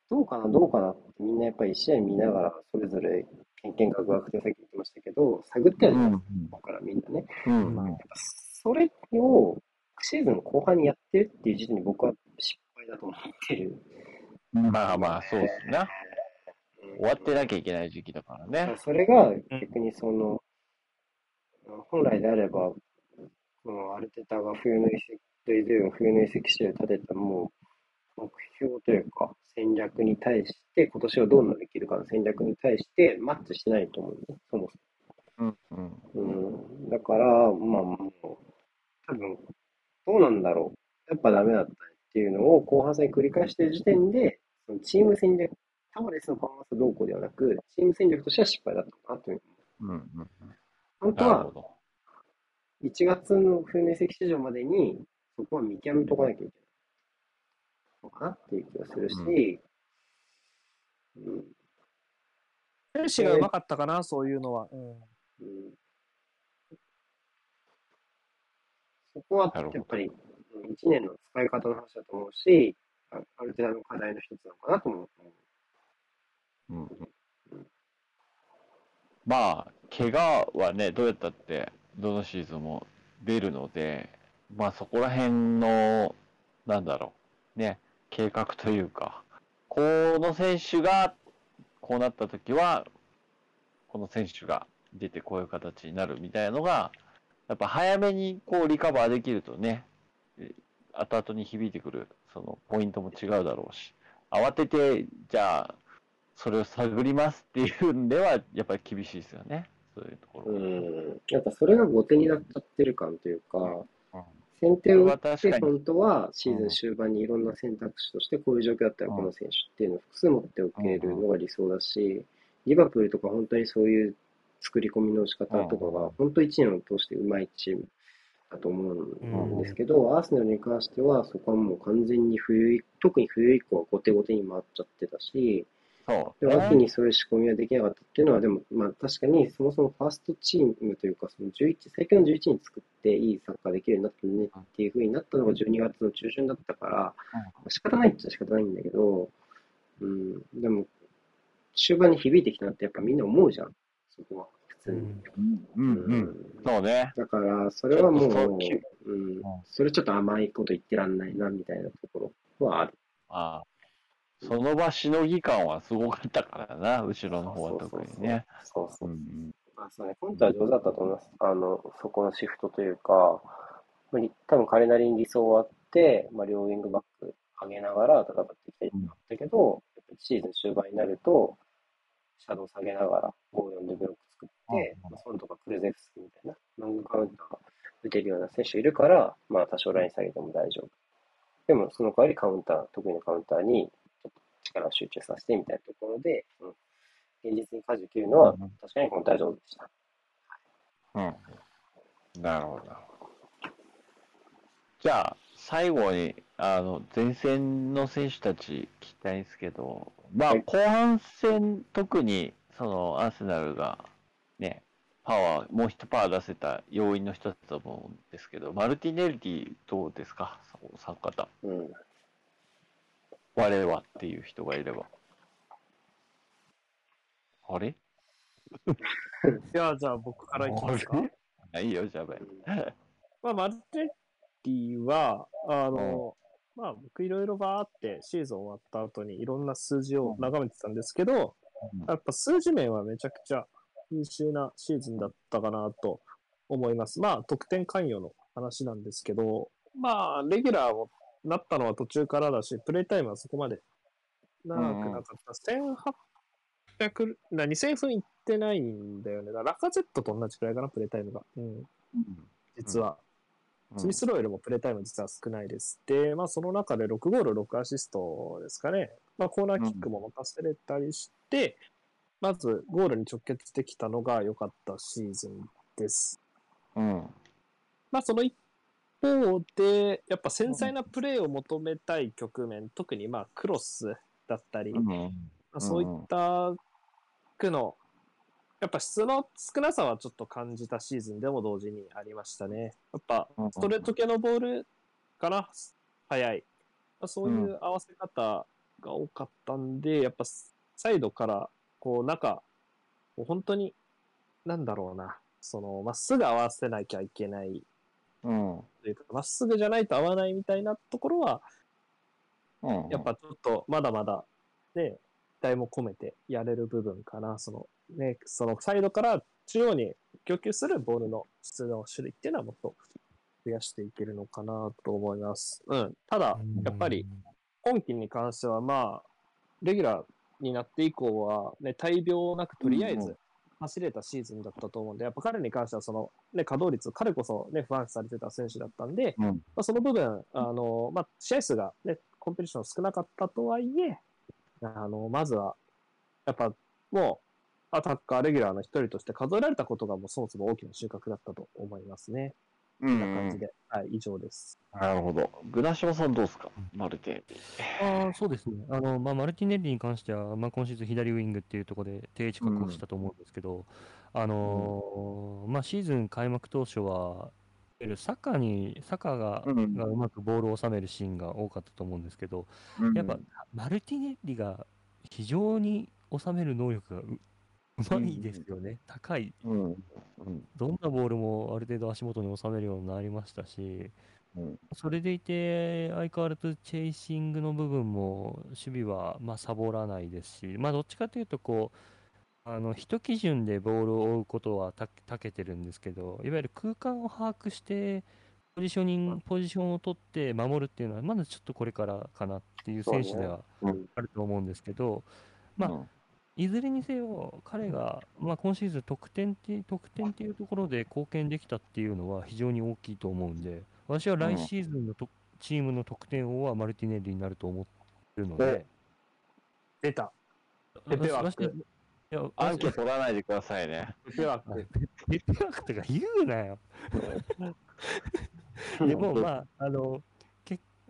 どうかな、どうかなってみんなやっぱり試合見ながら、それぞれ経験学学ってさっき言ってましたけど、探ってあるじゃないですか、ここからみんなね。うん。うんそれをシーズン後半にやってるっていう時点で僕は失敗だと思ってる。まあまあ、そうですね。うん終わってなきゃいけない時期だからね。それが逆にその、本来であれば、このアルテタが冬の移籍、レイデルが冬の移籍して立てたもう目標というか戦略に対して、今年をどう乗り切るかの戦略に対してマッチしてないと思うね、そもうんうんそも。うん、だから、まあもう、多分、どうなんだろう。やっぱダメだったねっていうのを後半戦繰り返してる時点で、そのチーム戦略、タワレスのパフォーマンスどうこうではなく、チーム戦略としては失敗だったかなという。うんうんうん本当はなるほど。1月の冬の移籍市場までに、そこは見極めとかなきゃいけないのかなっていう気がするし、うん選手がうまかったかな、そういうのは。うんうんそこはやっぱり1年の使い方の話だと思うし、あある程度の課題の一つなのかなと思う。うんうんまあ、怪我はね、どうやったって、どのシーズンも出るので、まあそこら辺の、なんだろう、ね、計画というか、この選手がこうなった時は、この選手が出てこういう形になるみたいなのが、やっぱ早めにこうリカバーできるとね、え後々に響いてくる、そのポイントも違うだろうし、慌てて、じゃあ、それを探りますっていうんでは、やっぱり厳しいですよね。そういうところ。うん。やっぱそれが後手になっちゃってる感というか、うん先手を打って本当はシーズン終盤にいろんな選択肢としてこういう状況だったらうんこの選手っていうのを複数持っておけるのが理想だし、リバプールとか本当にそういう作り込みの仕方とかが本当1年を通してうまいチームだと思うんですけど、アーセナルに関してはそこはもう完全に冬以、特に冬以降は後手後手に回っちゃってたし、でも秋にそういう仕込みはできなかったっていうのは、でも、まあ確かにそもそもファーストチームというか、その11、最強の11人作っていいサッカーできるようになったねっていう風になったのが12月の中旬だったから、仕方ないっちゃ仕方ないんだけど、うん、でも、終盤に響いてきたなってやっぱみんな思うじゃん、そこは、普通に。うんうん。そうね。だから、それはもう、ううん、それちょっと甘いこと言ってらんないな、みたいなところはある。ああその場しのぎ感はすごかったからな、後ろの方は特にね。そうそううんうあそうね、コンテは上手だったと思います。あの、そこのシフトというか、まあり多分彼なりに理想はあって、まあ、両ウィングバック上げながら戦っていきたいと思ったけど、やっぱりシーズン終盤になると、シャドウ下げながら5-4でブロック作って、うんまあ、ソンとかクルゼフスキみたいな、ロングカウンター打てるような選手いるから、まあ多少ライン下げても大丈夫。でもその代わりカウンター、得意なカウンターにちょっと力を集中させてみたいなところで、うん現実に舵を切るのはうん確かにこの大丈夫でした。うん。なるほど。じゃあ、最後に、あの、前線の選手たち聞きたいんですけど、まあ、はい後半戦、特に、そのアーセナルがね、パワー、もう一パワー出せた要因の一つだと思うんですけど、マルティネリティどうですか、お三方。うん。我はっていう人がいれば。あれ？いや、じゃあ僕からいきますか。あい いよ、じゃあ、べ。まあ、マルテッリは、あの、まあ、僕いろいろバーってシーズン終わった後にいろんな数字を眺めてたんですけど、うんやっぱ数字面はめちゃくちゃ優秀なシーズンだったかなと思います。まあ、得点関与の話なんですけど、まあ、レギュラーをなったのは途中からだし、プレイタイムはそこまで長くなかった。1800、な2000分いってないんだよね。だからラカゼットと同じくらいかな、プレイタイムが。うん、実は。スミスローよりもプレイタイム実は少ないです。で、まあその中で6ゴール6アシストですかね。まあコーナーキックも持たせれたりして、まずゴールに直結できたのが良かったシーズンです。うん。まあその一方で、やっぱ繊細なプレーを求めたい局面、特にまあクロスだったり、うん。まあそういった区の、やっぱ質の少なさはちょっと感じたシーズンでも同時にありましたね。やっぱうんストレート系のボールかな、速い。まあそういう合わせ方が多かったんで、やっぱサイドからこう中、もう本当に、なんだろうな、そのまっすぐ合わせなきゃいけないうん。というか、まっすぐじゃないと合わないみたいなところは、うん。やっぱちょっとまだまだね、期待も込めてやれる部分かな。そのね、そのサイドから中央に供給するボールの質の種類っていうのはもっと増やしていけるのかなと思います。うん。ただ、やっぱり今季に関してはまあ、レギュラーになって以降はね、大病なくとりあえず走れたシーズンだったと思うんで、やっぱ彼に関してはそのね、稼働率、彼こそね、不安視されてた選手だったんで、うん。まあ、その部分、あの、まあ、試合数がね、コンペティション少なかったとはいえ、あの、まずは、やっぱ、もう、アタッカー、レギュラーの一人として数えられたことがもうそもそも大きな収穫だったと思いますね。うこんな感じで。はい、以上です。なるほど。グラシオさんどうですか？マルテ。あーそうですね。あの、まあ、マルティネッリに関しては、まあ、今シーズン左ウィングっていうところで定位置確保したと思うんですけど、あのーまあ、シーズン開幕当初は、サッカーに、サッカーが,、うんがうまくボールを収めるシーンが多かったと思うんですけど、やっぱ、マルティネッリが非常に収める能力がううまいですよね。高い。うん。うん。どんなボールもある程度足元に収めるようになりましたし、うん。それでいて、相変わらずチェイシングの部分も、守備はまあサボらないですし、まあ、どっちかというとこう、あの一基準でボールを追うことはたたけてるんですけど、いわゆる空間を把握して、ポジショニング、ポジションを取って守るっていうのは、まだちょっとこれからかなっていう選手ではうん。あると思うんですけど、まあうんいずれにせよ、彼が、まあ、今シーズン得点って、得点っていうところで貢献できたっていうのは非常に大きいと思うんで、私は来シーズンのと、チームの得点王はマルティネッリになると思ってるので、出た。ペペ枠私はいや、アンケ取らないでくださいね。ペペ枠。ペペ枠とか言うなよ。でも、まあ、あの、け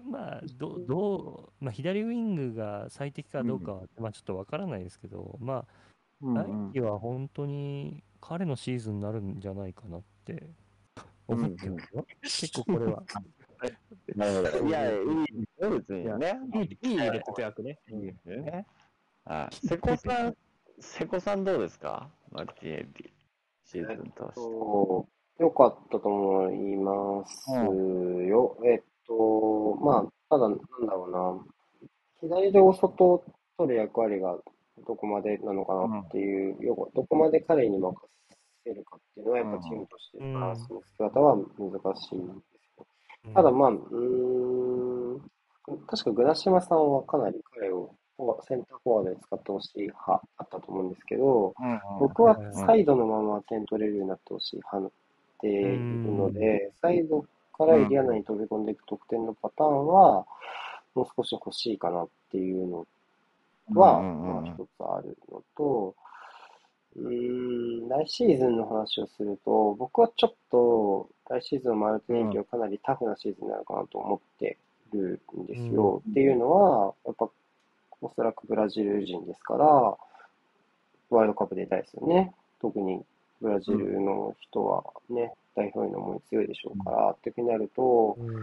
まあ、どどう、まあ、左ウィングが最適かどうかは、まあ、ちょっとわからないですけど、まあ、来季は本当に彼のシーズンになるんじゃないかなって思ってますよ。結構これは。なるほど。いや、いいですね。いい、いい意味でペペ枠ね。いいですよね。はい。瀬古さん、瀬古さんどうですか？マルティネッリ。シーズン通して。そう、良かったと思いますよ。えっと、まあ、ただ、なんだろうな。左でお外を取る役割がどこまでなのかなっていう、要はどこまで彼に任せるかっていうのは、やっぱチームとしてバランスの姿は難しいんですよ。ただ、まあ、うーん、確かグラシマさんはかなり彼をセンターフォワードで使ってほしい派あったと思うんですけど、僕はサイドのまま点取れるようになってほしい派でいるので、サイドからエリア内に飛び込んでいく得点のパターンは、もう少し欲しいかなっていうのは、まあ一つあるのと、うーん、来シーズンの話をすると、僕はちょっと、来シーズンのマルティネッリはかなりタフなシーズンになるかなと思ってるんですよ。っていうのは、やっぱ、おそらくブラジル人ですから、ワールドカップ出たいですよね。特にブラジルの人はね、代表への思い強いでしょうから、っていうふうになると、うん。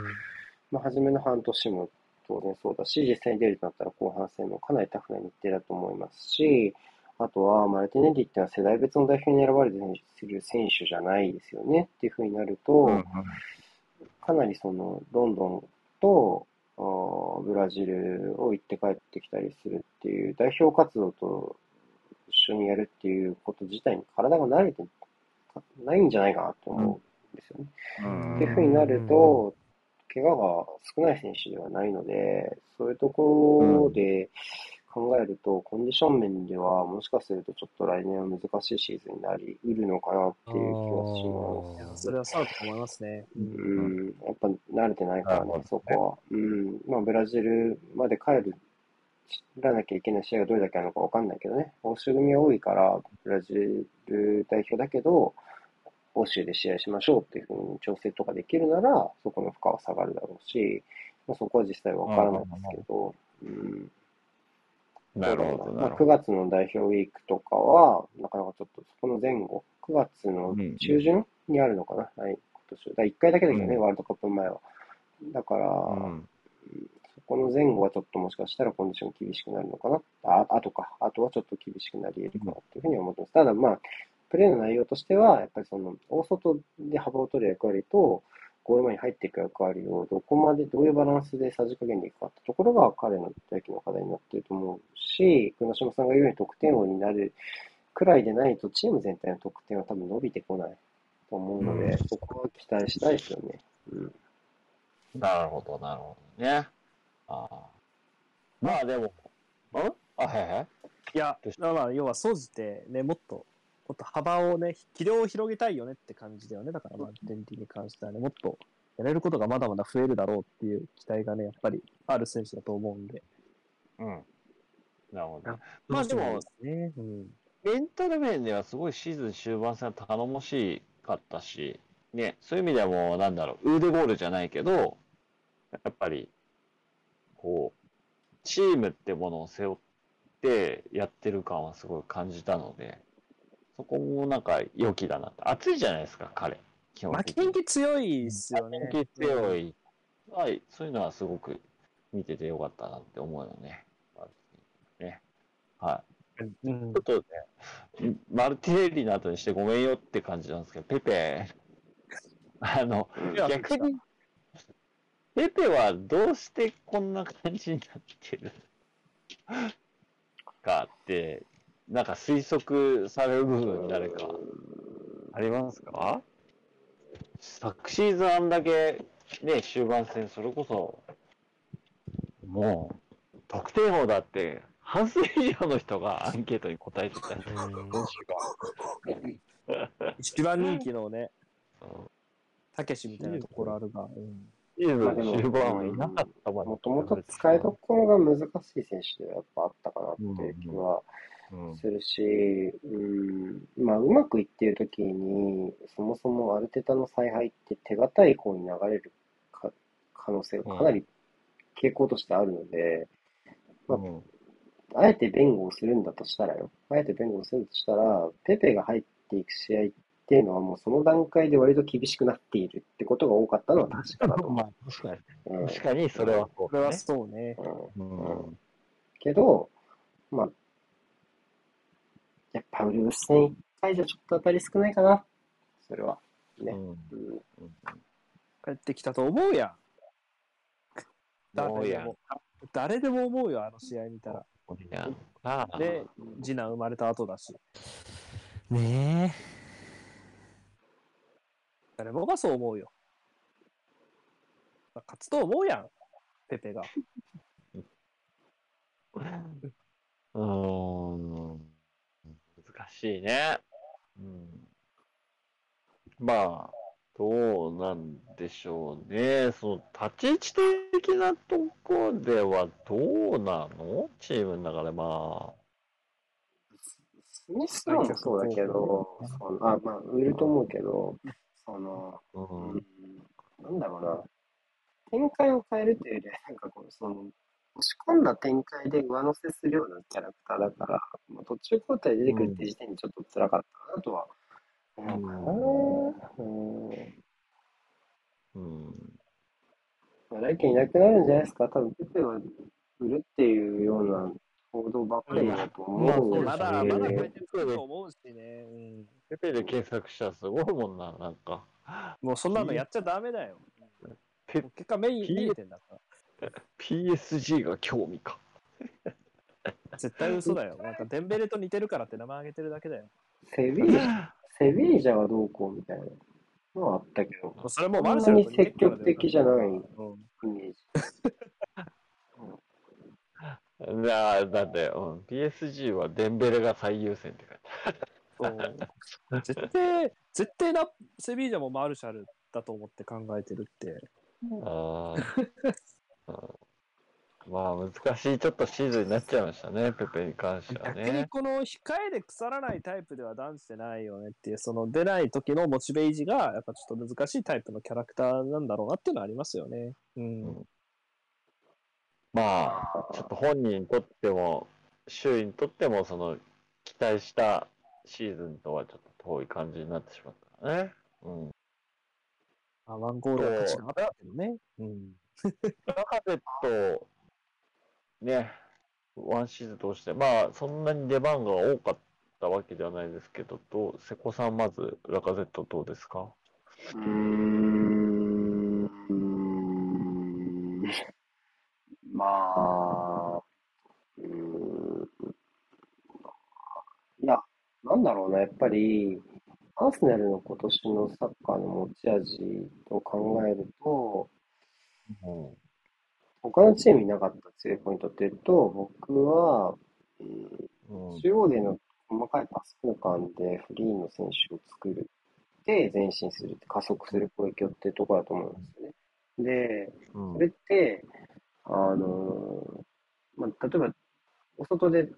まあ、初めの半年も当然そうだし、実際に出るとなったら後半戦もかなりタフな日程だと思いますし、あとは、マルティネッリっていうのは世代別の代表に選ばれている選手じゃないですよねっていうふうになると、うんかなりそのロンドンとブラジルを行って帰ってきたりするっていう代表活動と一緒にやるっていうこと自体に体が慣れてないんじゃないかなと思うんですよね。うんっていうふうになると、怪我が少ない選手ではないので、そういうところで考えると、コンディション面では、もしかするとちょっと来年は難しいシーズンになりうるのかなっていう気はします。それはそうだと思いますね。うん、やっぱ慣れてないからね、そこは。うん、まあ、ブラジルまで帰る、らなきゃいけない試合がどれだけあるのかわかんないけどね、欧州組が多いから、ブラジル代表だけど、欧州で試合しましょうっていうふうに調整とかできるなら、そこの負荷は下がるだろうし、まあ、そこは実際わからないですけど、うん、なるほど、まあ、9なるほど。月の代表ウィークとかは、なかなかちょっとそこの前後、9月の中旬にあるのかな、はい、今年は。だ1回だけだけどね、うんワールドカップ前は。だから、うんそこの前後はちょっともしかしたらコンディション厳しくなるのかな？あ、あとか、あとはちょっと厳しくなり得るかなっていうふうには思ってます。ただまあ、プレーの内容としては、やっぱりその、大外で幅を取る役割と、ゴール前に入っていく役割をどこまで、どういうバランスでさじ加減でいくかってところが彼の大きな課題になっていると思うし、黒島さんが言うように得点王になるくらいでないと、チーム全体の得点は多分伸びてこないと思うので、うんそこは期待したいですよね。うん。なるほど、なるほどね。ああ。まあでも、ん？あ、はいはい。いやまあまあ、要は、総じてね、もっと、もっと幅をね、軌道を広げたいよねって感じだよね。だから、まあ、デンティに関してはね、もっとやれることがまだまだ増えるだろうっていう期待がね、やっぱりある選手だと思うんで。うん。なるほどあ。まあでも、ね、うん。メンタル面ではすごいシーズン終盤戦は頼もしかったし、ね、そういう意味ではもう、なんだろう、腕ゴールじゃないけど、やっぱり、こう、チームってものを背負ってやってる感はすごい感じたので、そこもなんか良きだなって。熱いじゃないですか、彼。基本負的に。けん気強いっすよね。負け強い。はい、そういうのはすごく見ててよかったなって思うよね。ね。はい。うんちょっとね、マルティネッリの後にしてごめんよって感じなんですけど、ペペ、あの、逆に、ペペはどうしてこんな感じになってる？かって、なんか推測される部分誰か。ありますか？昨シーズンあんだけね、終盤戦、それこそ、もう、得点王だって、半数以上の人がアンケートに答えてた。り 一番人気のね、うん。たけしみたいなところあるが、うんシーズン終盤はいなかったもともと使いどころが難しい選手ではやっぱあったかなっていう気はうんするし、うん、まあうまくいっている時に、そもそもアルテタの采配って手堅い方に流れるか可能性がかなり傾向としてあるので、まあうん。あえて弁護をするんだとしたらよ、あえて弁護をするとしたら、ペペが入っていく試合っていうのはもうその段階で割と厳しくなっているってことが多かったのは確かだと思まあ、確かに。う。うん確かに、それはそうこれはね。そうね。うんうんけど、まあ、やっぱウルブス戦1回じゃちょっと当たり少ないかな。それは。ね。うんうん帰ってきたと思うやん。誰でも。誰でも思うよ、あの試合見たら。いやああで、次男生まれた後だし。ね誰もがそう思うよ。まあ勝つと思うやん、ペペが。うーん。難しいね。うん。まあ、どうなんでしょうね。その、立ち位置的なとこではどうなの？チームの中で、まスミスローもそうだけど、あ、まあ、売ると思うけど、その、あ、う。うんん、なんだろうな。展開を変えるっていうよりは、なんかこう、その、押し込んだ展開で上乗せするようなキャラクターだから、まあ、途中交代出てくるって時点でちょっと辛かったなとは思うかな。うんうん。まあ、来季いなくなるんじゃないですか。多分ペペは売るっていうような報道ばっかりだと思うんまですだまだね変えてくると思うしね。うんペペで検索したらすごいもんな、なんか。もうそんなのやっちゃダメだよ。ペ結果メイン、P- 見えてんだから。PSG が興味か。絶対嘘だよ。なんかデンベレと似てるからって名前挙げてるだけだよ。セビージャ、セビージャがどうこうみたいなのはあったけど、それもマルシャルなに積極的じゃないうんイメージ。だだって、うん、PSG はデンベレが最優先って書いてそう絶対、絶対な、セビージャもマルシャルだと思って考えてるって。ある。あーまあ難しいちょっとシーズンになっちゃいましたね、ペペに関しては逆にね。この控えで腐らないタイプでは断じてないよねっていう、その出ない時のモチベ維持がやっぱちょっと難しいタイプのキャラクターなんだろうなっていうのはありますよね。うん。まあ、ちょっと本人にとっても、周囲にとっても、その、期待したシーズンとはちょっと遠い感じになってしまったからね。うん。まあ、ワンゴールは価値があったけどね。うん。ラカゼット、ね、ワンシーズン通して、まあ、そんなに出番が多かったわけではないですけど、どう瀬古さん、まず、ラカゼットどうですか？うーん。まあ、うーん。いや、なんだろうな、やっぱり、アーセナルの今年のサッカーの持ち味を考えると、うん。他のチームになかった強いポイントっていうと、僕は。中央での細かいパス交換でフリーの選手を作る。で、前進する、加速する攻撃をっていうところだと思うんですよね。で、うんそれって、あのまあ、例えば、お外で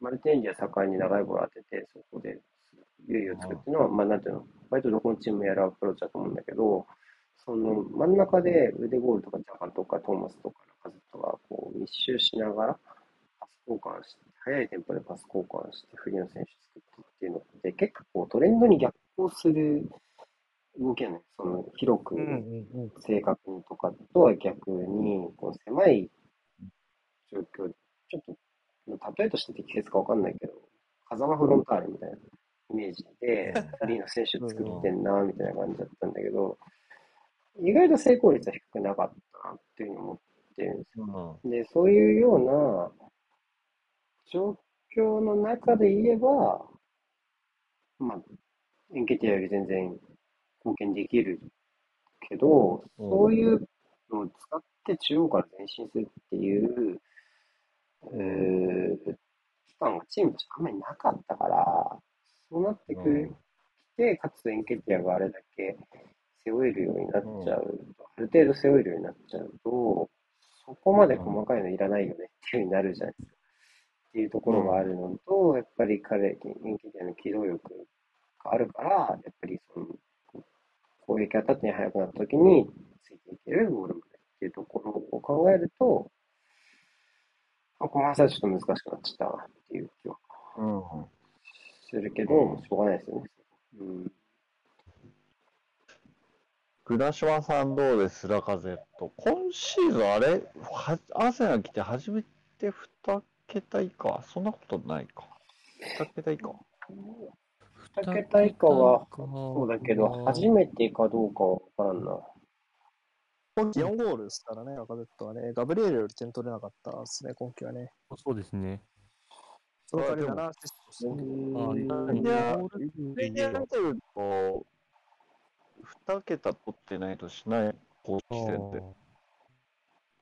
マルティンジャ盛んに長いボール当てて、そこで優位を作るっていうのは、まあ、なんていうの、割とどこのチームもやるアプローチだと思うんだけど、その真ん中で腕ゴールとかジャパンとかトーマスとかラカゼットがこう密集しながらパス交換して、速いテンポでパス交換して、フリーの選手作ってっていうのって結構トレンドに逆行する動きなのよ。その広く。正確にとかとは逆に、こう狭い状況、ちょっと、例えとして適切かわかんないけど、風間フロンターレみたいなイメージで、フリーの選手作ってんな、みたいな感じだったんだけど、意外と成功率は低くなかったなっていうふうに思ってるんですよ。うん。で、そういうような状況の中で言えば、まあ、エンケティアより全然貢献できるけど、そういうのを使って中央から前進するっていう、えー期間がチームとしてあんまりなかったから、そうなってくる、て、かつエンケティアがあれだけ背負えるようになっちゃうと、ある程度背負えるようになっちゃうと、そこまで細かいのいらないよねっていうふうになるじゃないですか。っていうところがあるのと、やっぱり彼、エンケティアの機動力があるから、やっぱりその攻撃が縦に速くなった時についていけるボールっていうところを考えると、まあ、この話はちょっと難しくなっちゃったなっていう気はうん。するけど、うんしょうがないですよね。うん倉島さんどうです？ラカゼット。今シーズンあれ？はアーセナル来て初めて2桁以下？そんなことないか。2桁以下？2桁以下は、そそうだけど、初めてかどうかはわからんな。今季4ゴールですからね、ラカゼットはね。ガブリエルより点取れなかったですね、今季はね。そうですね。その代わりあでも7アシストしてるプレイヤー見てると、2桁取ってないとしない公式戦って。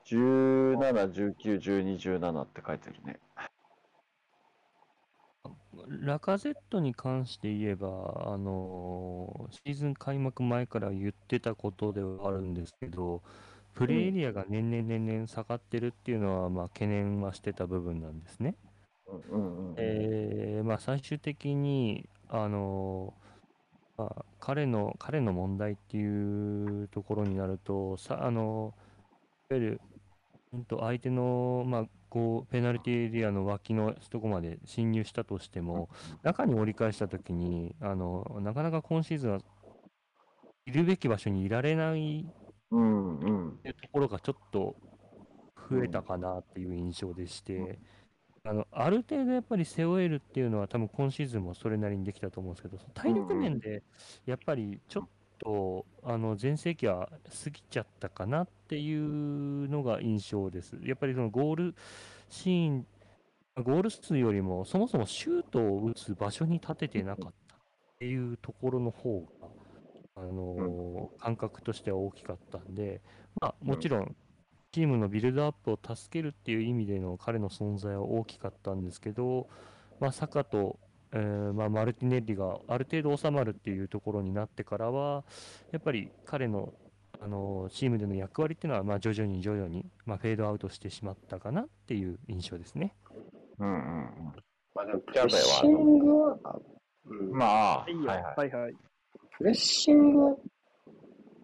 17、19、12、17って書いてるね。ラカゼットに関して言えば、あのシーズン開幕前から言ってたことではあるんですけど、プレーエリアが年々年々下がってるっていうのは、まあ、懸念はしてた部分なんですね。うんうんうん。えーまあ、最終的に、あのまあ、彼の彼の問題っていうところになるとさあのいわゆるうんと相手の、まあ、こうペナルティーエリアの脇のとこまで侵入したとしても、中に折り返したときにあの、なかなか今シーズンはいるべき場所にいられないうんうん。ところがちょっと増えたかなっていう印象でして、あのある程度やっぱり背負えるっていうのは、多分今シーズンもそれなりにできたと思うんですけど、体力面でやっぱりちょっとあの全盛期は過ぎちゃったかなっていうのが印象です。やっぱりそのゴールシーン、ゴール数よりも、そもそもシュートを打つ場所に立ててなかったっていうところの方が、あのー感覚としては大きかったんで、まあ、もちろん、チームのビルドアップを助けるっていう意味での彼の存在は大きかったんですけど、まあ、サカと、えーまあ、マルティネッリがある程度収まるっていうところになってからは、やっぱり彼の、あのーチームでの役割っていうのは、まあ、徐々に徐々に、まあ、フェードアウトしてしまったかなっていう印象ですね。うんうんまあでも、プレッシングは。まあ、はいはい。はいはい。プレッシングは、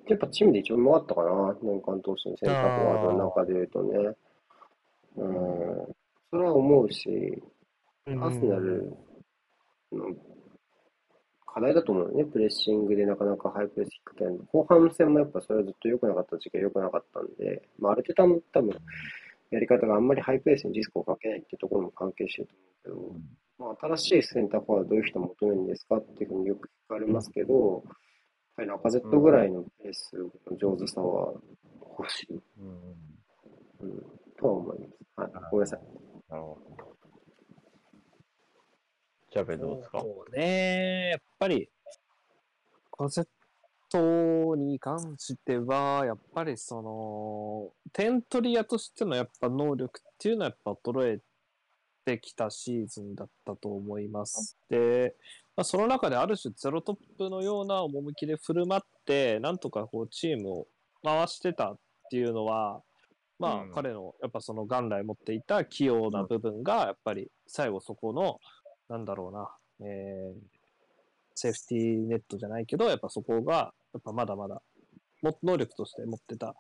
やっぱチームで一番うまかったかな、年間通しての選択ワードの中で言うとね。うん、それは思うし、アーセナルの課題だと思うよね、プレッシングでなかなかハイプレス引っ掛けない後半戦もやっぱそれはずっと良くなかった時期は良くなかったんで、まあ、アルテタの多分やり方があんまりハイペースにリスクをかけないっていうところも関係してると思うけど、まあ、新しいセンターフォワードどういう人を求めるんですかっていうふうによく聞かれますけど、やっぱりラカゼットぐらいのペースの上手さは欲しい、うん。うん、とは思います。はい、ごめんなさい。なるほど。ジャベどうですか？そうね、やっぱり、コンセプトに関しては、やっぱりその、点取り屋としてのやっぱ能力っていうのはやっぱ衰えてきたシーズンだったと思います。で、まあ、その中である種ゼロトップのような趣で振る舞って、なんとかこうチームを回してたっていうのは、まあうん彼のやっぱその元来持っていた器用な部分がやっぱり最後そこのなんだろうな、えーセーフティーネットじゃないけど、やっぱそこが、やっぱまだまだ、も能力として持ってた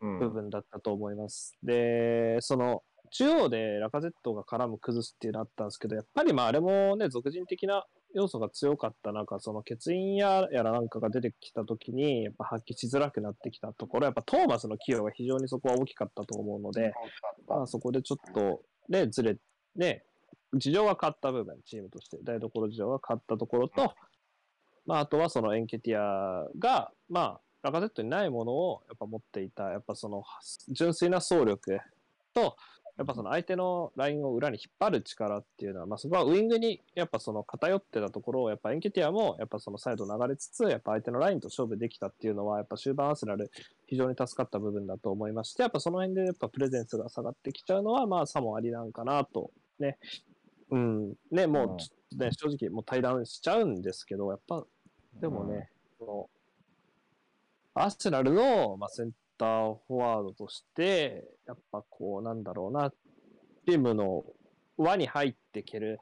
うん。部分だったと思います。で、その、中央でラカゼットが絡む崩すっていうのあったんですけど、やっぱりまああれもね、俗人的な要素が強かった中、その欠員ややらなんかが出てきたときに、やっぱ発揮しづらくなってきたところ、やっぱトーマスの起用が非常にそこは大きかったと思うので、まあ、そこでちょっと、ね、ずれ、ね、事情が変わった部分、チームとして、台所事情が変わったところと、まあ、あとはそのエンケティアが、まあ、ラカゼットにないものをやっぱ持っていた、やっぱその純粋な走力と、やっぱその相手のラインを裏に引っ張る力っていうのは、まあ、そこはウイングにやっぱその偏ってたところを、やっぱエンケティアもやっぱそのサイド流れつつ、やっぱ相手のラインと勝負できたっていうのは、やっぱ終盤アーセナル非常に助かった部分だと思いまして、やっぱその辺でやっぱプレゼンスが下がってきちゃうのは、まあ、さもありなんかなと、ね。うん、ね、もうね、正直もう対談しちゃうんですけど、やっぱ、でもね、その、アーセナルの、まあ、センターフォワードとして、やっぱこう、なんだろうな、チームの輪に入っていける、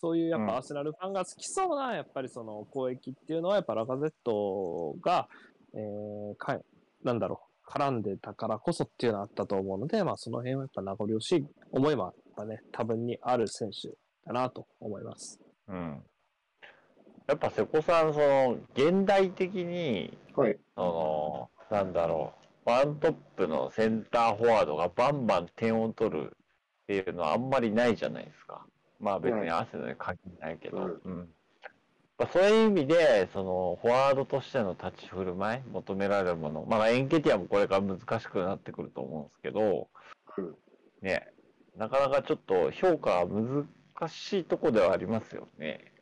そういうやっうん。ぱアーセナルファンが好きそうな、やっぱりその攻撃っていうのは、やっぱラカゼットが、えーかなんだろう、絡んでたからこそっていうのはあったと思うので、まあその辺はやっぱ名残惜しい思いもやっぱね、多分にある選手だなと思います。うん。やっぱ瀬古さん、その、現代的に、はい。その、なんだろう、ワントップのセンターフォワードがバンバン点を取るっていうのはあんまりないじゃないですか。まあ別にアーセナルに限らないけど。うんうんまあそういう意味で、その、フォワードとしての立ち振る舞い、求められるもの、まあエンケティアもこれから難しくなってくると思うんですけど、うんね、なかなかちょっと評価は難しいとこではありますよね。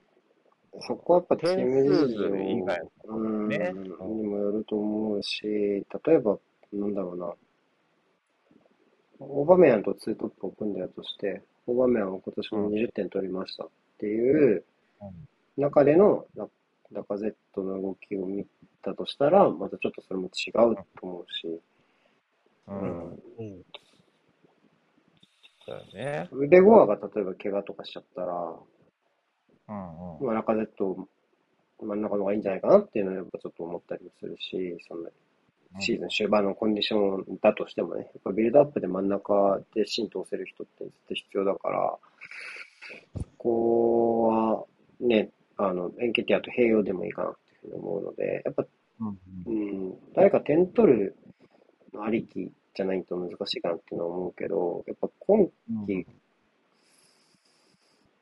そこはやっぱチーム事情点数以外うんねにもよると思うし、例えば、なんだろうな、オーバメヤンとツートップを組んだとして、オーバメヤンは今年も20点取りましたっていう中でのララカゼットの動きを見たとしたら、またちょっとそれも違うと思うし、うん。だよね。腕ゴアが例えば怪我とかしちゃったら、うんうん。まあ、ラカゼット真ん中の方がいいんじゃないかなっていうのはやっぱちょっと思ったりもするし、そんなシーズン終盤のコンディションだとしてもね、やっぱビルドアップで真ん中で浸透せる人って絶対必要だから、そこはね、あの、エンケティアと併用でもいいかなっていうふうに思うので、やっぱ、うん、誰か点取るのありきじゃないと難しいかなっていうのは思うけど、やっぱ今季っ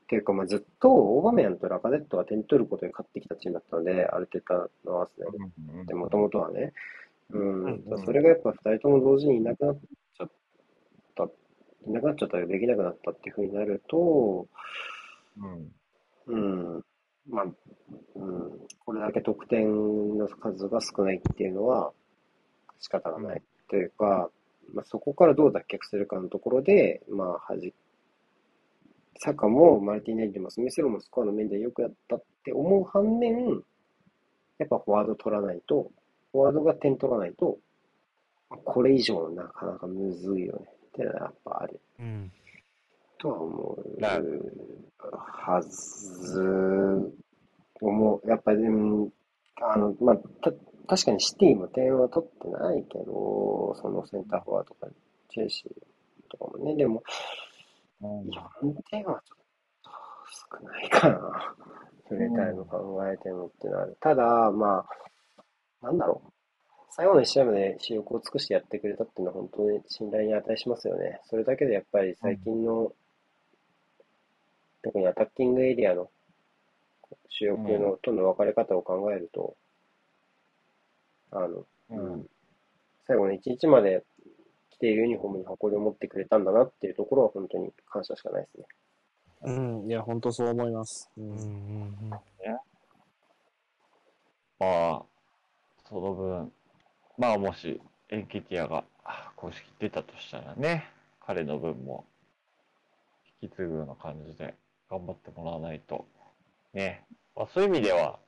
ていうか、まあ、ずっとオーバメヤンとラカゼットが点取ることに勝ってきたチームだったので、アルテタのアーセナルってもともとはね。うん。うんそれがやっぱ二人とも同時にいなくなっちゃった、いなくなっちゃったりできなくなったっていうふうになると、うんうん。まあ、うん。これだけ得点の数が少ないっていうのは仕方がない。というか、まあ、そこからどう脱却するかのところで、まあ、はじ、サカもマルティネリでもスミスローもスコアの面で良くやったって思う反面、やっぱフォワード取らないと、フォワードが点取らないと、これ以上なかなかむずいよねってのはやっぱあるうん。とは思うなはず、思う。やっぱり、うんあの、まあ、た、確かにシティも点は取ってないけど、そのセンターフォワードとか、チェルシーとかもね、でも、4点はちょっと少ないかな。プレータイム考えてもってなる。ただ、まあ、なんだろう。最後の1試合まで視力を尽くしてやってくれたっていうのは本当に信頼に値しますよね。それだけでやっぱり最近の、特にアタッキングエリアの主力のとの分かれ方を考えると、あの、うん最後の1日まで着ているユニフォームに誇りを持ってくれたんだなっていうところは本当に感謝しかないですね。うん、いや、本当そう思います。ううんうんん、うん。まあ、その分、まあもし、エンケティアがあ公式出たとしたらね、彼の分も引き継ぐような感じで頑張ってもらわないと、ね、まあ、そういう意味では、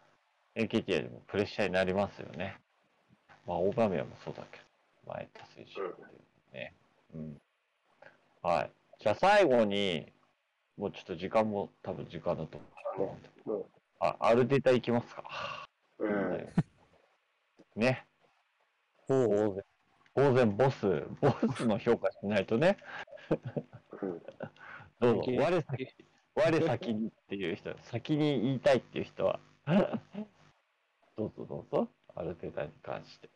エンケティアでもプレッシャーになりますよね。まあ、オーバーメアもそうだけど、前田選手っていうね。うん。はい。じゃあ最後に、もうちょっと時間も多分時間だと思う。もあ、アルデタいきますか。う、うん。ね。ほう。当然、当然ボス、ボスの評価しないとね。うんどうぞ我先、我先にっていう人、先に言いたいっていう人は、どうぞどうぞ、アルテータに関して。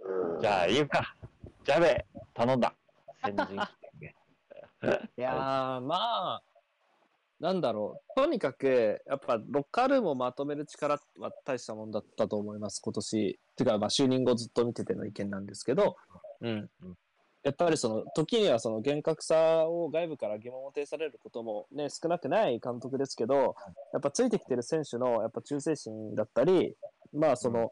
うんじゃあ、言うか。ジャベ、頼んだ。先人権 いやー、まあ、なんだろう。とにかく、やっぱ、ロッカールームをまとめる力は大したもんだったと思います、今年。てか、まあ、就任後ずっと見てての意見なんですけど、うんうん。やっぱりその、時にはその厳格さを外部から疑問を呈されることもね、少なくない監督ですけど、やっぱついてきてる選手の、やっぱ忠誠心だったり、まあ、その、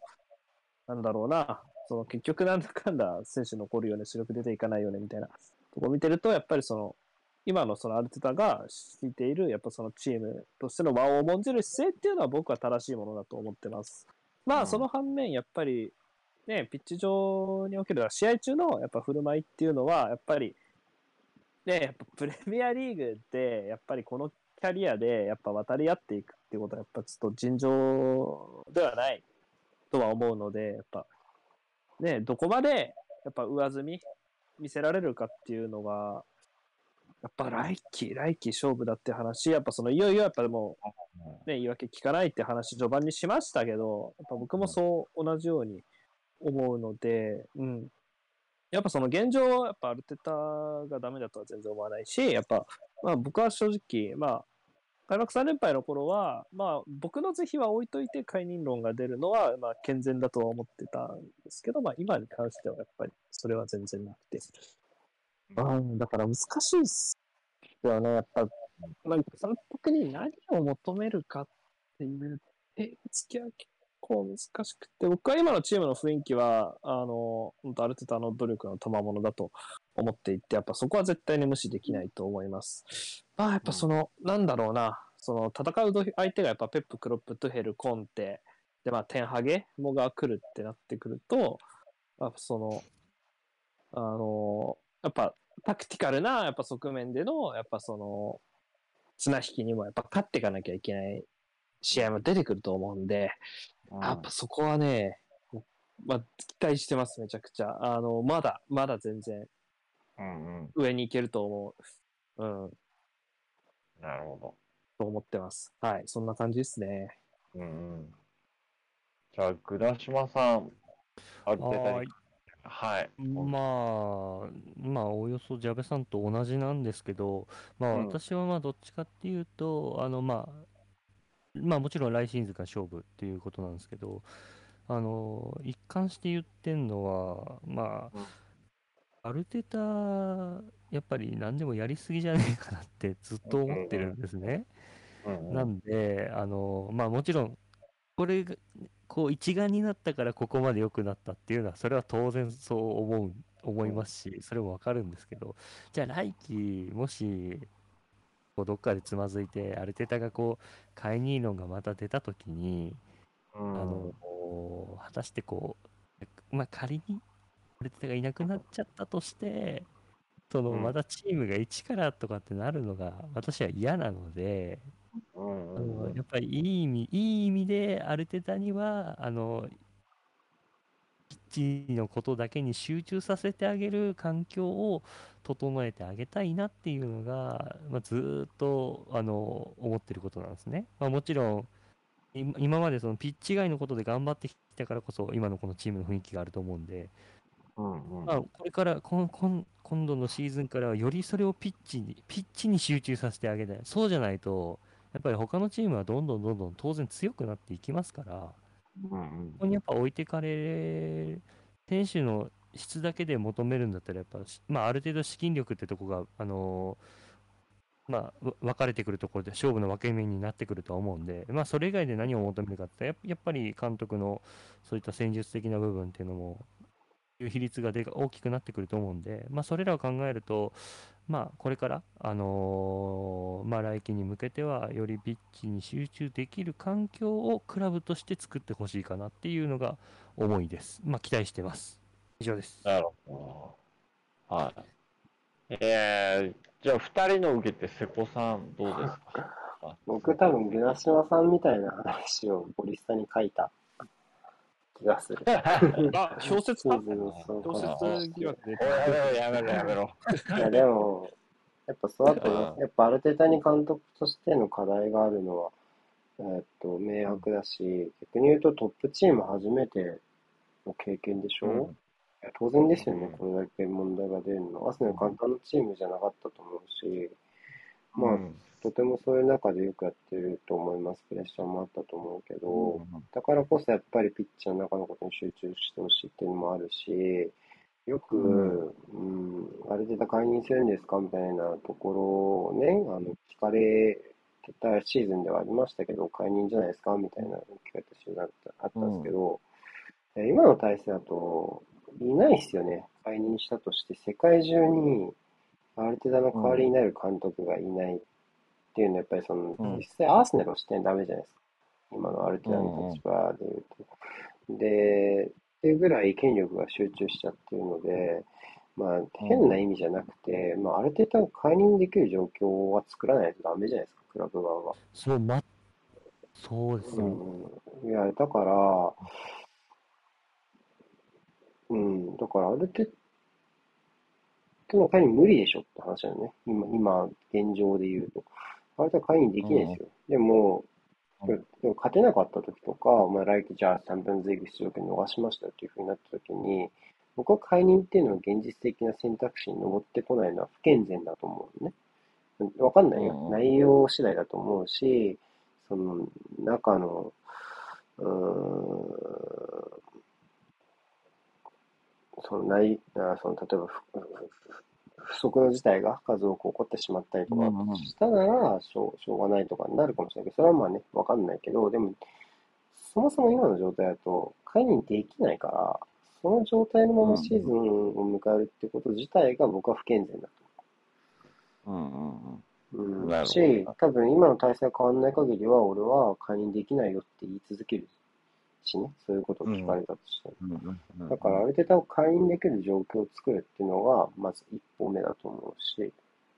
なんだろうな、その結局なんだかんだ選手残るよね、主力出ていかないよね、みたいなとこを見てると、やっぱりその、今のそのアルテタが敷いている、やっぱそのチームとしての和を重んじる姿勢っていうのは僕は正しいものだと思ってます。まうんあ、その反面、やっぱり、ね、ピッチ上における試合中のやっぱ振る舞いっていうのは、やっぱり、ね、やっぱプレミアリーグで、やっぱりこのキャリアで、やっぱ渡り合っていくっていうことは、やっぱちょっと尋常ではないとは思うので、やっぱ、ね、どこまで、やっぱ上積み見せられるかっていうのが、やっぱ来季、来季勝負だって話、やっぱそのいよいよやっぱもう、ね、言い訳聞かないって話序盤にしましたけど、やっぱ僕もそう同じように思うので、うん。やっぱその現状、やっぱアルテタがダメだとは全然思わないし、やっぱ、まあ僕は正直、まあ、開幕3連敗の頃は、まあ僕の是非は置いといて解任論が出るのは、まあ健全だとは思ってたんですけど、まあ今に関してはやっぱりそれは全然なくて。うん、だから難しいっすよね、やっぱ、まあ、監督に何を求めるかっていう手つきは結構難しくて、僕は今のチームの雰囲気は、あの、本当ある程度あの努力の賜物だと思っていて、やっぱそこは絶対に無視できないと思います。まあやっぱその、なんだろうな、その戦う相手がやっぱペップ、クロップ、トゥヘル、コンテ、でまあテンハゲもが来るってなってくると、やっぱその、あの、やっぱタクティカルなやっぱ側面での、やっぱその、綱引きにもやっぱ勝っていかなきゃいけない試合も出てくると思うんで、やっぱそこはね、まあ、期待してます、めちゃくちゃ。あの、まだ、まだ全然うんうん。上に行けると思う。うん、なるほと思ってます。はい、そんな感じですね。ど。うんうん。じゃあ、倉島さん、ある程度はーい。はい。まあ、まあ、およそジャベさんと同じなんですけど、まあ、うん私はまあ、どっちかっていうと、あの、まあ、まあ、もちろん来シーズンが勝負っていうことなんですけど、あの、一貫して言ってんのは、まあ、アルテタ、やっぱり何でもやりすぎじゃねえかなってずっと思ってるんですね。なんで、あの、まあもちろん、これが、こう一丸になったからここまで良くなったっていうのは、それは当然そう思う、思いますし、それもわかるんですけど、じゃあ来季、もし、こうどっかでつまずいて、アルテタがこう、解任論がまた出たときに、うんあの、果たしてこう、まあ仮に、アルテタがいなくなっちゃったとして、そのうん。またチームが一からとかってなるのが私は嫌なので、うん。あのやっぱりいい意味、いい意味でアルテタには、あの、ピッチのことだけに集中させてあげる環境を整えてあげたいなっていうのが、まあ、ずーっとあの思ってることなんですね。まあ、もちろん、今今までそのピッチ外のことで頑張ってきたからこそ、今のこのチームの雰囲気があると思うんで、うんうんまあ、これから今今今度のシーズンからはよりそれをピッチにピッチに集中させてあげたい。そうじゃないと、やっぱり他のチームはどんどんどんどん当然強くなっていきますから、ここにやっぱ置いてかれ選手の質だけで求めるんだったら、やっぱ、まあ、ある程度資金力ってとこが、あのーまあ、分かれてくるところで勝負の分け目になってくるとは思うんで、まあ、それ以外で何を求めるかってやっぱり監督のそういった戦術的な部分っていうのもいう比率がで大きくなってくると思うんで、まあ、それらを考えると、まあ、これから、あのーまあ、来季に向けては、よりピッチに集中できる環境をクラブとして作ってほしいかなっていうのが思いです。まあ、期待してます。以上です。なるほど。はい。えー、じゃあ、二人の受けて瀬古さん、どうですか？僕多分、ゲナシマさんみたいな話をボリスタに書いた気がする。あ、小説か。小説疑惑やめろ、やめろ、やめろ。いや、でも、やっぱそうだと。やっぱアルテタに監督としての課題があるのは、えーっと、明白だし、逆に言うとトップチーム初めての経験でしょ、うん。いや当然ですよね。うん、これだけ問題が出るの。アスネル簡単なチームじゃなかったと思うし、まあ、うんとてもそういう中でよくやってると思います。プレッシャーもあったと思うけど、うんだからこそやっぱりピッチの中のことに集中してほしいっていうのもあるし、よく、ううん、ある程度解任するんですかみたいなところをね、あの、聞かれてたシーズンではありましたけど、解任じゃないですかみたいな聞かれたシーズンあったあったんですけど、え今の体制だと、いないですよね。解任したとして、世界中にある程度の代わりになる監督がいないっていうのは、やっぱりその、うん実際アーセナルをしてダメじゃないですか。今のある程度の立場で言うと。で、っていうぐらい権力が集中しちゃってるので、まあ、変な意味じゃなくて、まあ、ある程度解任できる状況は作らないとダメじゃないですか、クラブ側が。そう、ま、そうですよ。うん、いや、だから、うん、だからある程度の会に無理でしょって話だよね。今、今、現状で言うと。ある程度会にできないですよ。でも、うんでも勝てなかった時とか、まあ、来季じゃあチャンピオンズリーグ出場権逃しましたっていうふうになった時に、僕は解任っていうのは現実的な選択肢に上ってこないのは不健全だと思うのね。わかんないよ。うん内容次第だと思うし、その中の、うーん、その内、あその例えば不不測の事態が数多く起こってしまったりとかしたなら、しょうしょうがないとかになるかもしれないけど、それはまあね、わかんないけど、でも、そもそも今の状態だと、解任できないから、その状態のままシーズンを迎えるってこと自体が僕は不健全だと。うんうんうん。思う。うん、し、多分今の体制が変わらない限りは、俺は解任できないよって言い続けるしね、そういうことを聞かれたとしても。だから、ある程度解任できる状況を作るっていうのが、まず一歩目だと思うし、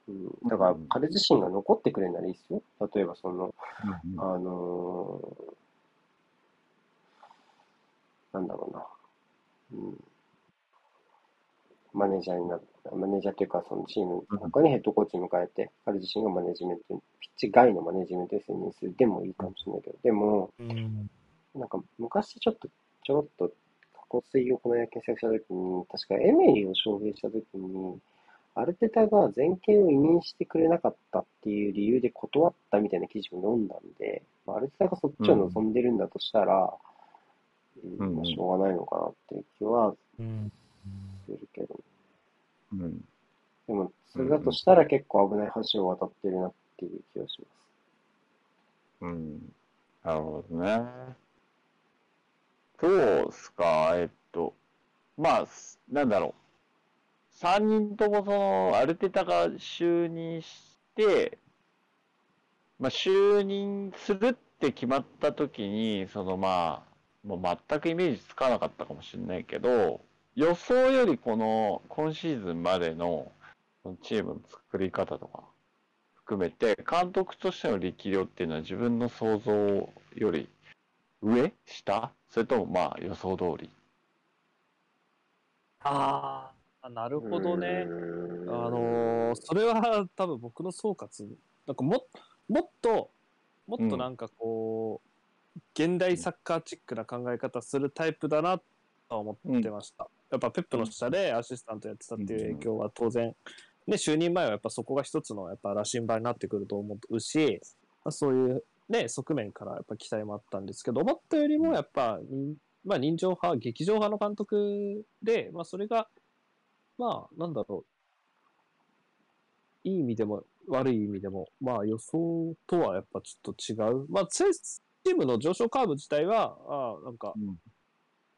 うん、だから彼自身が残ってくれるならいいですよ。例えば、その、うんうん。あのーなんだろうな。うん、マネージャーになった、マネージャーというか、そのチーム、他にヘッドコーチに迎えて、彼自身がマネジメントに、ピッチ外のマネジメントに専任する。でもいいかもしれないけど、でも、うん。なんか昔ちょっと、ちょろっと、過去水をこの野球検索したときに、確かエメリーを招聘したときに、アルテタが全権を委任してくれなかったっていう理由で断ったみたいな記事を読んだんで、まあアルテタがそっちを望んでるんだとしたら、うんうんまあしょうがないのかなっていう気はうん。するけど、うん。でも、それだとしたら結構危ない橋を渡ってるなっていう気がしまうん。なるほどね。そうすか、えっと、まあ、なんだろう。三人ともその、アルテタが就任して、まあ、就任するって決まった時に、そのまあ、もう全くイメージつかなかったかもしれないけど、予想よりこの、今シーズンまでの、そのチームの作り方とか、含めて、監督としての力量っていうのは自分の想像より上？下？それともまあ予想通り。ああ、なるす。ほどね。あのーそれは多分僕の総括、なんかももっと、もっとなんかこう、現代サッカーチックな考え方するタイプだなとは思ってました。やっぱペップの下でアシスタントやってたっていう影響は当然、ね、就任前はやっぱそこが一つのやっぱ羅針盤になってくると思うし、まあ、そういうね、側面からやっぱ期待もあったんですけど、思ったよりもやっぱ、人まあ人情派、劇場派の監督で、まあそれが、まあなんだろう、いい意味でも悪い意味でも、まあ予想とはやっぱちょっと違う。まあ、チームの上昇カーブ自体は、ああ、なんか、うん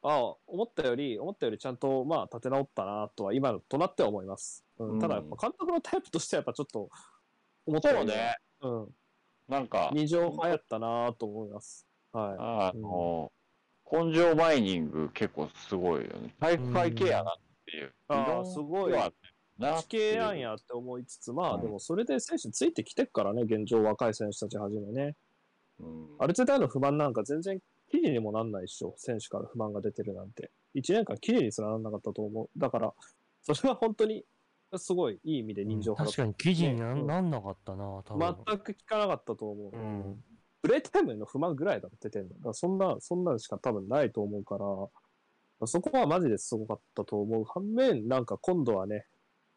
ああ、思ったより、思ったよりちゃんと、まあ、立て直ったなとは、今となっては思います。うんうんただ、やっぱ監督のタイプとしては、やっぱちょっと、思ったよりは。うん。なんか、二乗派やったなと思います。はあの、根性マイニング結構すごいよね。体育会系やなっていう。あー理論すごい。地形なんやって思いつつ、まあ、うんでもそれで選手ついてきてっからね、現状若い選手たちはじめね。うんある程度への不満なんか全然記事にもなんないでしょ。選手から不満が出てるなんて。1年間記事にすらなんなかったと思う。だから、それは本当に、すごいいい意味で人情派確かに記事にな,、んなんなかったな、多分。全く聞かなかったと思う。うんプレイタイムへの不満ぐらいだろ、出てんの。だそんな、そんなのしか多分ないと思うから、そこはマジですごかったと思う。反面、なんか今度はね、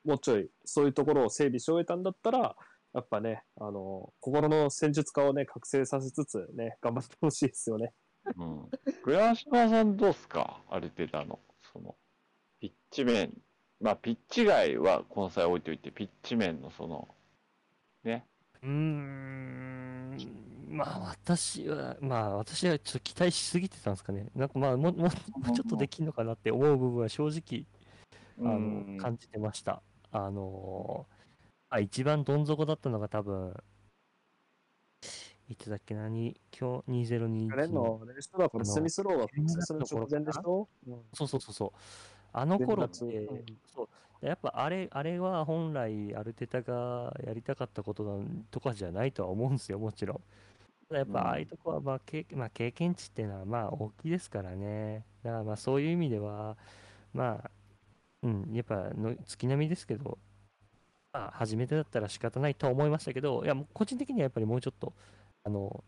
もうちょい、そういうところを整備し終えたんだったら、やっぱね、あの、心の戦術家をね、覚醒させつつね、頑張ってほしいですよね。うん。倉島さんどうっすか？ある程度の、その、ピッチ面。まあ、ピッチ外はこの際置いといて、ピッチ面のその、ね。うーん、まあ私は、まあ私はちょっと期待しすぎてたんですかね。なんかまあもう、もうもうちょっとできんのかなって思う部分は正直、あうんの、感じてました。あのーあ、一番どん底だったのが多分、いつだっけな、に今日2021レンのレジストだから、あのスミスローが復活する直前でしょ、うんそうそうそうそう。あの頃って、うんそうやっぱあれ、あれは本来アルテタがやりたかったことなんとかじゃないとは思うんですよ、もちろん。ただやっうんぱああいうとこは、まあ経まあ、経験値っていうのはまあ大きいですからね。だからまあそういう意味では、まあ、うん、やっぱの月並みですけど、まあ初めてだったら仕方ないとは思いましたけど、いや個人的にはやっぱりもうちょっと、あの、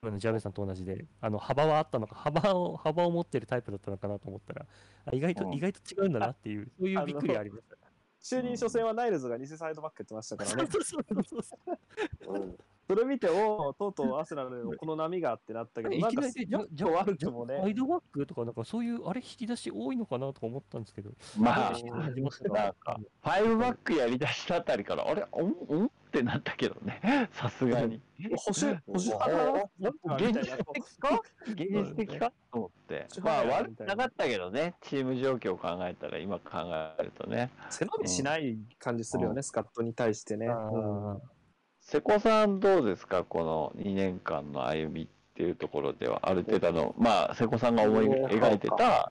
今のジャベさんと同じで、あの幅はあったのか、幅を、幅を持ってるタイプだったのかなと思ったら、あ意外と、うん意外と違うんだなっていう、そういうびっくりありました。就任初戦はナイルズが偽サイドバックやってましたからね。そうそうそうそううんそれ見て、おお、とうとうアーセナルの この波がってなったけど、いなんか、きなり良くも悪くもね、サイドバックとか、なんかそういう、あれ、引き出し多いのかなとか思ったんですけど、まあ、なんか、ファイブバックやりだしたあたりから、あれ、おんおんってなったけどね、さすがに。保守、保守派現実的か？現実的か？と思って。まあ、悪くなかったけどね、チーム状況を考えたら、今考えるとね。背伸びしない感じするよね、うん。スカットに対してね。あうん。ー瀬古さんどうですかこの2年間の歩みっていうところでは、ある程度の、まあ、瀬古さんが思い描いてた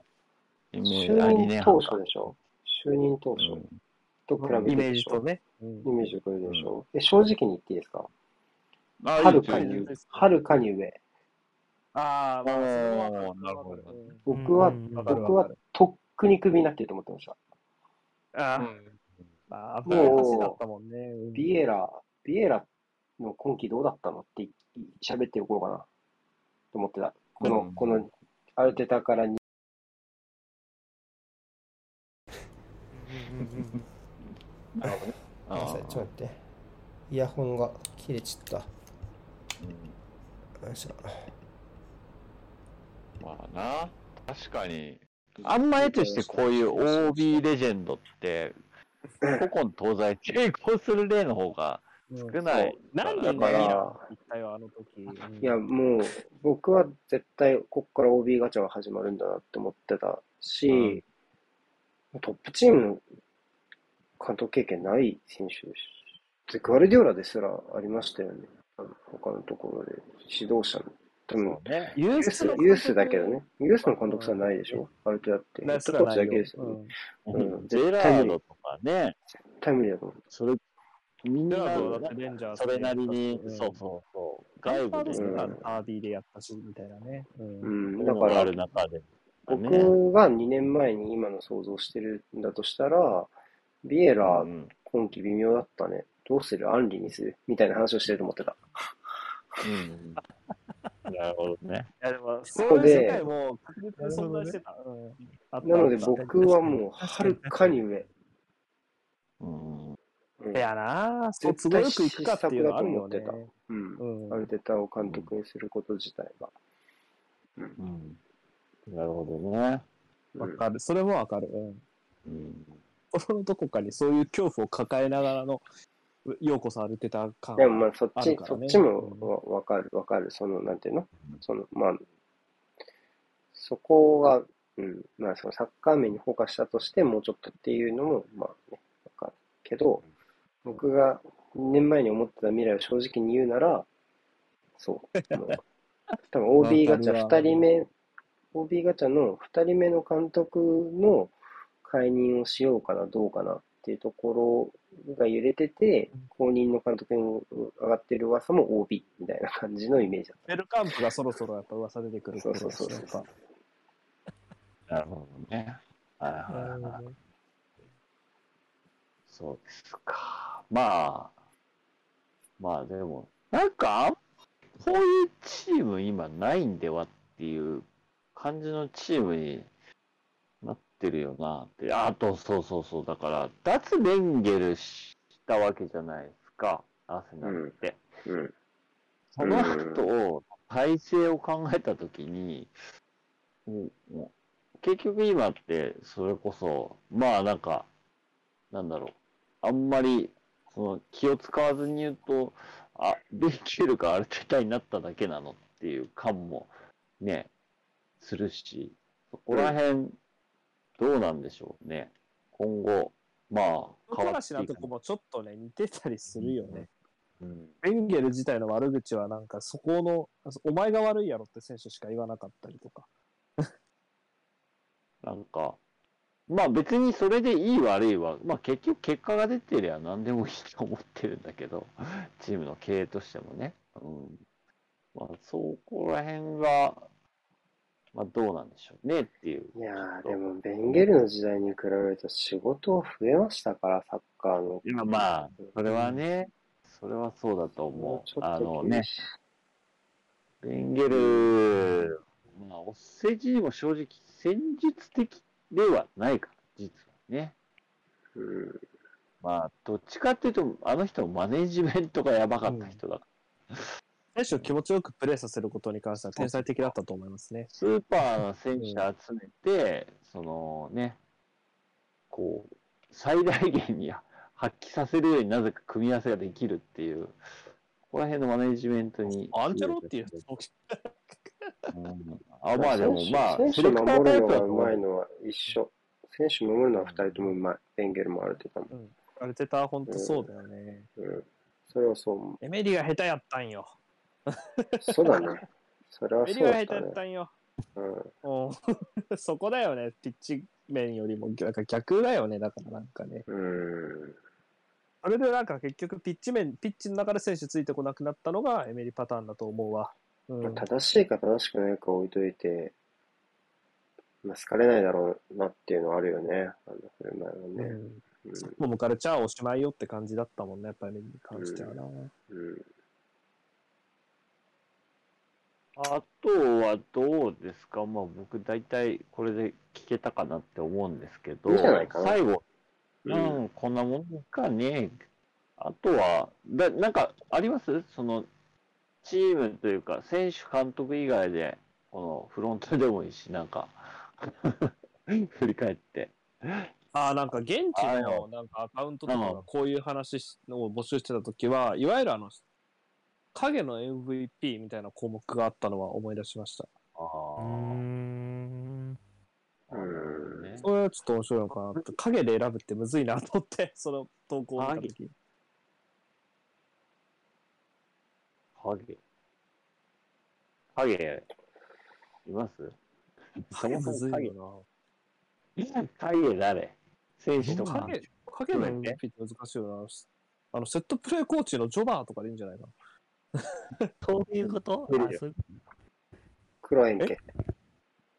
イメージ、あ、2就任年半か。当初でしょ。就任当初うん。と比べてイメーでしょジとね。うんイメージと比べてでしょ。え正直に言っていいですか？あはるかにはるかに上。ああ、まあ、なるほどうん僕は、僕はとっくにクビになってると思ってました。あうん。あ、もんね。うん。ビエラ、ビエラの今季どうだったのってい喋っておこうかなと思ってた。この、うんこの、アルテタからに、なるほどね。ごめんなさい、ちょっと待って。イヤホンが切れちゃった。よいしょ。まあな、確かに。あんま絵としてこういう OB レジェンドって、古今東西成功する例の方がうん少ない。何人だからがいいな一体はあの時。うんいや、もう、僕は絶対、こっから OB ガチャが始まるんだなって思ってたし、トップチームの監督経験ない選手です。で、グアルディオラですらありましたよね。他のところで、指導者の。多分、ね。ユユース、ユースだけどね。ユースの監督さんないでしょ？ある程度だって。ヘッすドコーチだけですよね。うんゼラードとかね、絶対無理だと思う。それ、みんなだってレンジャーズそれなりに、うんそうそうそう、外外部でうん部でタービーでやったし、みたいなね。うんうん、だからある、中で、ね、僕が2年前に今の想像してるんだとしたら、ビエラう、ん今季微妙だったね。どうするアンリにするみたいな話をしてると思ってた。うん。なるほどね。いやでも、こそういうで世界も確実に存在してた。うんあったなので僕はもう、はるかに上。うん。うんいやなそう都合よくいくかっていうのはあるよねうん。うんアルテタを監督にすること自体が。うん。なるほどね。うんわかる。それもわかる。うん。うん。心のどこかにそういう恐怖を抱えながらの、ようこそ歩ってた感でもまあそっち、そっちもわわかる、わかる。その、なんていうの？その、まあ、そこが、うん、まあそのサッカー面にフォーカスしたとしてもうちょっとっていうのも、まあね、わかるけど、僕が2年前に思ってた未来を正直に言うなら、そう。もう 多分 OB ガチャ2わかるわ人目、OB ガチャの2人目の監督の解任をしようかな、どうかなっていうところが揺れてて、後任の監督に上がってる噂も OB みたいな感じのイメージだっベルカンプがそろそろやっぱ噂出てくるそうそうそうですよなるほどね。はいはいはい。なるほどそうですか。まあ、まあでも、なんか、こういうチーム今ないんではっていう感じのチームになってるよなって。あと、そうそうそう。だから、脱ベンゲルしたわけじゃないですか。アーセナルって。た。うん。その後、体制を考えたときに、もうもう結局今って、それこそ、まあなんか、なんだろう、あんまり、その気を使わずに言うと、あ、ベンケルがアルテタになっただけなのっていう感もね、するし、そこら辺、どうなんでしょうね。今後、まあ、小話なとこもちょっとね、似てたりするよね。うん。ベンゲル自体の悪口はなんかそこの、お前が悪いやろって選手しか言わなかったりとか。なんか、まあ別にそれでいい悪いは、まあ結局結果が出てりゃ何でもいいと思ってるんだけど、チームの経営としてもね。うん。まあそこら辺が、まあどうなんでしょうねっていう。いやー、でも、ベンゲルの時代に比べると仕事増えましたから、サッカーの。いやまあ、それはね、それはそうだとも思う。あのね。ベンゲル、まあ、お世辞にも正直戦術的ではないから、実はね。うん。まあ、どっちかっていうと、あの人のマネジメントがやばかった人だから。選手を気持ちよくプレーさせることに関しては天才的だったと思いますね。スーパーな選手集めて、そのね、こう、最大限に発揮させるようになぜか組み合わせができるっていう、ここら辺のマネジメントに。アンチェロっていううんあ、まあでも、まあ、選手守るのがうまいのは一緒。選手守るのは二人ともうまい。ベンゲルもある程度も。うん。アルテタは本当そうだよね。うん。それはそう思エメリが下手やったんよ。う。そうだね。それはエメそうだったねリが下手やっ。たんよ。うん。う んそこだよね。ピッチ面よりも、なんか逆だよね。だからなんかね。うん。あれでなんか結局ピッチ面、ピッチの中で選手ついてこなくなったのがエメリパターンだと思うわ。うん。正しいか正しくないか置いといて、まあ、好かれないだろうなっていうのはあるよね。あの振る舞いはね。うん。うんもうカルチャーおしまいよって感じだったもんね、やっぱりに関してはな。うんあとはどうですかまあ僕大体これで聞けたかなって思うんですけど、いい最後、ううんん、こんなもんかね。あとは、だなんかありますその、チームというか、選手、監督以外で、このフロントでもいいし、なんか、振り返って。ああ、なんか現地あののなんかアカウントとかうんがこういう話しを募集してた時は、いわゆるあの、影の MVP みたいな項目があったのは思い出しました。あうーん。あ、なるほどね。それはちょっと面白いのかなって。影で選ぶってむずいなと思って、その投稿を見た時に。影。影、います？そもそむずもいよ影な。影誰？選手とか。影、影のって難しいよな。あの、セットプレーコーチのジョバーとかでいいんじゃないかな。そういうこと？無理だよあそういう黒円形。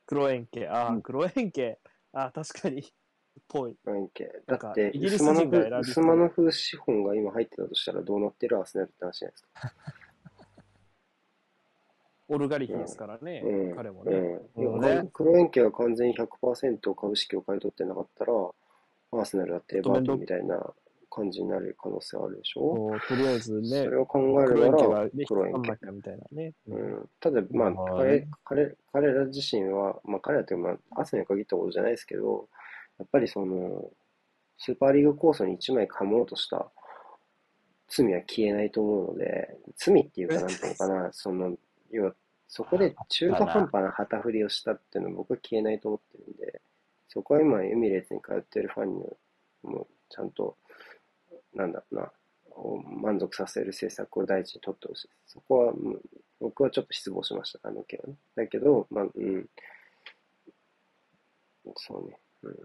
黒円形。ああ、うん黒円形。ああ、確かに。ぽい。だって、イギリス人が選びフ、ウスマノフ資本が今入ってたとしたらどうなってるアーセナルって話じゃないですか。オルガリヒですからね、うん。彼もね。うん。うんいや黒円形が完全に100%株式を買い取ってなかったら、アーセナルだってエバートンみたいな感じになる可能性あるでしょ？とりあえずねそ、れを考え黒るなら円形がね、黒円形引っ張んな。きゃみたいなね。うん、ただ、まあ、まあ彼、彼、彼ら自身は、まあ、彼らというか、まあ、アスに限ったことじゃないですけど、やっぱりその、スーパーリーグ構想に一枚噛もうとした罪は消えないと思うので、罪っていうか、なんていうのかな、その、要は、そこで中途半端な旗振りをしたっていうのは僕は消えないと思ってるんで、そこは今、エミレーツに通ってるファンにも、ちゃんと、なんだろうな、を満足させる政策を第一に取ってほしい。そこは、うん僕はちょっと失望しました、あの件はね。だけど、まあ、うん。そうね。うん。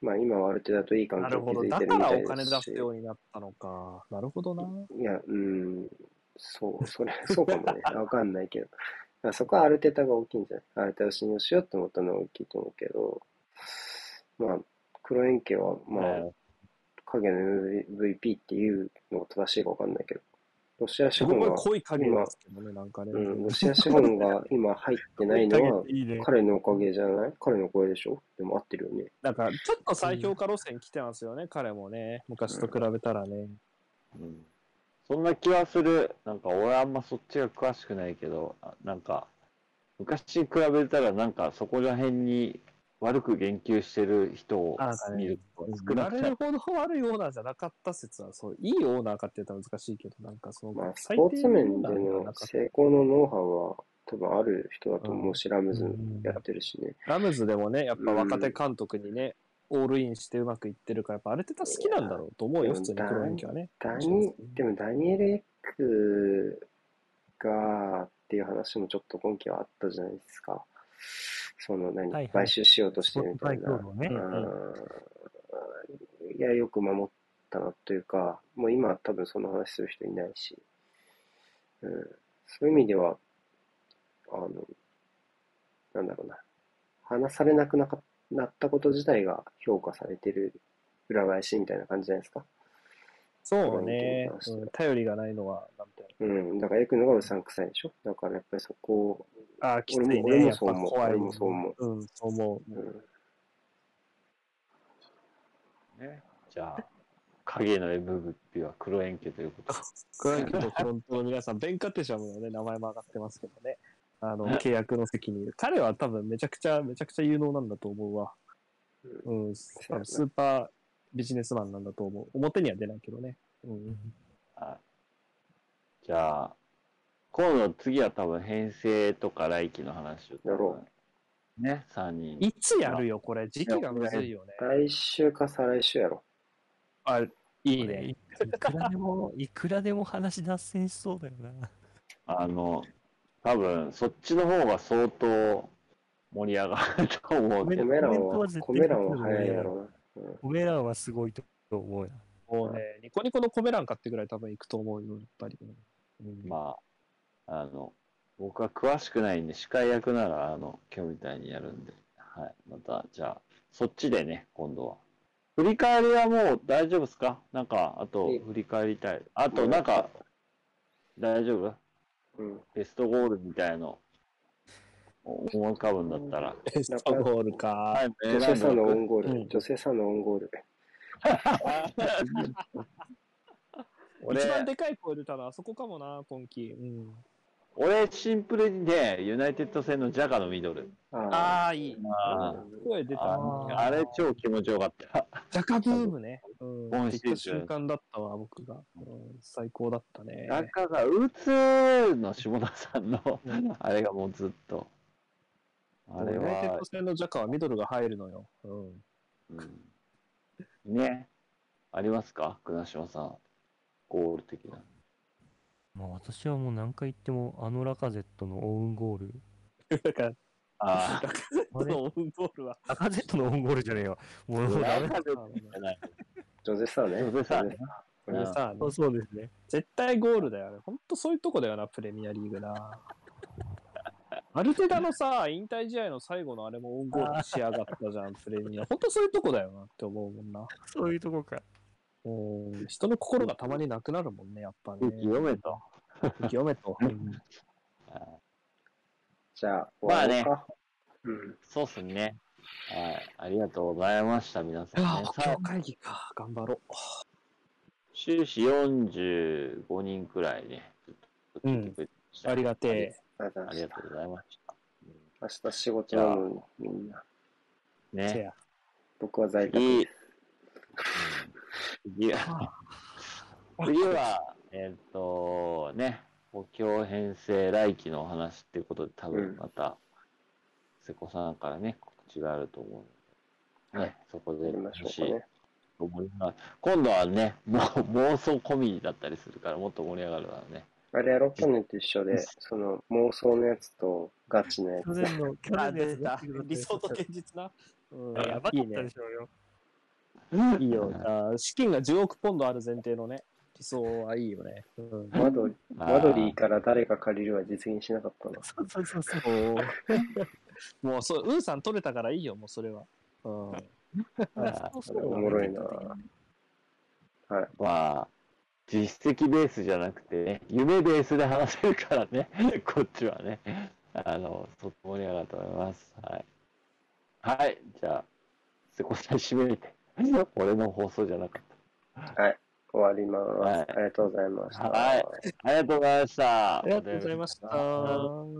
まあ、今はある程度といい関係を。築いだからてるみたいお金出ですし。すようになったのか。なるほどな。いや、うん。そう、それ、そうかもね。わかんないけど。そこはある程度が大きいんじゃない？ある程度信用しようって思ったのは大きいと思うけど、まあ、黒円形は、まあ、ね影の MVP っていうのが正しいかわかんないけど、ロシア資本が、濃い影ですけどね、なんかね。うん、ロシア資本が今入ってないのは。彼のおかげじゃない？彼のおかげでしょ？でも合ってるよね。なんか、ちょっと再評価路線来てますよね、彼もね。昔と比べたらね。うんそんな気はする。なんか俺あんまそっちが詳しくないけど、あなんか昔に比べたらなんかそこら辺に悪く言及してる人を見ると少なくなるほど悪いオーナーじゃなかった説は、そう、いいオーナーかって言ったら難しいけど、なんかその、まあ、スポーツ面での成功のノウハウは多分ある人だと思うし、ラムズうん。やってるしね。ラムズでもね、やっぱ若手監督にね、オールインしてうまくいってるから、やっぱある程度好きなんだろうと思うよ、普通に黒人はね。ダニ、でもダニエル・エックがっていう話もちょっと今期はあったじゃないですか。その何、はいはい。買収しようとしてるみたいな。ね。うん。いや、よく守ったなというか、もう今は多分その話する人いないし、うん、そういう意味では、あの、なんだろうな、話されなくなかなったこと自体が評価されてる裏返しみたいな感じじゃないですか。そうね、うん頼りがないのは、なんていううん、だから行くのがうさんくさいでしょ？だからやっぱりそこを、のああ、きついね。やっぱもそう思う怖い。俺もそう思うん、そう思う。うん、ね。じゃあ、影の MVP は黒円形ということで。黒人とフロントの皆さん、ベンカテシャムのね、名前も上がってますけどね。あの、契約の責任。彼は多分めちゃくちゃ、めちゃくちゃ有能なんだと思うわ。うん、スーパービジネスマンなんだと思う。表には出ないけどね。うん。はい。じゃあ、今度次は多分編成とか来季の話をやろね、3人。いつやるよ、これ。時期がむずいよね。来週か再来週やろ。あ、いいね。いくらでも、いくらでも話脱線しそうだよな。あの、多分そっちの方が相当盛り上がると思うけど、コメ欄はコメ欄は早いやろコメ欄はすごいと思うよ。もうね、ニコニコのコメ欄かってぐらい多分行くと思うよ、やっぱり。うん、まあ、あの、僕は詳しくないんで、司会役なら、あの、今日みたいにやるんで、はい。また、じゃあ、そっちでね、今度は。振り返りはもう大丈夫ですか？なんか、あと振り返りたい。あと、なんか、大丈夫？うん。ベストゴールみたいの、思い浮かぶんだったら。ベストゴールか。はい、女性さんのオウンゴール。うん女性さんのオウンゴール。俺 一番でかい声出たのはあそこかもな、今季。うん。俺、シンプルにね、ユナイテッド戦のジャカのミドル。ああ。いい。あ声出た。ああれ、超気持ちよかった。ジャカブームね。うん。今シ瞬間だったわ、僕が。うん、最高だったね。ジャカが打つの下田さんの、あれがもうずっと。あれはユナイテッド、戦のジャカはミドルが入るのよ。うん。うんね。ありますか？倉島さん。ゴール的な。まあ私はもう何回言っても、あのラカゼットのオウンゴール。だから、あラカゼットのオウンゴールは。ラカゼットのオウンゴールじゃねえよ。もうあ、ダメだ。ラカゼットじゃない。女性さんね。これさ、そうそうですね。絶対ゴールだよね。ほんとそういうとこだよな、プレミアリーグな。アルテダのさ、引退試合の最後のあれもオウンゴールしやがったじゃん、プレミア。ほんとそういうとこだよなって思うもんな。そういうとこか。うん人の心がたまになくなるもんね、やっぱね読めと。読めと。うんじゃあ、まあね終わろうん。そうっすね。はい。ありがとうございました、皆さんね。ああ、さ今日会議か。頑張ろう。終始45人くらいね、ずっと聞いてくれてましたありがてえ。ありがとうごあざいました。りがとうございました。明日仕事なのに、みんな。ね。僕は在宅次、は、次は、えっ、と、ね、補強編成来期のお話っていうことで、多うん分また、瀬古さんからね、告知があると思うので、ね、そこでやりましょもし今度はね、もう妄想込みだったりするから、もっと盛り上がるからね。あれやろ、去年と一緒で、その妄想のやつとガチのやつ。去年の、去あ、年。理想と現実な。うん、やばかったいいねで。しょうよ。いいよ。あ資金が10億ポンドある前提のね、理想はいいよね。うん。マドマドリーから誰か借りるは実現しなかったな。そうそうそうそう。もうそう、ウーさん取れたからいいよ、もうそれは。うん。あそうそうおもろいなはい。まあ、実績ベースじゃなくてね、夢ベースで話せるからね、こっちはね。あの、そっと盛り上がると思います。はい。はい、じゃあ、瀬古さん締めて。俺の放送じゃなかっはい。終わります。はいありがとうございました。はいた。ありがとうございました。ありがとうございました。